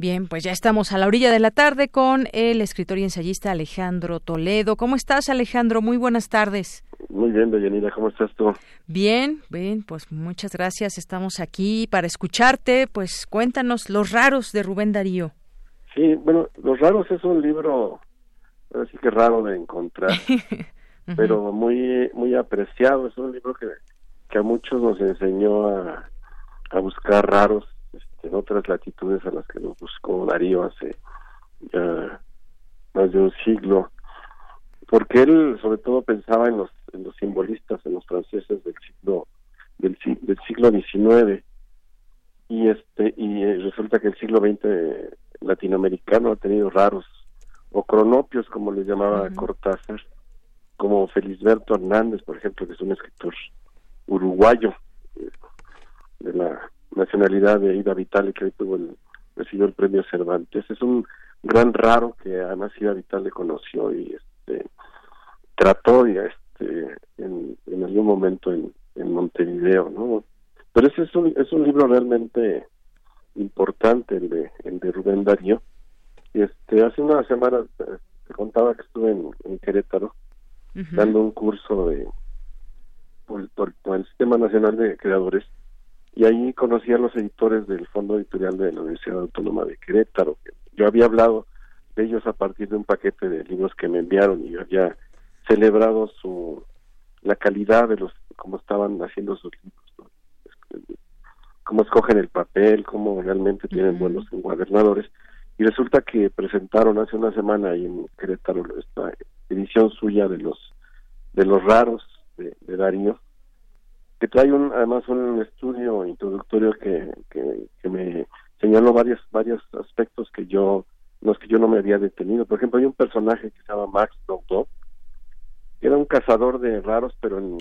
Bien, pues ya estamos a la orilla de la tarde con el escritor y ensayista Alejandro Toledo. ¿Cómo estás, Alejandro? Muy buenas tardes. Muy bien, Deyanira, ¿cómo estás tú? Bien, bien, pues muchas gracias. Estamos aquí para escucharte. Pues cuéntanos Los Raros de Rubén Darío. Sí, bueno, Los Raros es un libro, así que raro de encontrar, pero muy muy apreciado. Es un libro que, que a muchos nos enseñó a, a buscar raros en otras latitudes a las que nos buscó Darío hace ya más de un siglo, porque él sobre todo pensaba en los, en los simbolistas, en los franceses del siglo del, del siglo XIX y este y eh, resulta que el siglo XX latinoamericano ha tenido raros o cronopios como les llamaba Cortázar, como Felisberto Hernández, por ejemplo, que es un escritor uruguayo eh, de la nacionalidad de Ida Vitale, que hoy tuvo el, recibió el premio Cervantes. Es un gran raro que además Ida Vitale conoció y este, trató y, este, en, en algún momento en, en Montevideo, ¿no? Pero ese es un, es un libro realmente importante, el de, el de Rubén Darío. Y este, hace unas semanas eh, te contaba que estuve en, en Querétaro dando un curso de por, por, por el Sistema Nacional de Creadores y ahí conocí a los editores del Fondo Editorial de la Universidad Autónoma de Querétaro. Yo había hablado de ellos a partir de un paquete de libros que me enviaron y yo había celebrado su la calidad de los cómo estaban haciendo sus libros, ¿no? cómo escogen el papel, cómo realmente tienen buenos encuadernadores. Y resulta que presentaron hace una semana ahí en Querétaro esta edición suya de los de los raros de, de Darío, que trae un, además un estudio introductorio que, que, me señaló varios varios aspectos que yo los que yo no me había detenido. Por ejemplo, hay un personaje que se llama Max Doctor, que era un cazador de raros, pero en,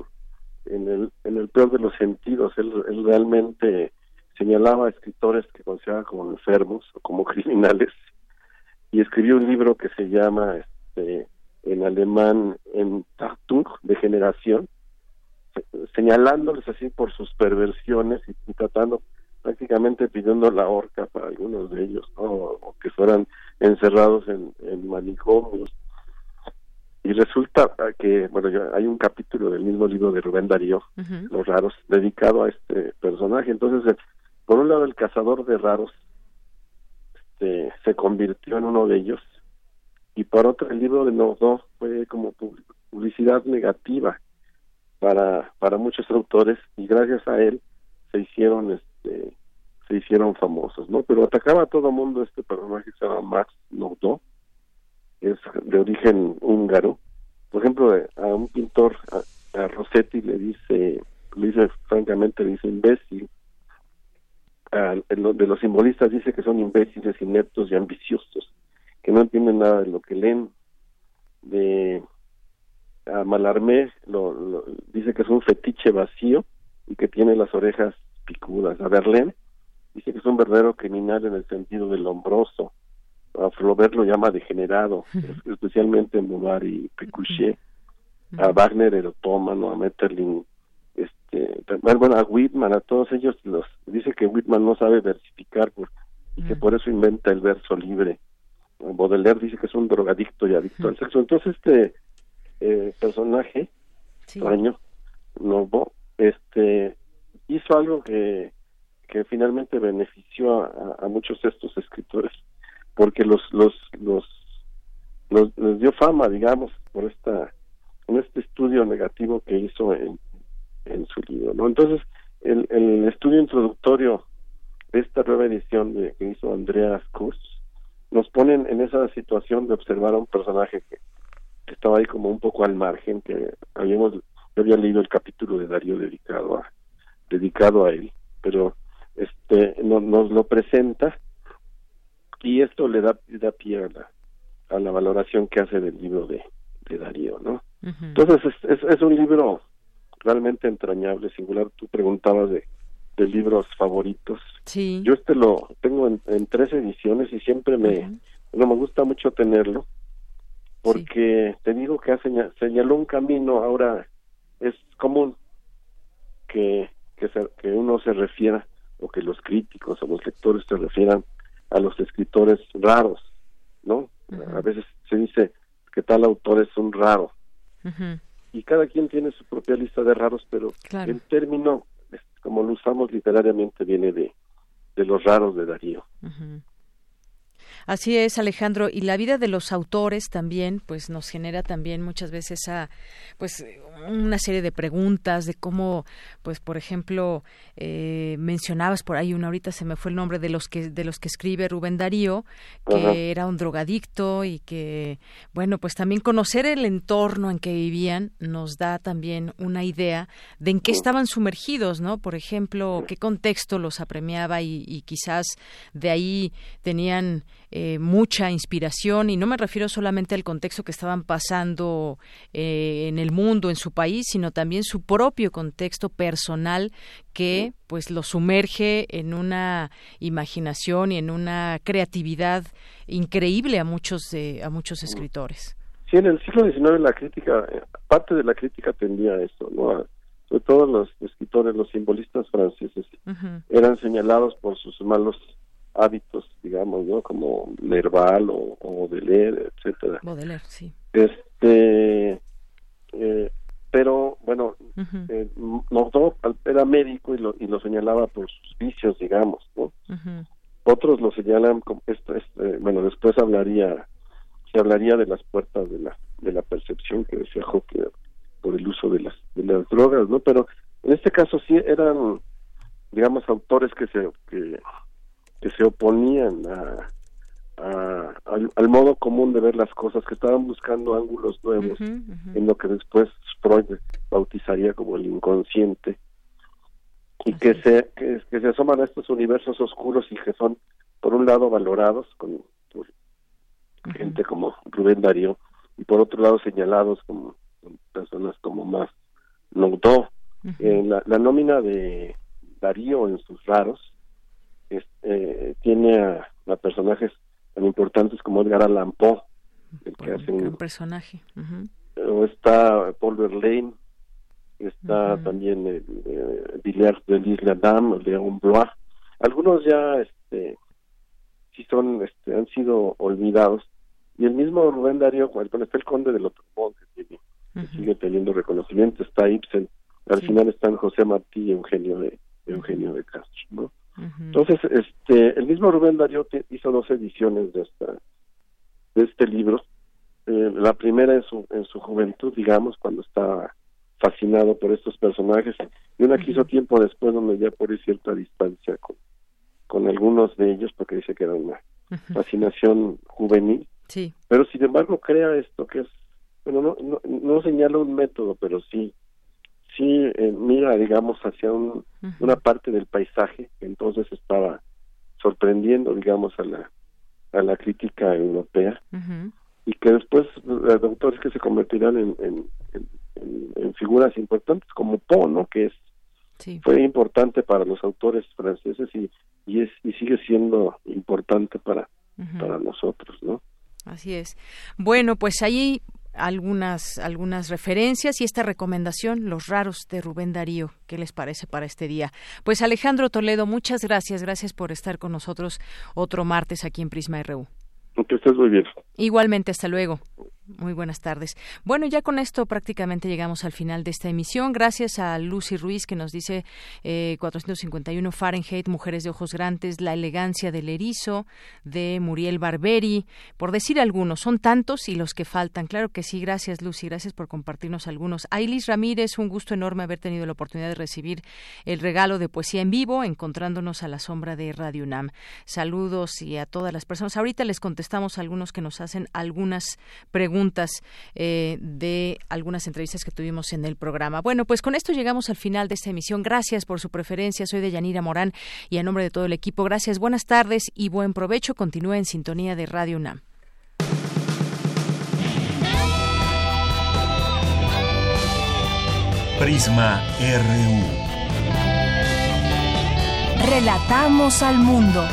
en, el, en el peor de los sentidos. Él, realmente señalaba a escritores que consideraba como enfermos o como criminales y escribió un libro que se llama este, en alemán en Tartung de generación señalándoles así por sus perversiones y, tratando prácticamente pidiendo la horca para algunos de ellos ¿no? o que fueran encerrados en, en manicomios. Y resulta que bueno ya hay un capítulo del mismo libro de Rubén Darío los raros dedicado a este personaje. Entonces eh, por un lado el cazador de raros este, se convirtió en uno de ellos. Y por otro el libro de Nordó fue como pu- publicidad negativa para para muchos autores y gracias a él se hicieron este se hicieron famosos no pero atacaba a todo mundo este personaje que se llama Max Nordó es de origen húngaro. Por ejemplo a un pintor a, a Rossetti le dice le dice francamente le dice imbécil a, de los simbolistas dice que son imbéciles ineptos y ambiciosos que no entienden nada de lo que leen de a Malarmé lo, lo- dice que es un fetiche vacío y que tiene las orejas picudas. A Verlaine dice que es un verdadero criminal en el sentido del hombroso. A Flaubert lo llama degenerado, es- especialmente Moulin y Pécuchet. A Wagner erotómano, a Metterlin, este, bueno, a Whitman, a todos ellos los dice que Whitman no sabe versificar por, y que por eso inventa el verso libre. Baudelaire dice que es un drogadicto y adicto al sexo. Entonces este eh, personaje extraño, Novo, este hizo algo que que finalmente benefició a, a muchos de estos escritores porque los los los los les dio fama digamos por esta en este estudio negativo que hizo en, en su libro no entonces el, el estudio introductorio de esta nueva edición de, que hizo Andreas Kuss nos ponen en esa situación de observar a un personaje que, que estaba ahí como un poco al margen que habíamos yo había leído el capítulo de Darío dedicado a dedicado a él pero este no- nos lo presenta y esto le da, da pie a la, a la valoración que hace del libro de, de Darío no entonces es, es, es un libro realmente entrañable singular. Tú preguntabas de, de libros favoritos. Sí. yo este lo tengo en, en tres ediciones y siempre me no me gusta mucho tenerlo porque te digo que ha seña- señaló un camino ahora es común que que, se- que uno se refiera o que los críticos o los lectores se refieran a los escritores raros no a veces se dice que tal autor es un raro y cada quien tiene su propia lista de raros, pero Claro. el término, como lo usamos literariamente, viene de, de los raros de Darío. Ujú. Así es, Alejandro, y la vida de los autores también, pues nos genera también muchas veces a, pues una serie de preguntas de cómo, pues por ejemplo, eh, mencionabas por ahí una ahorita se me fue el nombre de los que de los que escribe Rubén Darío, que era un drogadicto y que, bueno, pues también conocer el entorno en que vivían nos da también una idea de en qué estaban sumergidos, ¿no? Por ejemplo, qué contexto los apremiaba y, y quizás de ahí tenían eh, mucha inspiración y no me refiero solamente al contexto que estaban pasando eh, en el mundo, en su país, sino también su propio contexto personal que pues lo sumerge en una imaginación y en una creatividad increíble a muchos de, a muchos escritores. Sí, en el siglo XIX la crítica, eh, parte de la crítica tendía a eso, ¿no? Sobre todo los escritores, los simbolistas franceses, eran señalados por sus malos hábitos, digamos, ¿no? Como Nerval o, o Baudelaire, etcétera. Baudelaire, sí. Este, eh, pero bueno, Ujú. eh, Nordau era médico y lo, y lo señalaba por sus vicios, digamos, ¿no? Otros lo señalan como esto, este, bueno, después hablaría, se hablaría de las puertas de la, de la percepción que decía por el uso de las de las drogas, ¿no? Pero en este caso sí eran, digamos, autores que se que, que se oponían a, a- al, al modo común de ver las cosas, que estaban buscando ángulos nuevos en lo que después Freud bautizaría como el inconsciente. Y que se que, que se asoman a estos universos oscuros y que son por un lado valorados con por gente como Rubén Darío y por otro lado señalados como personas como más Nodó en la, la nómina de Darío en sus raros es- eh, tiene a, a personajes tan importantes como Edgar Allan Poe el que hacen Gran personaje. O está Paul Verlaine, está también eh, eh, Villard de l'Isle Adam, León Blois. Algunos ya este sí son este han sido olvidados y el mismo Rubén Darío, bueno, está el conde de Lotremont que sigue teniendo reconocimiento, está Ibsen, al final están José Martí y Eugenio de Eugenio de Castro, ¿no? Entonces, este, el mismo Rubén Darío hizo dos ediciones de esta, de este libro. Eh, la primera en su, en su juventud, digamos, cuando estaba fascinado por estos personajes, y una que hizo tiempo después, donde ya por cierta distancia con, con algunos de ellos, porque dice que era una fascinación juvenil. Sí. Pero sin embargo, crea esto que es, bueno, no, no, no señala un método, pero sí, sí eh, mira, digamos, hacia un, una parte del paisaje que entonces estaba sorprendiendo, digamos, a la, a la crítica europea y que después eh, autores que se convertirán en, en, en- en- en figuras importantes como Poe, ¿no? Que es fue importante para los autores franceses y, y es y sigue siendo importante para para nosotros, ¿no? Así es. Bueno, pues ahí algunas algunas referencias y esta recomendación, Los raros de Rubén Darío. ¿Qué les parece para este día? Pues Alejandro Toledo, muchas gracias, gracias por estar con nosotros otro martes aquí en Prisma RU. Que estés muy bien. Igualmente, hasta luego. Muy buenas tardes. Bueno, ya con esto prácticamente llegamos al final de esta emisión. Gracias a Lucy Ruiz que nos dice eh, 451 Fahrenheit, Mujeres de Ojos Grandes, La elegancia del erizo, de Muriel Barberi, por decir algunos. Son tantos y los que faltan. Claro que sí. Gracias, Lucy. Gracias por compartirnos algunos. Ailis Ramírez, un gusto enorme haber tenido la oportunidad de recibir el regalo de poesía en vivo, encontrándonos a la sombra de Radio UNAM. Saludos y a todas las personas. Ahorita les contestamos a algunos que nos hacen algunas preguntas eh, de algunas entrevistas que tuvimos en el programa. Bueno, pues con esto llegamos al final de esta emisión. Gracias por su preferencia. Soy de Yanira Morán y a nombre de todo el equipo, gracias, buenas tardes y buen provecho. Continúe en sintonía de Radio UNAM. Prisma RU. Relatamos al mundo.